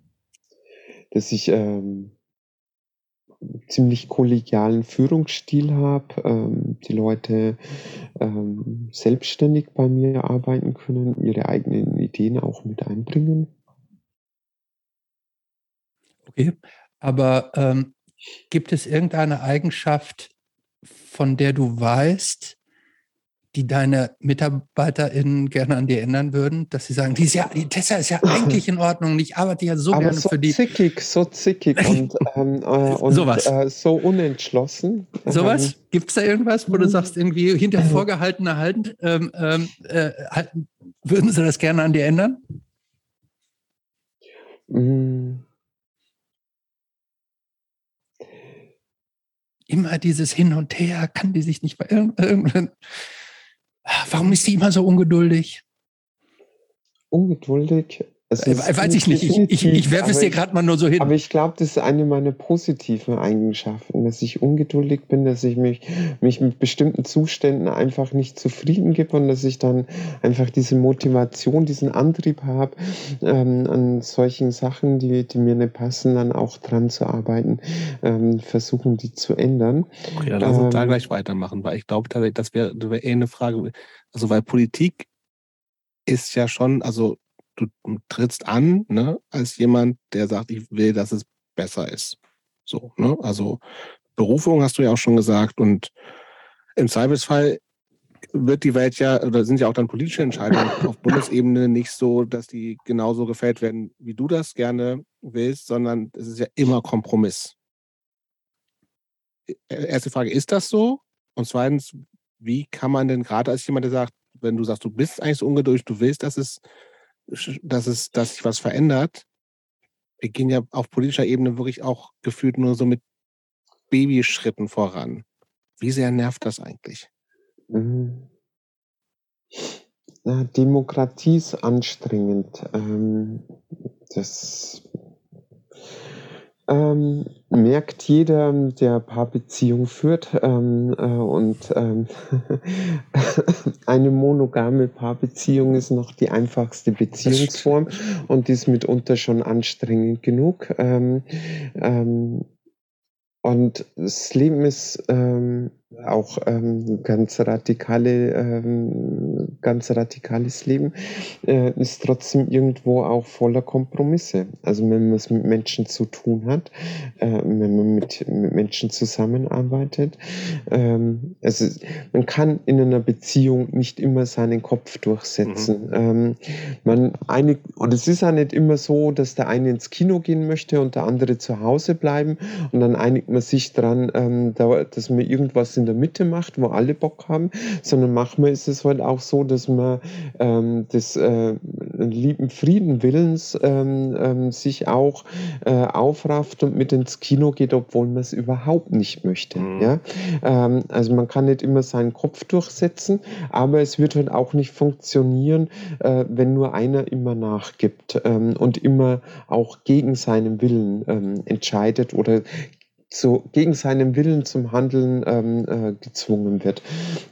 dass ich ähm, ziemlich kollegialen Führungsstil habe, ähm, die Leute ähm, selbstständig bei mir arbeiten können, ihre eigenen Ideen auch mit einbringen. Okay, aber ähm, gibt es irgendeine Eigenschaft, von der du weißt, die deine MitarbeiterInnen gerne an dir ändern würden, dass sie sagen, die, ist ja, die Tessa ist ja eigentlich in Ordnung, ich arbeite ja so Aber gerne so für die. Zickig, so zickig und, ähm, äh, und Sowas. Äh, so unentschlossen. Sowas? Ähm, Gibt es da irgendwas, wo du sagst, irgendwie hinter vorgehaltener Hand, ähm, ähm, äh, würden sie das gerne an dir ändern? Mm. Immer dieses Hin und Her, kann die sich nicht bei irgendeinem Warum ist sie immer so ungeduldig? Ungeduldig? Äh, weiß ich nicht. Ich, ich, ich werfe es dir gerade mal nur so hin. Aber ich glaube, das ist eine meiner positiven Eigenschaften, dass ich ungeduldig bin, dass ich mich, mich mit bestimmten Zuständen einfach nicht zufrieden gebe und dass ich dann einfach diese Motivation, diesen Antrieb habe, ähm, an solchen Sachen, die, die mir nicht passen, dann auch dran zu arbeiten, ähm, versuchen, die zu ändern. Okay, lass uns ähm, da gleich weitermachen, weil ich glaube, das wäre wär eh eine Frage. Also, weil Politik ist ja schon, also du trittst an, ne, als jemand, der sagt, ich will, dass es besser ist. So, ne? Also Berufung hast du ja auch schon gesagt und im Zweifelsfall wird die Welt ja, oder sind ja auch dann politische Entscheidungen auf Bundesebene nicht so, dass die genauso gefällt werden, wie du das gerne willst, sondern es ist ja immer Kompromiss. Erste Frage, ist das so? Und zweitens, wie kann man denn gerade als jemand, der sagt, wenn du sagst, du bist eigentlich so ungeduldig, du willst, dass es dass es, dass sich was verändert. Wir gehen ja auf politischer Ebene wirklich auch gefühlt nur so mit Babyschritten voran. Wie sehr nervt das eigentlich? Mhm. Demokratie ist anstrengend. Ähm, das ähm, merkt jeder, der Paarbeziehung führt ähm, äh, und ähm, eine monogame Paarbeziehung ist noch die einfachste Beziehungsform und ist mitunter schon anstrengend genug. Ähm, ähm, und das Leben ist ähm, auch ganz radikale, ganz radikales Leben, äh, ist trotzdem irgendwo auch voller Kompromisse. Also wenn man es mit Menschen zu tun hat, äh, wenn man mit, mit Menschen zusammenarbeitet, ähm, also man kann in einer Beziehung nicht immer seinen Kopf durchsetzen. Mhm. Ähm, man einig, und es ist auch nicht immer so, dass der eine ins Kino gehen möchte und der andere zu Hause bleiben und dann einigt man sich dran, ähm, da, dass man irgendwas in der Mitte macht, wo alle Bock haben, sondern manchmal ist es halt auch so, dass man ähm, des äh, lieben Frieden Willens ähm, ähm, sich auch äh, aufrafft und mit ins Kino geht, obwohl man es überhaupt nicht möchte. Mhm. Ja? Ähm, also man kann nicht immer seinen Kopf durchsetzen, aber es wird halt auch nicht funktionieren, äh, wenn nur einer immer nachgibt ähm, und immer auch gegen seinen Willen ähm, entscheidet oder so gegen seinen Willen zum Handeln ähm, äh, gezwungen wird.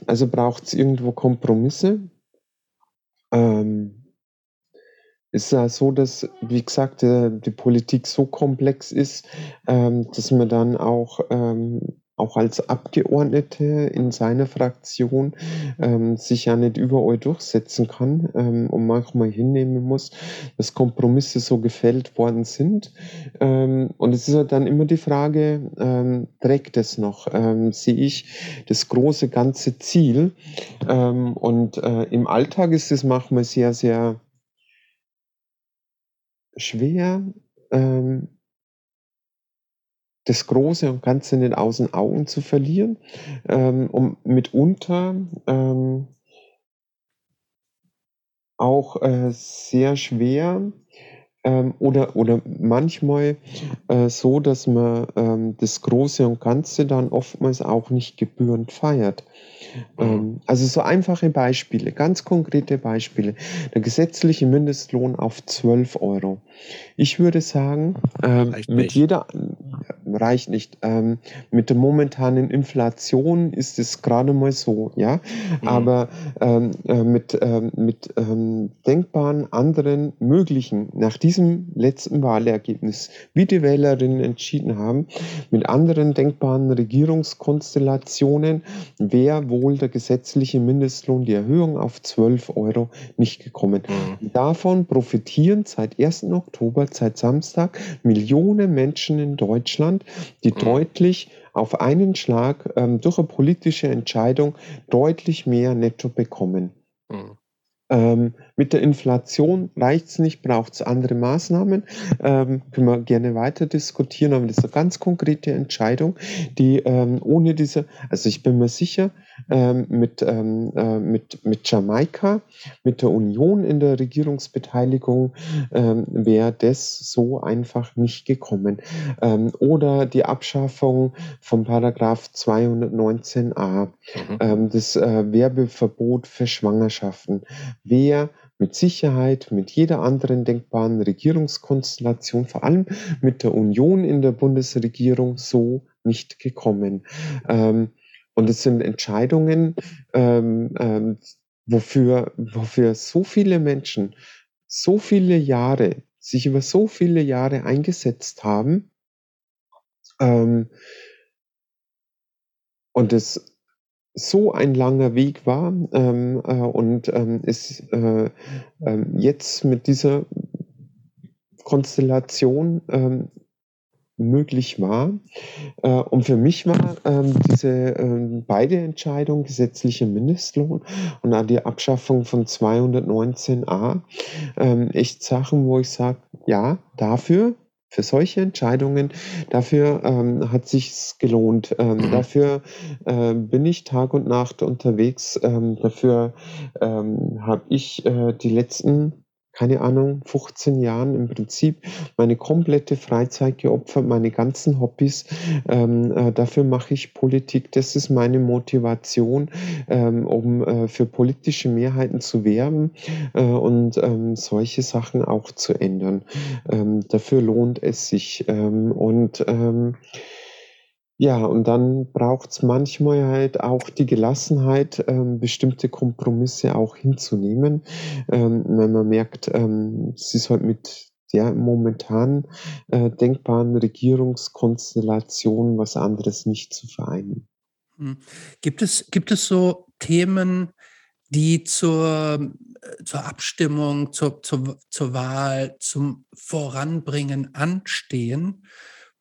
Also braucht es irgendwo Kompromisse. Ähm, ist ja so, dass, wie gesagt, äh, die Politik so komplex ist, ähm, dass man dann auch ähm, auch als Abgeordnete in seiner Fraktion ähm, sich ja nicht überall durchsetzen kann ähm, und manchmal hinnehmen muss, dass Kompromisse so gefällt worden sind. Ähm, und es ist halt dann immer die Frage, ähm, trägt es noch? Ähm, sehe ich das große ganze Ziel? Ähm, und äh, im Alltag ist es manchmal sehr, sehr schwer, das Große und Ganze aus den Augen zu verlieren, ähm, um mitunter ähm, auch äh, sehr schwer ähm, oder, oder manchmal äh, so, dass man ähm, das Große und Ganze dann oftmals auch nicht gebührend feiert. Mhm. Ähm, also so einfache Beispiele, ganz konkrete Beispiele. Der gesetzliche Mindestlohn auf 12 Euro. Ich würde sagen, ähm, mit jeder reicht nicht. Ähm, mit der momentanen Inflation ist es gerade mal so, ja. Mhm. Aber ähm, äh, mit, ähm, mit ähm, denkbaren anderen möglichen, nach diesem letzten Wahlergebnis, wie die Wählerinnen entschieden haben, mit anderen denkbaren Regierungskonstellationen wäre wohl der gesetzliche Mindestlohn, die Erhöhung auf 12 Euro nicht gekommen. Mhm. Davon profitieren seit 1. Oktober, seit Samstag, Millionen Menschen in Deutschland, die mhm. deutlich auf einen Schlag ähm, durch eine politische Entscheidung deutlich mehr netto bekommen. Mhm. Ähm, mit der Inflation reicht es nicht, braucht es andere Maßnahmen. Ähm, können wir gerne weiter diskutieren, aber das ist eine ganz konkrete Entscheidung, die ähm, ohne diese, also ich bin mir sicher, ähm, mit, ähm, äh, mit, mit Jamaika, mit der Union in der Regierungsbeteiligung ähm, wäre das so einfach nicht gekommen. Ähm, oder die Abschaffung vom Paragraph 219a, mhm. Das äh, Werbeverbot für Schwangerschaften, wäre mit Sicherheit mit jeder anderen denkbaren Regierungskonstellation, vor allem mit der Union in der Bundesregierung, so nicht gekommen. Ähm, und es sind Entscheidungen, ähm, ähm, wofür, wofür so viele Menschen so viele Jahre, sich über so viele Jahre eingesetzt haben. Ähm, und es so ein langer Weg war ähm, äh, und ähm, es äh, äh, jetzt mit dieser Konstellation ähm, möglich war. Äh, und für mich war ähm, diese ähm, beide Entscheidungen, gesetzliche Mindestlohn und auch die Abschaffung von 219a, ähm, echt Sachen, wo ich sage, ja, dafür für solche Entscheidungen, dafür ähm, hat sich's gelohnt. Ähm, mhm. Dafür äh, bin ich Tag und Nacht unterwegs. Ähm, dafür ähm, habe ich äh, die letzten keine Ahnung, 15 Jahren im Prinzip meine komplette Freizeit geopfert, meine ganzen Hobbys. Ähm, äh, dafür mache ich Politik. Das ist meine Motivation, ähm, um äh, für politische Mehrheiten zu werben äh, und ähm, solche Sachen auch zu ändern. Ähm, dafür lohnt es sich. Ähm, und ähm, ja, und dann braucht es manchmal halt auch die Gelassenheit, ähm, bestimmte Kompromisse auch hinzunehmen, ähm, wenn man merkt, ähm, es ist halt mit der momentan äh, denkbaren Regierungskonstellation was anderes nicht zu vereinen. Hm. Gibt es, gibt es so Themen, die zur, äh, zur Abstimmung, zur, zur, zur Wahl, zum Voranbringen anstehen?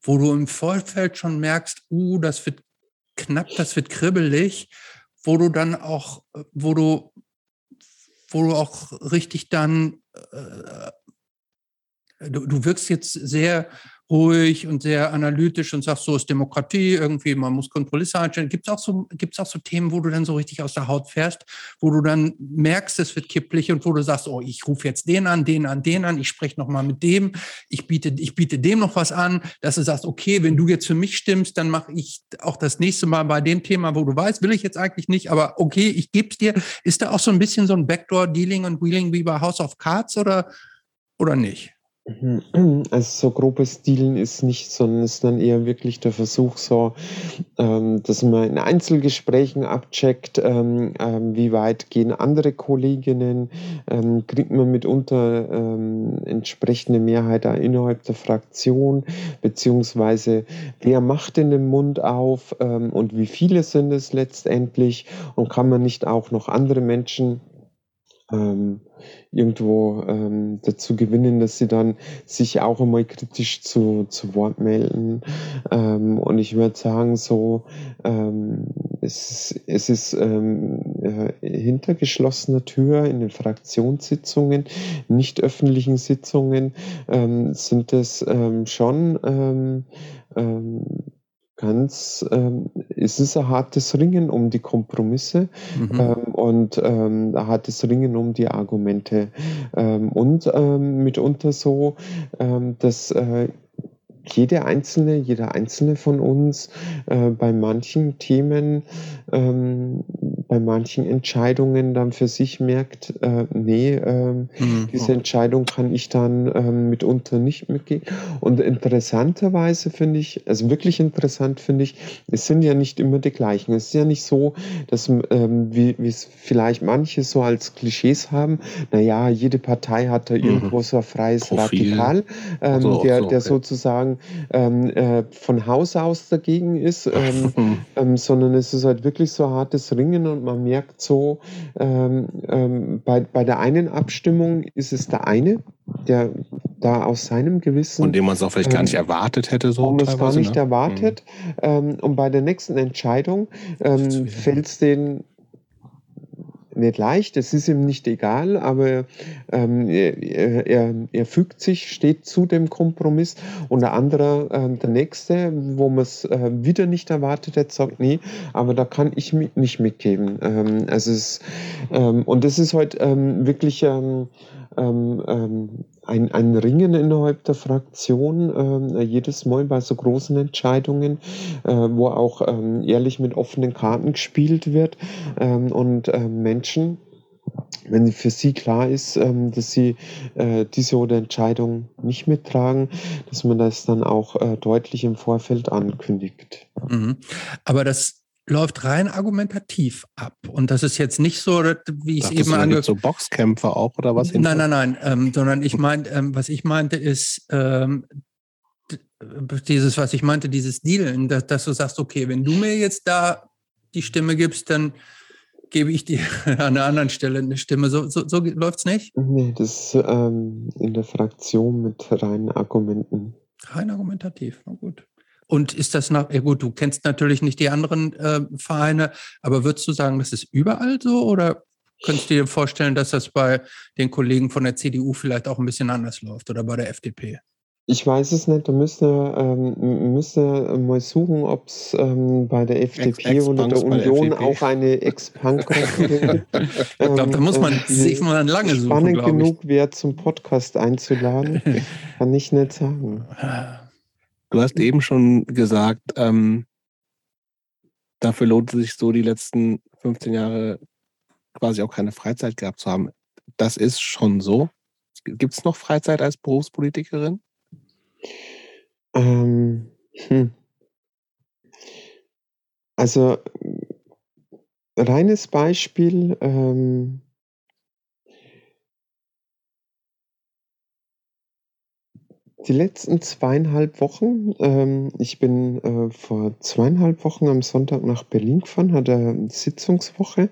Wo du im Vorfeld schon merkst, uh, das wird knapp, das wird kribbelig, wo du dann auch, wo du, wo du auch richtig dann, äh, du, du wirkst jetzt sehr ruhig und sehr analytisch und sagst, so ist Demokratie, irgendwie, man muss Kontrollisten einstellen. Gibt es auch, so, gibt's auch so Themen, wo du dann so richtig aus der Haut fährst, wo du dann merkst, es wird kipplich und wo du sagst, oh, ich rufe jetzt den an, den an, den an, ich spreche nochmal mit dem, ich biete, ich biete dem noch was an, dass du sagst, okay, wenn du jetzt für mich stimmst, dann mache ich auch das nächste Mal bei dem Thema, wo du weißt, will ich jetzt eigentlich nicht, aber okay, ich gebe es dir. Ist da auch so ein bisschen so ein Backdoor-Dealing und Wheeling wie bei House of Cards oder, oder nicht? Mhm. Also so grobes Dealen ist nicht, sondern ist dann eher wirklich der Versuch, so, ähm, dass man in Einzelgesprächen abcheckt, ähm, ähm, wie weit gehen andere Kolleginnen, ähm, kriegt man mitunter ähm, entsprechende Mehrheit innerhalb der Fraktion, beziehungsweise wer macht denn den Mund auf ähm, und wie viele sind es letztendlich und kann man nicht auch noch andere Menschen ähm, irgendwo ähm, dazu gewinnen, dass sie dann sich auch einmal kritisch zu, zu Wort melden. Ähm, und ich würde sagen, so, ähm, es, es ist ähm, äh, hinter geschlossener Tür in den Fraktionssitzungen, nicht öffentlichen Sitzungen, ähm, sind es ähm, schon ähm, ähm, ganz, ähm, es ist ein hartes Ringen um die Kompromisse mhm. ähm, und ähm, ein hartes Ringen um die Argumente ähm, und ähm, mitunter so, ähm, dass äh, jede einzelne, jeder einzelne von uns äh, bei manchen Themen, ähm, bei manchen Entscheidungen dann für sich merkt, äh, nee, ähm, mhm. diese Entscheidung kann ich dann ähm, mitunter nicht mitgehen. Und interessanterweise finde ich, also wirklich interessant finde ich, es sind ja nicht immer die gleichen. Es ist ja nicht so, dass ähm, wie es vielleicht manche so als Klischees haben, naja, jede Partei hat da mhm. irgendwo so ein freies Profil. Radikal, ähm, so, der, so, der sozusagen ähm, äh, von Haus aus dagegen ist, ähm, ähm, sondern es ist halt wirklich so hartes Ringen und man merkt so, ähm, ähm, bei, bei der einen Abstimmung ist es der eine, der da aus seinem Gewissen. Und dem man es auch vielleicht gar nicht erwartet hätte, so. Und es gar nicht ne? erwartet. Mhm. und bei der nächsten Entscheidung fällt es den nicht leicht, es ist ihm nicht egal, aber ähm, er, er, er, fügt sich, steht zu dem Kompromiss und der andere, äh, der nächste, wo man es äh, wieder nicht erwartet hat, sagt, nee, aber da kann ich mit, nicht mitgeben. Ähm, also es, ähm, und das ist halt ähm, wirklich ähm, ähm, ähm, ein, ein Ringen innerhalb der Fraktion, äh, jedes Mal bei so großen Entscheidungen, äh, wo auch ähm, ehrlich mit offenen Karten gespielt wird ähm, und äh, Menschen, wenn für sie klar ist, ähm, dass sie äh, diese oder Entscheidung nicht mittragen, dass man das dann auch äh, deutlich im Vorfeld ankündigt. Mhm. Aber das läuft rein argumentativ ab. Und das ist jetzt nicht so, wie ich es eben ange... so Boxkämpfe auch oder was? Nein, nein, nein, ähm, sondern ich meinte, ähm, was ich meinte ist, ähm, dieses, was ich meinte, dieses Dealen, dass, dass, du sagst, okay, wenn du mir jetzt da die Stimme gibst, dann gebe ich dir an einer anderen Stelle eine Stimme. So, so, so läuft es nicht? Nee, das ist ähm, in der Fraktion mit reinen Argumenten. Rein argumentativ, na gut. Und ist das nach, ja gut, du kennst natürlich nicht die anderen äh, Vereine, aber würdest du sagen, das ist überall so oder könntest du dir vorstellen, dass das bei den Kollegen von der CDU vielleicht auch ein bisschen anders läuft oder bei der FDP? Ich weiß es nicht, da müsste ähm, müsste mal suchen, ob es ähm, bei der FDP Ex oder der Union der auch eine Ex-Punk-Gruppe gibt. ich glaube, da muss man ähm, sich mal lange suchen. Spannend genug wäre, zum Podcast einzuladen, kann ich nicht sagen. Du hast eben schon gesagt, ähm, dafür lohnt es sich so die letzten 15 Jahre quasi auch keine Freizeit gehabt zu haben. Das ist schon so. Gibt es noch Freizeit als Berufspolitikerin? Ähm, hm. Also reines Beispiel, ähm, Die letzten zweieinhalb Wochen, ähm, ich bin äh, vor zweieinhalb Wochen am Sonntag nach Berlin gefahren, hatte eine Sitzungswoche,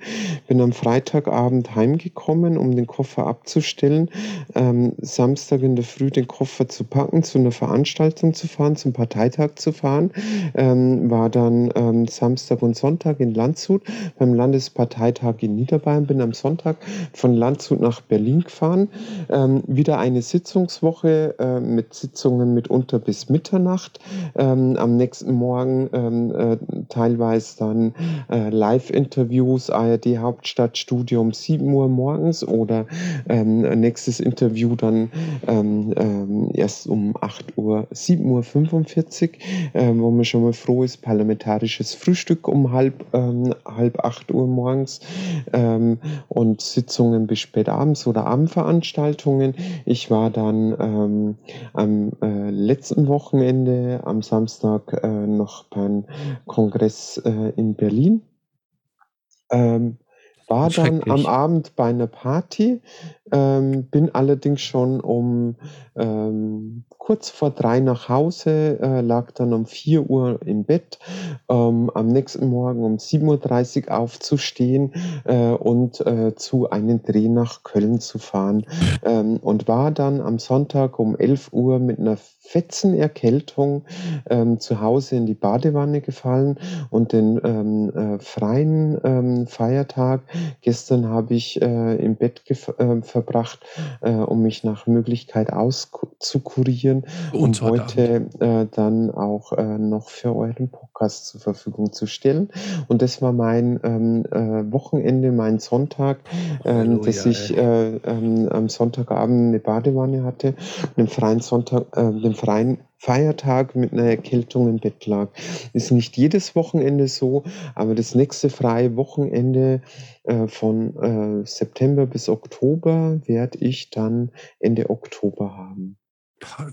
bin am Freitagabend heimgekommen, um den Koffer abzustellen, ähm, Samstag in der Früh den Koffer zu packen, zu einer Veranstaltung zu fahren, zum Parteitag zu fahren, ähm, war dann ähm, Samstag und Sonntag in Landshut beim Landesparteitag in Niederbayern, bin am Sonntag von Landshut nach Berlin gefahren, ähm, wieder eine Sitzungswoche äh, mit Sitzungen mitunter bis Mitternacht. Ähm, am nächsten Morgen ähm, äh, teilweise dann äh, Live-Interviews, ARD Hauptstadtstudio um 7 Uhr morgens oder ähm, nächstes Interview dann ähm, ähm, erst um 8 Uhr, 7 Uhr 45, äh, wo man schon mal froh ist, parlamentarisches Frühstück um halb, ähm, halb 8 Uhr morgens und Sitzungen bis spät abends oder Abendveranstaltungen. Ich war dann ähm, äh, letzten Wochenende, am Samstag, äh, noch beim Kongress äh, in Berlin. Ähm, war dann am Abend bei einer Party, ähm, bin allerdings schon um ähm, kurz vor drei nach Hause, äh, lag dann um vier Uhr im Bett, ähm, am nächsten Morgen um 7.30 Uhr aufzustehen äh, und äh, zu einem Dreh nach Köln zu fahren. Ähm, und war dann am Sonntag um 11 Uhr mit einer fetzen Erkältung ähm, zu Hause in die Badewanne gefallen und den ähm, äh, freien ähm, Feiertag. Gestern habe ich äh, im Bett äh, verbracht, um mich nach Möglichkeit auszukurieren produzieren und heute äh, dann auch äh, noch für euren Podcast zur Verfügung zu stellen. Und das war mein ähm, äh, Wochenende, mein Sonntag, ähm, dass ich ähm, am Sonntagabend eine Badewanne hatte, den freien Sonntag, äh, freien Feiertag mit einer Erkältung im Bett lag. Ist nicht jedes Wochenende so, aber das nächste freie Wochenende äh, von äh, September bis Oktober werde ich dann Ende Oktober haben.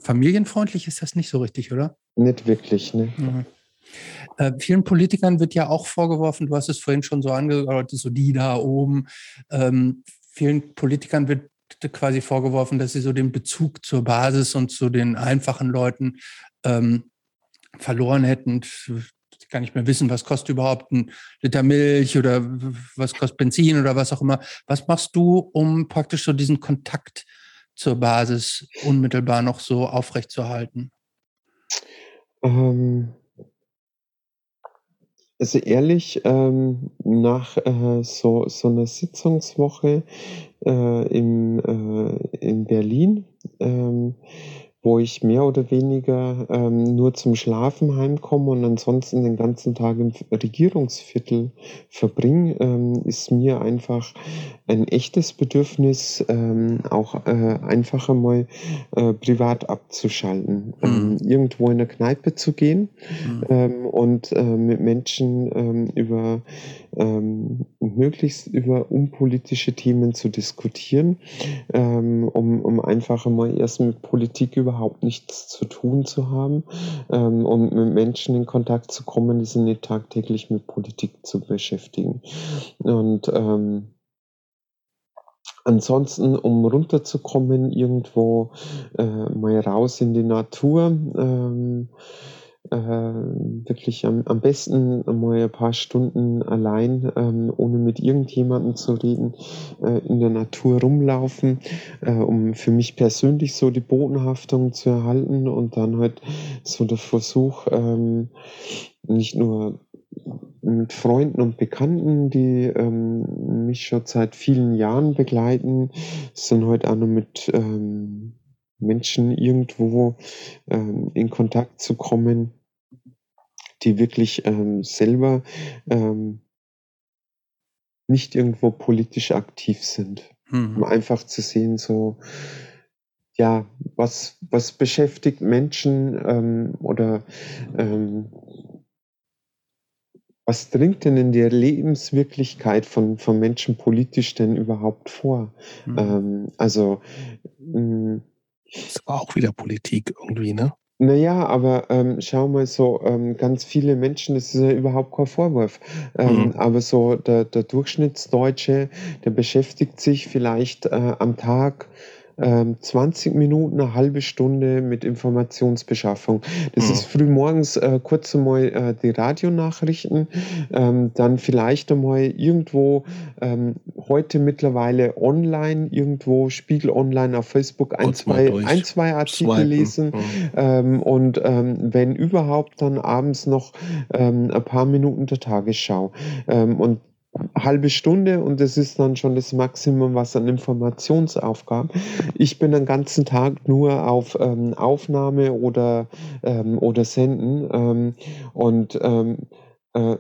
Familienfreundlich ist das nicht so richtig, oder? Nicht wirklich, ne? Mhm. Äh, vielen Politikern wird ja auch vorgeworfen, du hast es vorhin schon so angedeutet, so die da oben. Ähm, vielen Politikern wird quasi vorgeworfen, dass sie so den Bezug zur Basis und zu den einfachen Leuten ähm, verloren hätten. Ich kann nicht mehr wissen, was kostet überhaupt ein Liter Milch oder was kostet Benzin oder was auch immer. Was machst du, um praktisch so diesen Kontakt zur Basis unmittelbar noch so aufrechtzuerhalten? Ähm, also ehrlich, ähm, nach äh, so, so einer Sitzungswoche äh, im, äh, in Berlin ähm, wo ich mehr oder weniger ähm, nur zum Schlafen heimkomme und ansonsten den ganzen Tag im Regierungsviertel verbringe, ähm, ist mir einfach ein echtes Bedürfnis, ähm, auch äh, einfach einmal äh, privat abzuschalten, ähm, mhm. irgendwo in eine Kneipe zu gehen mhm. ähm, und äh, mit Menschen ähm, über möglichst über unpolitische Themen zu diskutieren, um, um einfach einmal erst mit Politik überhaupt nichts zu tun zu haben ähm, und mit Menschen in Kontakt zu kommen, die sich nicht tagtäglich mit Politik zu beschäftigen. Und ähm, Ansonsten, um runterzukommen, irgendwo äh, mal raus in die Natur, ähm, äh, wirklich am, am besten mal ein paar Stunden allein, ähm, ohne mit irgendjemandem zu reden, äh, in der Natur rumlaufen, äh, um für mich persönlich so die Bodenhaftung zu erhalten und dann halt so der Versuch, ähm, nicht nur mit Freunden und Bekannten, die ähm, mich schon seit vielen Jahren begleiten, sondern heute auch noch mit ähm, Menschen irgendwo ähm, in Kontakt zu kommen, die wirklich ähm, selber ähm, nicht irgendwo politisch aktiv sind. Mhm. Um einfach zu sehen, so, ja, was, was beschäftigt Menschen ähm, oder ähm, was dringt denn in der Lebenswirklichkeit von, von Menschen politisch denn überhaupt vor? Mhm. Ähm, also, mh, das war auch wieder Politik irgendwie, ne? Naja, aber ähm, schau mal so, ähm, ganz viele Menschen, das ist ja überhaupt kein Vorwurf, ähm, mhm. aber so der, der Durchschnittsdeutsche, der beschäftigt sich vielleicht äh, am Tag 20 ähm, Minuten, eine halbe Stunde mit Informationsbeschaffung. Das mhm. ist früh morgens äh, kurz einmal äh, die Radionachrichten, ähm, dann vielleicht einmal irgendwo ähm, heute mittlerweile online, irgendwo Spiegel online auf Facebook ein, zwei, ein, zwei Artikel Swipen. lesen mhm. ähm, und ähm, wenn überhaupt dann abends noch ähm, ein paar Minuten der Tagesschau. und halbe Stunde und das ist dann schon das Maximum, was an Informationsaufgaben. Ich bin den ganzen Tag nur auf ähm, Aufnahme oder, ähm, oder Senden ähm, und ähm, äh,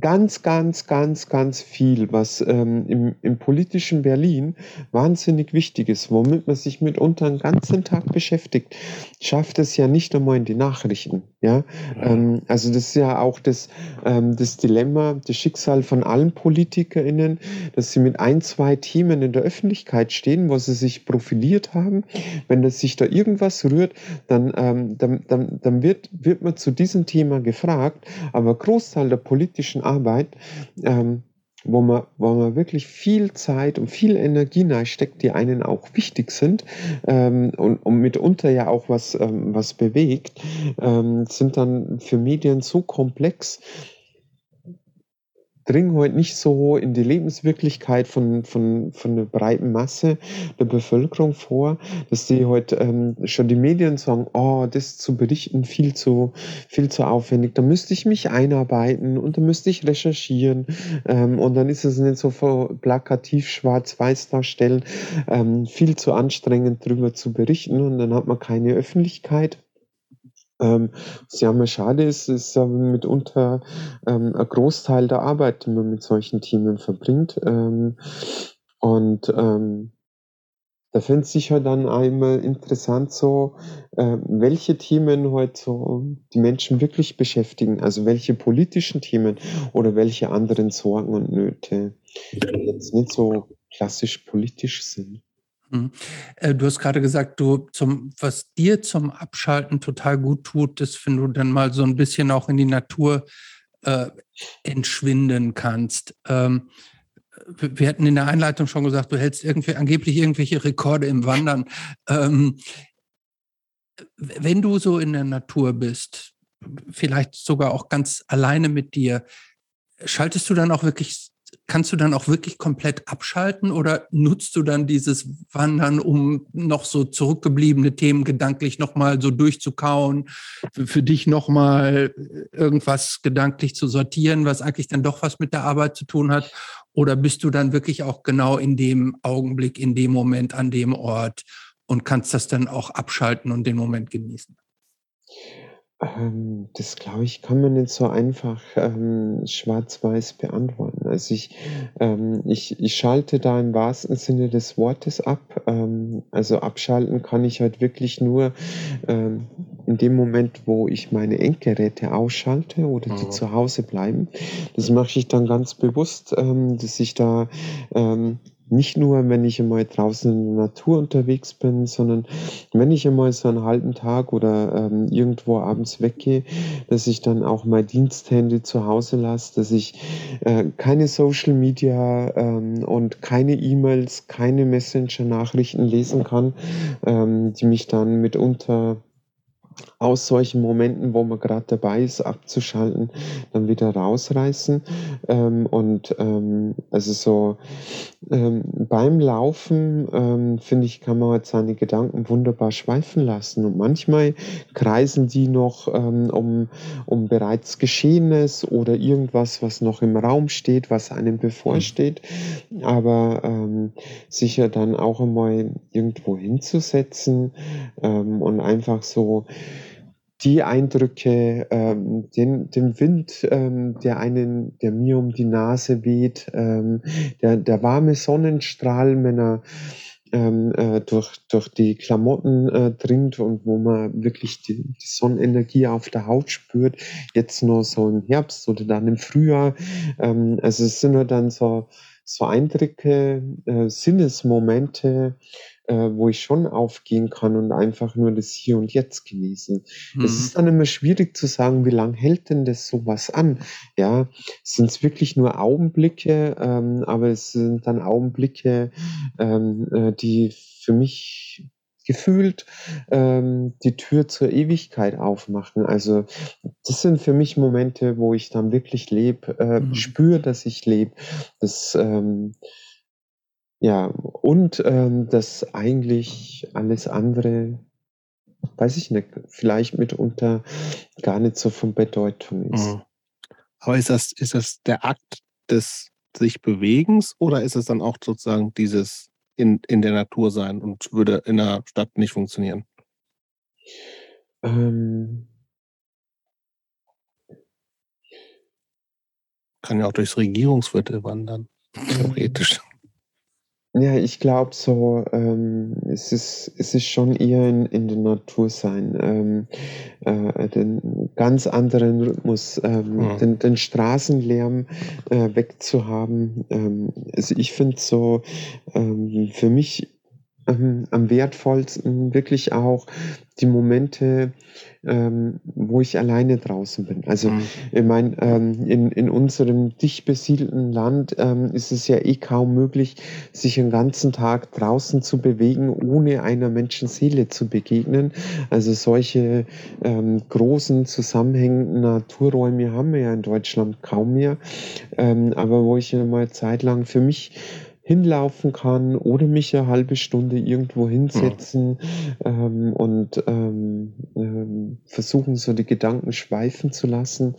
ganz, ganz, ganz, ganz viel, was ähm, im, im politischen Berlin wahnsinnig wichtig ist, womit man sich mitunter einen ganzen Tag beschäftigt, schafft es ja nicht einmal in die Nachrichten. Ja, ähm, also das ist ja auch das, ähm, das Dilemma, das Schicksal von allen PolitikerInnen, dass sie mit ein, zwei Themen in der Öffentlichkeit stehen, wo sie sich profiliert haben. Wenn das sich da irgendwas rührt, dann, ähm, dann, dann, dann wird, wird man zu diesem Thema gefragt, aber Großteil der politischen Arbeit ähm, wo man, wo man wirklich viel Zeit und viel Energie steckt, die einen auch wichtig sind ähm, und, und mitunter ja auch was, ähm, was bewegt, ähm, sind dann für Medien so komplex, dringen heute nicht so in die Lebenswirklichkeit von, von, von der breiten Masse der Bevölkerung vor, dass die heute ähm, schon die Medien sagen, oh, das zu berichten viel zu, viel zu aufwendig, da müsste ich mich einarbeiten und da müsste ich recherchieren ähm, und dann ist es nicht so plakativ schwarz-weiß darstellen, ähm, viel zu anstrengend darüber zu berichten und dann hat man keine Öffentlichkeit. Ähm, was ja immer schade ist, ist ähm, mitunter ähm, ein Großteil der Arbeit, die man mit solchen Themen verbringt. Ähm, und ähm, da finde ich sicher dann einmal interessant, so äh, welche Themen heute so die Menschen wirklich beschäftigen, also welche politischen Themen oder welche anderen Sorgen und Nöte, die jetzt nicht so klassisch politisch sind. Mhm. Äh, du hast gerade gesagt, du zum, was dir zum Abschalten total gut tut, ist, wenn du dann mal so ein bisschen auch in die Natur äh, entschwinden kannst. Ähm, wir hatten in der Einleitung schon gesagt, du hältst irgendwie angeblich irgendwelche Rekorde im Wandern. Ähm, wenn du so in der Natur bist, vielleicht sogar auch ganz alleine mit dir, schaltest du dann auch wirklich kannst du dann auch wirklich komplett abschalten oder nutzt du dann dieses Wandern, um noch so zurückgebliebene Themen gedanklich nochmal so durchzukauen, für, dich nochmal irgendwas gedanklich zu sortieren, was eigentlich dann doch was mit der Arbeit zu tun hat? Oder bist du dann wirklich auch genau in dem Augenblick, in dem Moment, an dem Ort und kannst das dann auch abschalten und den Moment genießen? Ähm, das glaube ich, kann man nicht so einfach ähm, schwarz-weiß beantworten. Also ich, ähm, ich, ich schalte da im wahrsten Sinne des Wortes ab. Ähm, also abschalten kann ich halt wirklich nur ähm, in dem Moment, wo ich meine Endgeräte ausschalte oder die mhm. zu Hause bleiben. Das mache ich dann ganz bewusst, ähm, dass ich da ähm, nicht nur, wenn ich einmal draußen in der Natur unterwegs bin, sondern wenn ich einmal so einen halben Tag oder ähm, irgendwo abends weggehe, dass ich dann auch mein Diensthandy zu Hause lasse, dass ich äh, keine Social Media ähm, und keine E-Mails, keine Messenger-Nachrichten lesen kann, ähm, die mich dann mitunter aus solchen Momenten, wo man gerade dabei ist, abzuschalten, dann wieder rausreißen. Ähm, und ähm, also so ähm, beim Laufen, ähm, finde ich, kann man halt seine Gedanken wunderbar schweifen lassen. Und manchmal kreisen die noch ähm, um, um bereits Geschehenes oder irgendwas, was noch im Raum steht, was einem bevorsteht. Aber ähm, sicher dann auch einmal irgendwo hinzusetzen und einfach so die Eindrücke, ähm, den, den Wind, ähm, der einen, der mir um die Nase weht, ähm, der, der warme Sonnenstrahl, wenn er ähm, äh, durch, durch die Klamotten äh, dringt und wo man wirklich die, die Sonnenenergie auf der Haut spürt, jetzt nur so im Herbst oder dann im Frühjahr. Ähm, also es sind nur dann so, so Eindrücke, äh, Sinnesmomente, äh, wo ich schon aufgehen kann und einfach nur das Hier und Jetzt genießen. Mhm. Es ist dann immer schwierig zu sagen, wie lange hält denn das sowas an? Ja, sind es wirklich nur Augenblicke, ähm, aber es sind dann Augenblicke, ähm, äh, die für mich gefühlt ähm, die Tür zur Ewigkeit aufmachen. Also das sind für mich Momente, wo ich dann wirklich lebe, äh, mhm. spüre, dass ich lebe. Das ähm, ja, und ähm, dass eigentlich alles andere, weiß ich nicht, vielleicht mitunter gar nicht so von Bedeutung ist. Mhm. Aber ist das, ist das der Akt des sich Bewegens oder ist es dann auch sozusagen dieses in, in der Natur sein und würde in der Stadt nicht funktionieren? Ähm, Kann ja auch durchs Regierungsviertel wandern, theoretisch. Ja, ich glaube so, ähm, es, ist, es ist schon eher in, in der Natur sein, ähm, äh, den ganz anderen Rhythmus, ähm, ja. den, den Straßenlärm äh, wegzuhaben. Ähm, also ich finde so, ähm, für mich ähm, am wertvollsten wirklich auch die Momente, ähm, wo ich alleine draußen bin. Also mhm. ich meine, ähm, in, in unserem dicht besiedelten Land ähm, ist es ja eh kaum möglich, sich einen ganzen Tag draußen zu bewegen, ohne einer Menschenseele zu begegnen. Also solche ähm, großen zusammenhängenden Naturräume haben wir ja in Deutschland kaum mehr. Ähm, aber wo ich ja mal zeitlang für mich hinlaufen kann oder mich eine halbe Stunde irgendwo hinsetzen ja. ähm, und ähm, ähm, versuchen, so die Gedanken schweifen zu lassen.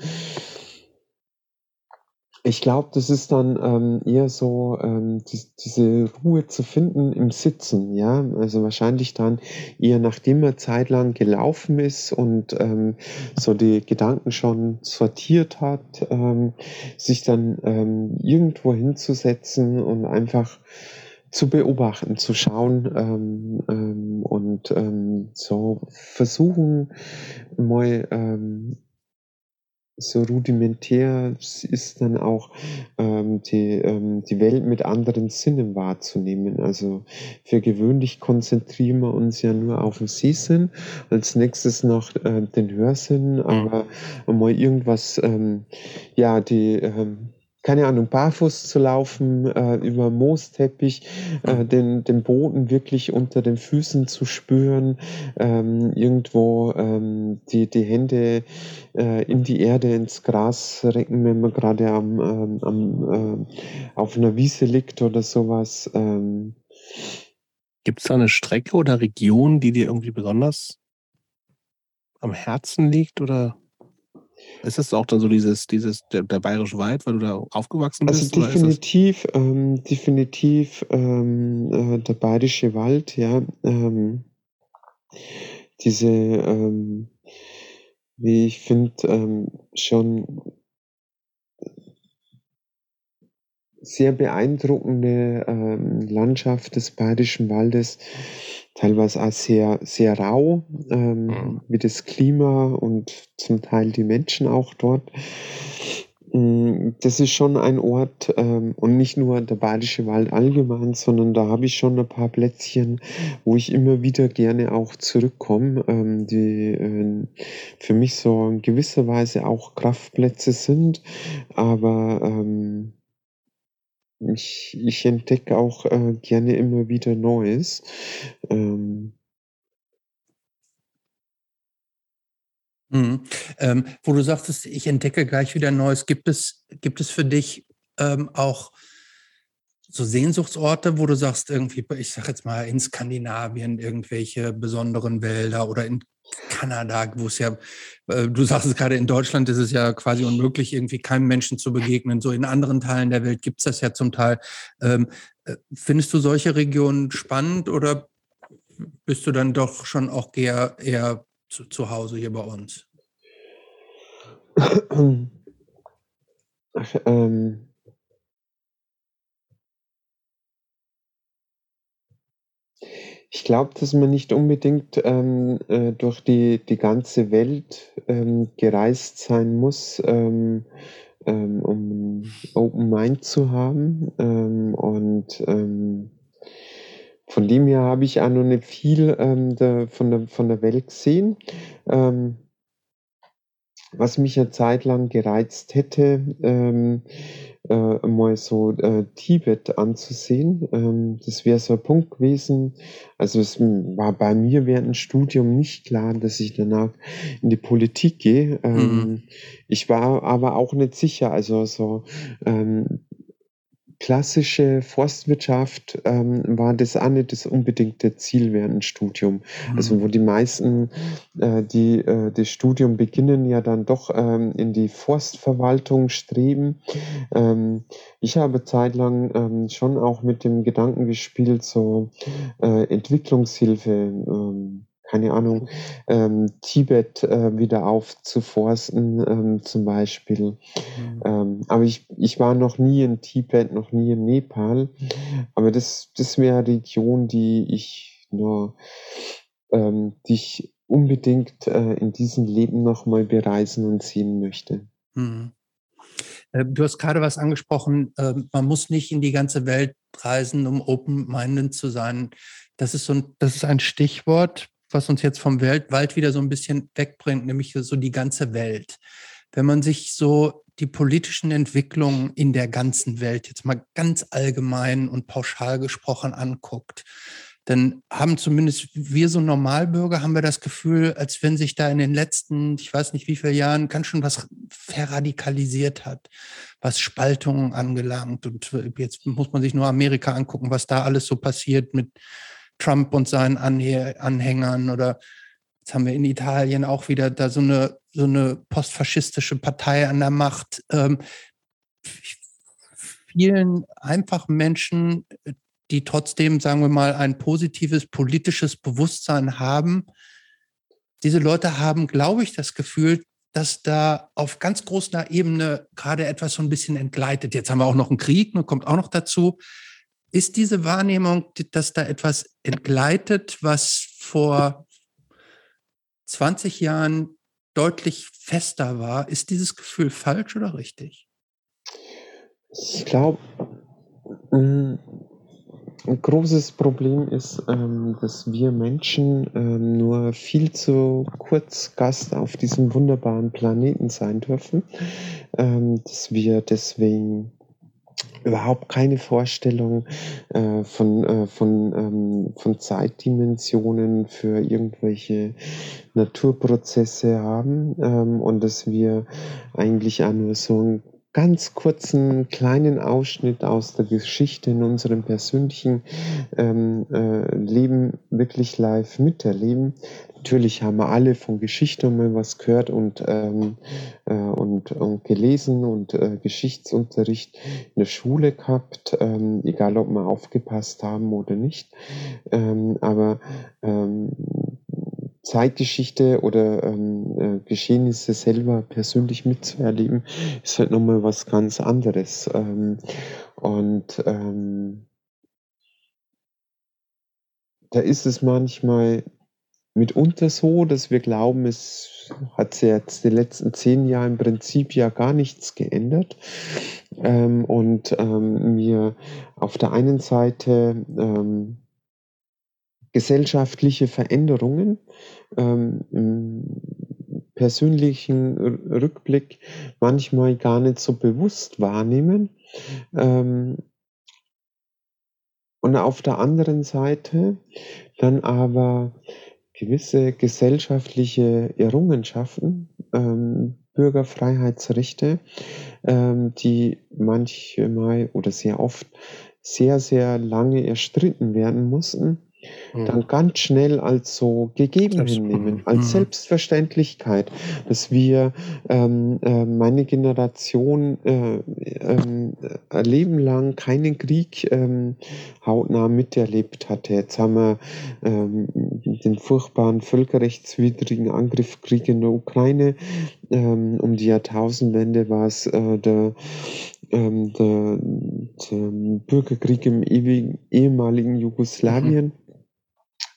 Ich glaube, das ist dann ähm, eher so, ähm, die, diese Ruhe zu finden im Sitzen, ja. Also wahrscheinlich dann eher nachdem er zeitlang gelaufen ist und ähm, so die Gedanken schon sortiert hat, ähm, sich dann ähm, irgendwo hinzusetzen und einfach zu beobachten, zu schauen ähm, ähm, und ähm, so versuchen, mal ähm, so rudimentär ist dann auch ähm, die, ähm, die Welt mit anderen Sinnen wahrzunehmen. Also für gewöhnlich konzentrieren wir uns ja nur auf den Sehsinn, als nächstes noch äh, den Hörsinn, mhm. aber mal irgendwas, ähm, ja, die ähm, keine Ahnung, barfuß zu laufen, äh, über Moosteppich, äh, mhm. den, den Boden wirklich unter den Füßen zu spüren, ähm, irgendwo ähm, die, die Hände äh, in die Erde, ins Gras recken, wenn man gerade am, ähm, am, äh, auf einer Wiese liegt oder sowas. Ähm. Gibt es da eine Strecke oder Region, die dir irgendwie besonders am Herzen liegt oder? Ist das auch dann so dieses, dieses, der, der Bayerische Wald, weil du da aufgewachsen also bist? Also definitiv, ähm, definitiv ähm, äh, der Bayerische Wald, ja. Ähm, diese, ähm, wie ich finde, ähm, schon sehr beeindruckende ähm, Landschaft des Bayerischen Waldes teilweise auch sehr, sehr rau, ähm, mhm. wie das Klima und zum Teil die Menschen auch dort. Mm, das ist schon ein Ort ähm, und nicht nur der Badische Wald allgemein, sondern da habe ich schon ein paar Plätzchen, wo ich immer wieder gerne auch zurückkomme, ähm, die äh, für mich so in gewisser Weise auch Kraftplätze sind, aber ähm, ich, ich entdecke auch äh, gerne immer wieder Neues. Ähm, Mhm. Ähm, wo du sagtest, ich entdecke gleich wieder Neues, gibt es, gibt es für dich ähm, auch so Sehnsuchtsorte, wo du sagst, irgendwie, ich sag jetzt mal in Skandinavien irgendwelche besonderen Wälder oder in Kanada, wo es ja, äh, du sagst es gerade, in Deutschland ist es ja quasi unmöglich, irgendwie keinem Menschen zu begegnen. So in anderen Teilen der Welt gibt es das ja zum Teil. Ähm, äh, findest du solche Regionen spannend oder bist du dann doch schon auch eher, eher zu, zu Hause hier bei uns? Ähm, Ich glaube, dass man nicht unbedingt ähm, äh, durch die, die ganze Welt ähm, gereist sein muss, ähm, ähm um Open Mind zu haben. Ähm, und ähm, von dem her habe ich auch noch nicht viel der, von, der, von der Welt gesehen. Was mich eine Zeit lang gereizt hätte, äh, mal so äh, Tibet anzusehen. Ähm, das wäre so ein Punkt gewesen. Also es war bei mir während dem Studium nicht klar, dass ich danach in die Politik gehe. Ähm, mhm. Ich war aber auch nicht sicher. Also so ähm, klassische Forstwirtschaft ähm, war das auch nicht das unbedingte Ziel während dem Studium. Mhm. Also wo die meisten, äh, die äh, das Studium beginnen, ja dann doch ähm, in die Forstverwaltung streben. Ähm, ich habe zeitlang ähm, schon auch mit dem Gedanken gespielt, so äh, Entwicklungshilfe ähm, keine Ahnung, ähm, Tibet äh, wieder aufzuforsten ähm, zum Beispiel. Mhm. Ähm, aber ich, ich war noch nie in Tibet, noch nie in Nepal. Aber das, das wäre eine Region, die ich nur, ähm, die ich unbedingt äh, in diesem Leben nochmal bereisen und sehen möchte. Mhm. Äh, du hast gerade was angesprochen, ähm, man muss nicht in die ganze Welt reisen, um open-minded zu sein. Das ist, so ein, das ist ein Stichwort, was uns jetzt vom Welt, Wald wieder so ein bisschen wegbringt, nämlich so die ganze Welt. Wenn man sich so die politischen Entwicklungen in der ganzen Welt jetzt mal ganz allgemein und pauschal gesprochen anguckt, dann haben zumindest wir so Normalbürger haben wir das Gefühl, als wenn sich da in den letzten, ich weiß nicht wie viele Jahren, ganz schön was verradikalisiert hat, was Spaltungen angelangt. Und jetzt muss man sich nur Amerika angucken, was da alles so passiert mit Trump und seinen Anhängern oder jetzt haben wir in Italien auch wieder da so eine, so eine postfaschistische Partei an der Macht. Ähm, vielen einfachen Menschen, die trotzdem, sagen wir mal, ein positives politisches Bewusstsein haben, diese Leute haben, glaube ich, das Gefühl, dass da auf ganz großer Ebene gerade etwas so ein bisschen entgleitet. Jetzt haben wir auch noch einen Krieg, ne, kommt auch noch dazu. Ist diese Wahrnehmung, dass da etwas entgleitet, was vor 20 Jahren deutlich fester war, ist dieses Gefühl falsch oder richtig? Ich glaube, mm, ein großes Problem ist, ähm, dass wir Menschen ähm, nur viel zu kurz Gast auf diesem wunderbaren Planeten sein dürfen, ähm, dass wir deswegen überhaupt keine Vorstellung äh, von, äh, von, ähm, von Zeitdimensionen für irgendwelche Naturprozesse haben ähm, und dass wir eigentlich auch nur so einen ganz kurzen kleinen Ausschnitt aus der Geschichte in unserem persönlichen ähm, äh, Leben wirklich live miterleben natürlich haben wir alle von Geschichte mal was gehört und, ähm, äh, und, und gelesen und äh, Geschichtsunterricht in der Schule gehabt, ähm, egal ob wir aufgepasst haben oder nicht. Ähm, aber ähm, Zeitgeschichte oder ähm, äh, Geschehnisse selber persönlich mitzuerleben, ist halt nochmal was ganz anderes. Ähm, und ähm, da ist es manchmal mitunter so, dass wir glauben, es hat sich jetzt die letzten zehn Jahre im Prinzip ja gar nichts geändert. Ähm, und ähm, wir auf der einen Seite ähm, gesellschaftliche Veränderungen ähm, persönlichen Rückblick manchmal gar nicht so bewusst wahrnehmen. Ähm, und auf der anderen Seite dann aber gewisse gesellschaftliche Errungenschaften, ähm, Bürgerfreiheitsrechte, ähm, die manchmal oder sehr oft sehr, sehr lange erstritten werden mussten, Mhm. dann ganz schnell als so gegeben hinnehmen, als mhm. Selbstverständlichkeit, dass wir ähm, äh, meine Generation äh, äh, ein Leben lang keinen Krieg ähm, hautnah miterlebt hatte. Jetzt haben wir ähm, den furchtbaren völkerrechtswidrigen Angriffskrieg in der Ukraine. Ähm, um die Jahrtausendwende war es äh, der ähm, der, der, Bürgerkrieg im ewigen, ehemaligen Jugoslawien. Mhm.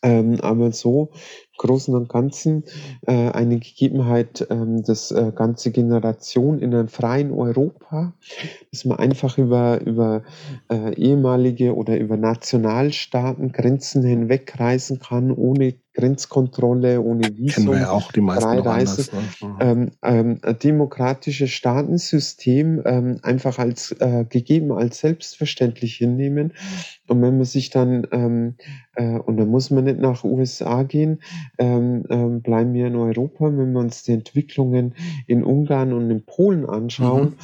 Ähm, aber so Großen und Ganzen äh, eine Gegebenheit, ähm, dass äh, ganze Generation in einem freien Europa, dass man einfach über, über äh, ehemalige oder über Nationalstaaten Grenzen hinweg reisen kann, ohne Grenzkontrolle, ohne Visum. Kennen wir ja auch die meisten Reise, ne? Mhm. ähm, ähm, ein demokratisches Staatensystem ähm, einfach als äh, gegeben, als selbstverständlich hinnehmen. Und wenn man sich dann, ähm, äh, und da muss man nicht nach USA gehen, ähm, ähm, bleiben wir in Europa, wenn wir uns die Entwicklungen in Ungarn und in Polen anschauen,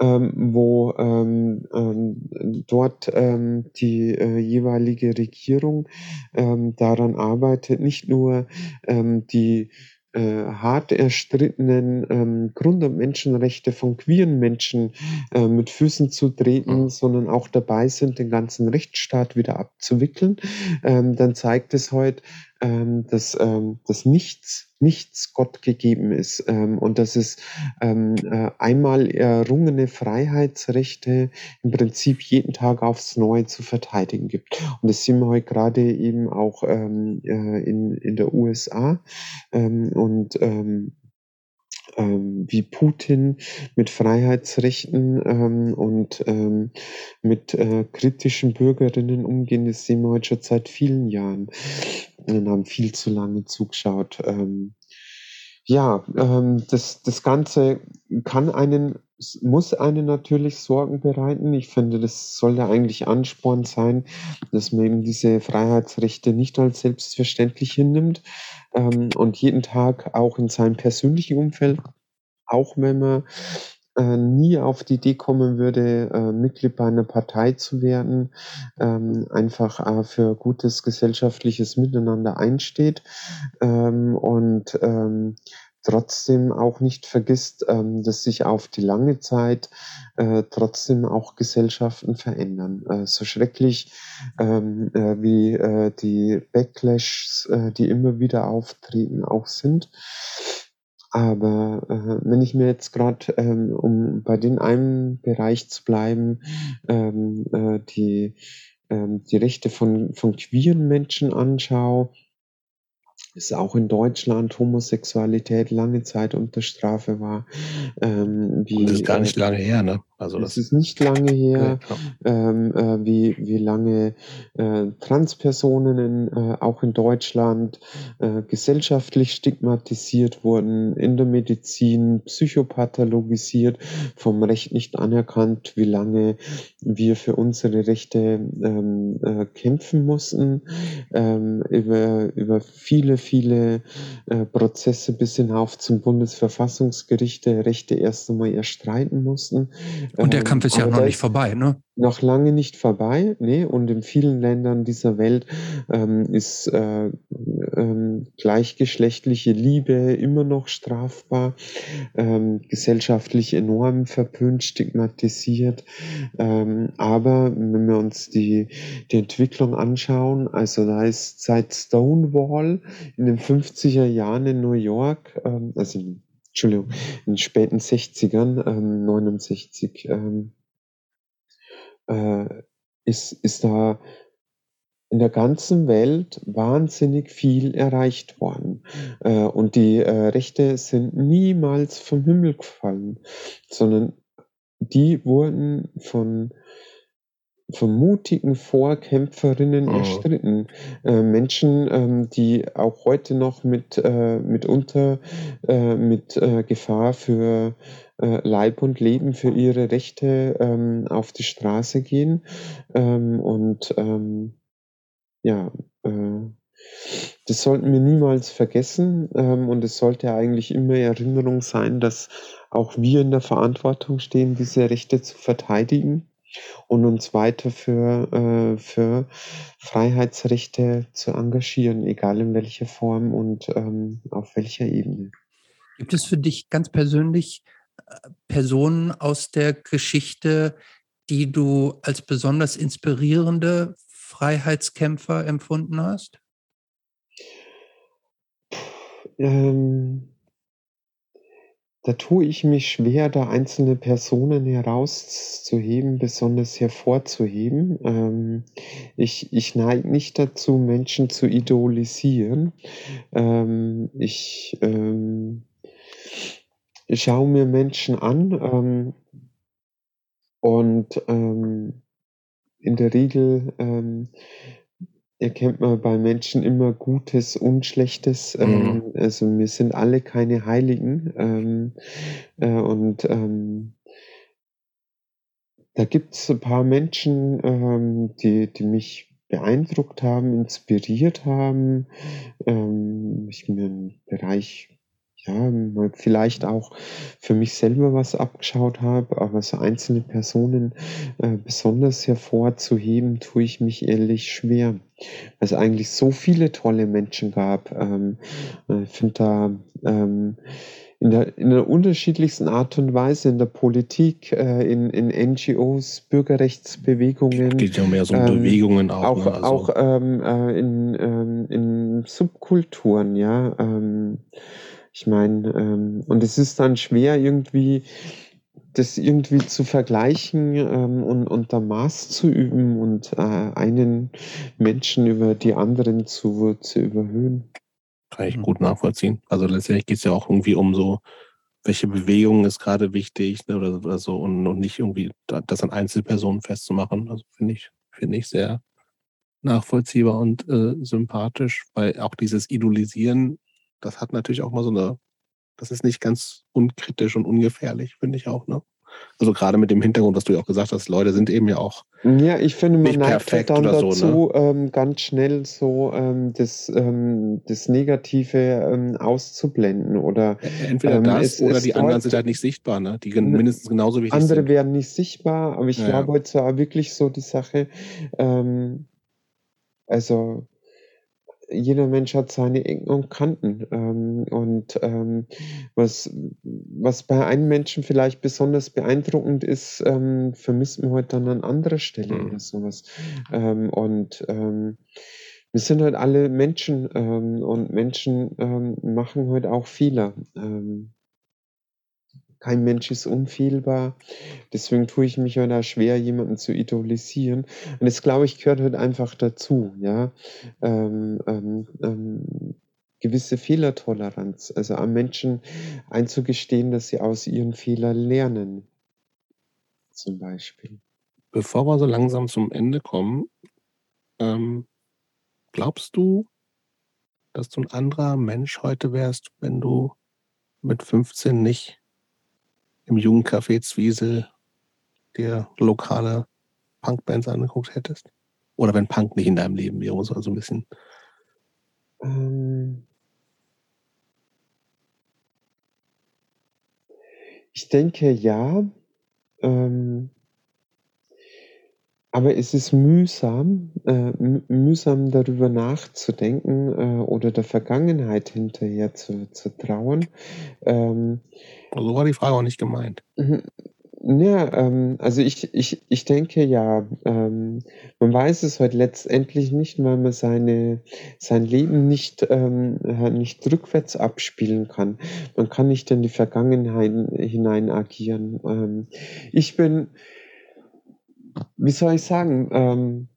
ähm, wo ähm, ähm, dort ähm, die äh, jeweilige Regierung ähm, daran arbeitet, nicht nur ähm, die äh, hart erstrittenen ähm, Grund- und Menschenrechte von queeren Menschen äh, mit Füßen zu treten, mhm. sondern auch dabei sind, den ganzen Rechtsstaat wieder abzuwickeln, ähm, dann zeigt es heute, ähm, dass, ähm, dass nichts, nichts Gott gegeben ist ähm, und dass es ähm, äh, einmal errungene Freiheitsrechte im Prinzip jeden Tag aufs Neue zu verteidigen gibt. Und das sehen wir heute gerade eben auch ähm, äh, in, in der USA ähm, und ähm, ähm, wie Putin mit Freiheitsrechten ähm, und ähm, mit äh, kritischen Bürgerinnen umgehen, das sehen wir heute schon seit vielen Jahren und haben viel zu lange zugeschaut. Ähm, ja, ähm, das, das Ganze kann einen, muss einen natürlich Sorgen bereiten. Ich finde, das soll ja eigentlich Ansporn sein, dass man eben diese Freiheitsrechte nicht als selbstverständlich hinnimmt ähm, und jeden Tag auch in seinem persönlichen Umfeld, auch wenn man äh, nie auf die Idee kommen würde, äh, Mitglied bei einer Partei zu werden, ähm, einfach äh, für gutes gesellschaftliches Miteinander einsteht ähm, und ähm, trotzdem auch nicht vergisst, ähm, dass sich auf die lange Zeit äh, trotzdem auch Gesellschaften verändern. Äh, so schrecklich ähm, äh, wie die Backlashs, die immer wieder auftreten, auch sind. Aber äh, wenn ich mir jetzt gerade, ähm, um bei den einen Bereich zu bleiben, ähm, äh, die, ähm, die Rechte von, von queeren Menschen anschaue, ist auch in Deutschland Homosexualität lange Zeit unter Strafe war. Ähm, wie, das ist gar nicht äh, lange her, ne? Also das, das ist nicht lange her, ja, ähm, äh, wie, wie lange äh, Transpersonen in, äh, auch in Deutschland äh, gesellschaftlich stigmatisiert wurden, in der Medizin psychopathologisiert, vom Recht nicht anerkannt, wie lange wir für unsere Rechte ähm, äh, kämpfen mussten, ähm, über, über viele, viele äh, Prozesse bis hinauf zum Bundesverfassungsgericht der Rechte erst einmal erstreiten mussten. Und der Kampf ist ja noch nicht vorbei, ne? Noch lange nicht vorbei, ne? Und in vielen Ländern dieser Welt ähm, ist äh, ähm, gleichgeschlechtliche Liebe immer noch strafbar, ähm, gesellschaftlich enorm verpönt, stigmatisiert. Ähm, aber wenn wir uns die, die Entwicklung anschauen, also da ist seit Stonewall in den 50er Jahren in New York, ähm, also Entschuldigung, in den späten 60ern, ähm, 69, ähm, äh, ist, ist da in der ganzen Welt wahnsinnig viel erreicht worden. Äh, und die äh, Rechte sind niemals vom Himmel gefallen, sondern die wurden von von mutigen Vorkämpferinnen mhm. erstritten. Äh, Menschen, ähm, die auch heute noch mit äh, mitunter äh, mit äh, Gefahr für äh, Leib und Leben für ihre Rechte ähm, auf die Straße gehen. Ähm, und ähm, ja, äh, das sollten wir niemals vergessen. Ähm, und es sollte eigentlich immer Erinnerung sein, dass auch wir in der Verantwortung stehen, diese Rechte zu verteidigen und uns weiter für, äh, für Freiheitsrechte zu engagieren, egal in welcher Form und ähm, auf welcher Ebene. Gibt es für dich ganz persönlich äh, Personen aus der Geschichte, die du als besonders inspirierende Freiheitskämpfer empfunden hast? Ähm, da tue ich mich schwer, da einzelne Personen herauszuheben, besonders hervorzuheben. Ähm, ich ich neige nicht dazu, Menschen zu idolisieren. Ähm, ich, ähm, schaue mir Menschen an, ähm, und, ähm, in der Regel, ähm, erkennt man bei Menschen immer Gutes und Schlechtes. Mhm. Ähm, also wir sind alle keine Heiligen. Ähm, äh, und ähm, da gibt es ein paar Menschen, ähm, die, die mich beeindruckt haben, inspiriert haben. Ähm, ich mir im Bereich ja, vielleicht auch für mich selber was abgeschaut habe, aber so einzelne Personen äh, besonders hervorzuheben, tue ich mich ehrlich schwer. Weil es eigentlich so viele tolle Menschen gab. Ähm, äh, ich finde da ähm, in der, in der unterschiedlichsten Art und Weise in der Politik, äh, in, in NGOs, Bürgerrechtsbewegungen. Geht ja mehr so um ähm, Bewegungen auch. Auch, ne? also. auch ähm, äh, in, ähm, in Subkulturen, ja. Ich meine, ähm, und es ist dann schwer irgendwie das irgendwie zu vergleichen ähm, und unter Maß zu üben und äh, einen Menschen über die anderen zu, zu überhöhen. Kann ich gut nachvollziehen. Also letztendlich geht es ja auch irgendwie um so, welche Bewegung ist gerade wichtig ne, oder, oder, so und, und nicht irgendwie das an Einzelpersonen festzumachen. Also finde ich, finde ich sehr nachvollziehbar und äh, sympathisch, weil auch dieses Idolisieren, das hat natürlich auch mal so eine, das ist nicht ganz unkritisch und ungefährlich, finde ich auch, ne? Also gerade mit dem Hintergrund, was du ja auch gesagt hast, Leute sind eben ja auch. Ja, ich finde, man neigt halt dann dazu, so, ne? ähm, ganz schnell so ähm, das, ähm, das Negative ähm, auszublenden. Oder, Entweder ähm, das es, oder es die anderen sind halt nicht sichtbar, ne? die mindestens genauso wichtig andere sind. Andere werden nicht sichtbar, aber ich ja, glaube, heute war wirklich so die Sache, ähm, also jeder Mensch hat seine Ecken und Kanten. Ähm, und ähm, was, was bei einem Menschen vielleicht besonders beeindruckend ist, ähm, vermisst man heute dann an anderer Stelle mhm. oder sowas. Ähm, und ähm, wir sind halt alle Menschen ähm, und Menschen machen heute auch Fehler. Kein Mensch ist unfehlbar. Deswegen tue ich mich halt auch schwer, jemanden zu idolisieren. Und das, glaube ich, gehört halt einfach dazu, ja. Ähm, ähm, ähm, gewisse Fehlertoleranz, also am Menschen einzugestehen, dass sie aus ihren Fehlern lernen. Zum Beispiel. Bevor wir so langsam zum Ende kommen, ähm, glaubst du, dass du ein anderer Mensch heute wärst, wenn du mit 15 nicht im Jugendcafé Zwiesel dir lokale Punkbands angeguckt hättest? Oder wenn Punk nicht in deinem Leben wäre, so also ein bisschen. Ähm ich denke ja. Ähm aber es ist mühsam, äh, mühsam darüber nachzudenken äh, oder der Vergangenheit hinterher zu, zu trauern. Ähm, so war die Frage auch nicht gemeint. Mhm. Ja, ähm, also ich, ich, ich denke ja, ähm, man weiß es heute letztendlich nicht, weil man seine, sein Leben nicht, ähm, nicht rückwärts abspielen kann. Man kann nicht in die Vergangenheit hinein agieren. Ähm, ich bin wie soll ich sagen, ähm,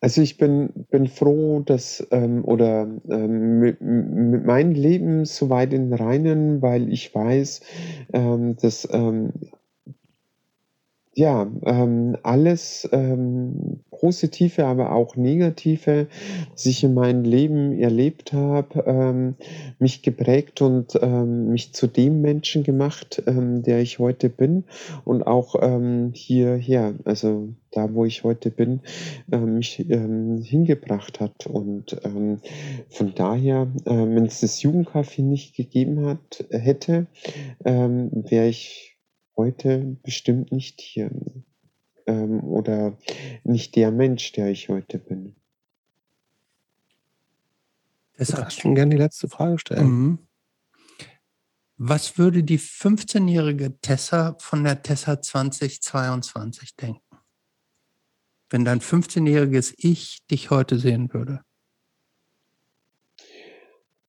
also ich bin, bin froh, dass ähm, oder ähm, mit, mit meinem Leben so weit in Reinen, weil ich weiß, ähm, dass ähm, ja, ähm, alles ähm, Positive, aber auch Negative, was ich in meinem Leben erlebt habe, ähm, mich geprägt und ähm, mich zu dem Menschen gemacht, ähm, der ich heute bin und auch ähm, hierher, also da, wo ich heute bin, äh, mich ähm, hingebracht hat. Und ähm, von daher, äh, wenn es das Jugendcafé nicht gegeben hat, hätte, ähm, wäre ich heute bestimmt nicht hier ähm, oder nicht der Mensch, der ich heute bin. Ich würde schon gerne die letzte Frage stellen. Mhm. Was würde die 15-jährige Tessa von der Tessa 2022 denken? Wenn dein 15-jähriges Ich dich heute sehen würde?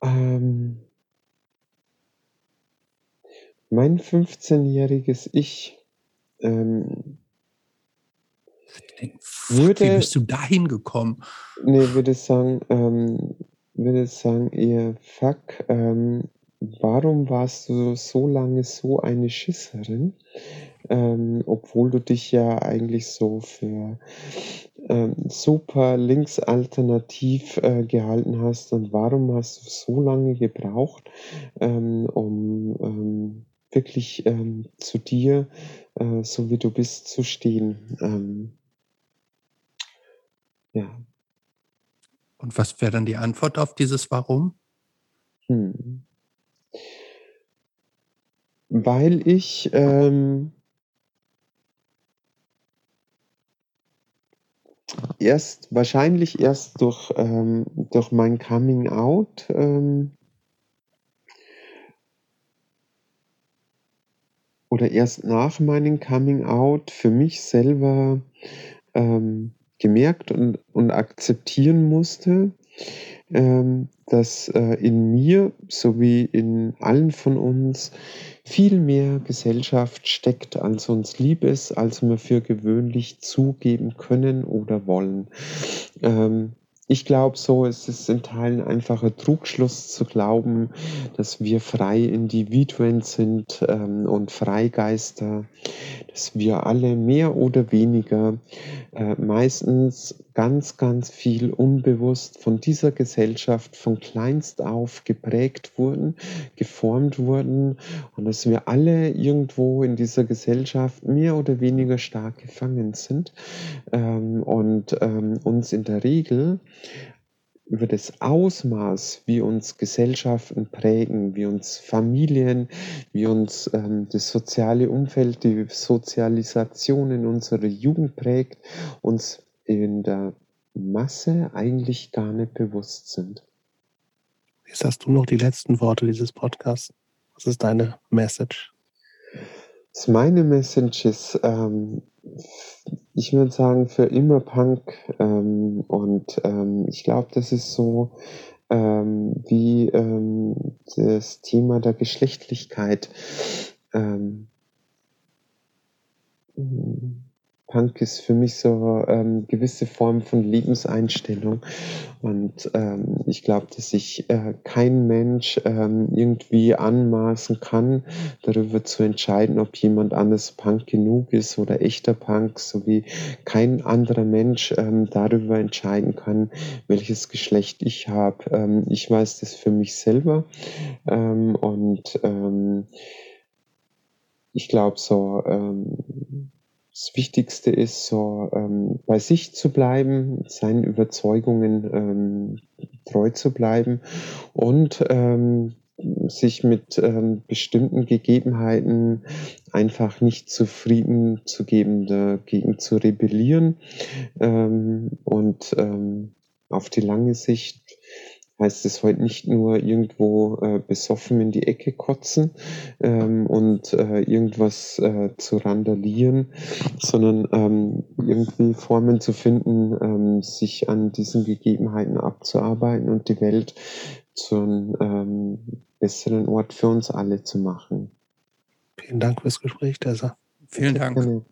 Ähm, mein 15-jähriges Ich ähm, würde, Wie bist du dahin gekommen? Nee, würde sagen, ähm, würde sagen eher, fuck, ähm, warum warst du so lange so eine Schisserin, ähm, obwohl du dich ja eigentlich so für ähm, super linksalternativ äh, gehalten hast und warum hast du so lange gebraucht, ähm, um ähm, wirklich ähm, zu dir, äh, so wie du bist, zu stehen. Ähm, ja. Und was wäre dann die Antwort auf dieses Warum? Hm. Weil ich ähm, erst, wahrscheinlich erst durch, ähm, durch mein Coming Out oder erst nach meinem Coming Out für mich selber ähm, gemerkt und, und akzeptieren musste, ähm, dass äh, in mir sowie in allen von uns viel mehr Gesellschaft steckt, als uns lieb ist, als wir für gewöhnlich zugeben können oder wollen. Ähm, ich glaube, so ist es in Teilen einfacher Trugschluss zu glauben, dass wir freie Individuen sind ähm, und Freigeister, dass wir alle mehr oder weniger äh, meistens ganz, ganz viel unbewusst von dieser Gesellschaft von kleinst auf geprägt wurden, geformt wurden und dass wir alle irgendwo in dieser Gesellschaft mehr oder weniger stark gefangen sind ähm, und ähm, uns in der Regel über das Ausmaß, wie uns Gesellschaften prägen, wie uns Familien, wie uns ähm, das soziale Umfeld, die Sozialisation in unserer Jugend prägt, uns in der Masse eigentlich gar nicht bewusst sind. Jetzt hast du noch die letzten Worte dieses Podcasts. Was ist deine Message? Meine Message ist, ähm, ich würde sagen, für immer Punk. Ähm, und ähm, ich glaube, das ist so ähm, wie ähm, das Thema der Geschlechtlichkeit. Ähm, Punk ist für mich so ähm, gewisse Form von Lebenseinstellung. Und ähm, ich glaube, dass sich äh, kein Mensch ähm, irgendwie anmaßen kann, darüber zu entscheiden, ob jemand anders Punk genug ist oder echter Punk, sowie kein anderer Mensch ähm, darüber entscheiden kann, welches Geschlecht ich habe. Ähm, ich weiß das für mich selber. Ähm, und ähm, ich glaube so, ähm, das Wichtigste ist, so ähm, bei sich zu bleiben, seinen Überzeugungen ähm, treu zu bleiben und ähm, sich mit ähm, bestimmten Gegebenheiten einfach nicht zufrieden zu geben, dagegen zu rebellieren ähm, und ähm, auf die lange Sicht heißt es heute nicht nur irgendwo äh, besoffen in die Ecke kotzen ähm, und äh, irgendwas äh, zu randalieren, sondern ähm, irgendwie Formen zu finden, ähm, sich an diesen Gegebenheiten abzuarbeiten und die Welt zu einem ähm, besseren Ort für uns alle zu machen. Vielen Dank fürs Gespräch, Tessa. Vielen Dank. Gerne.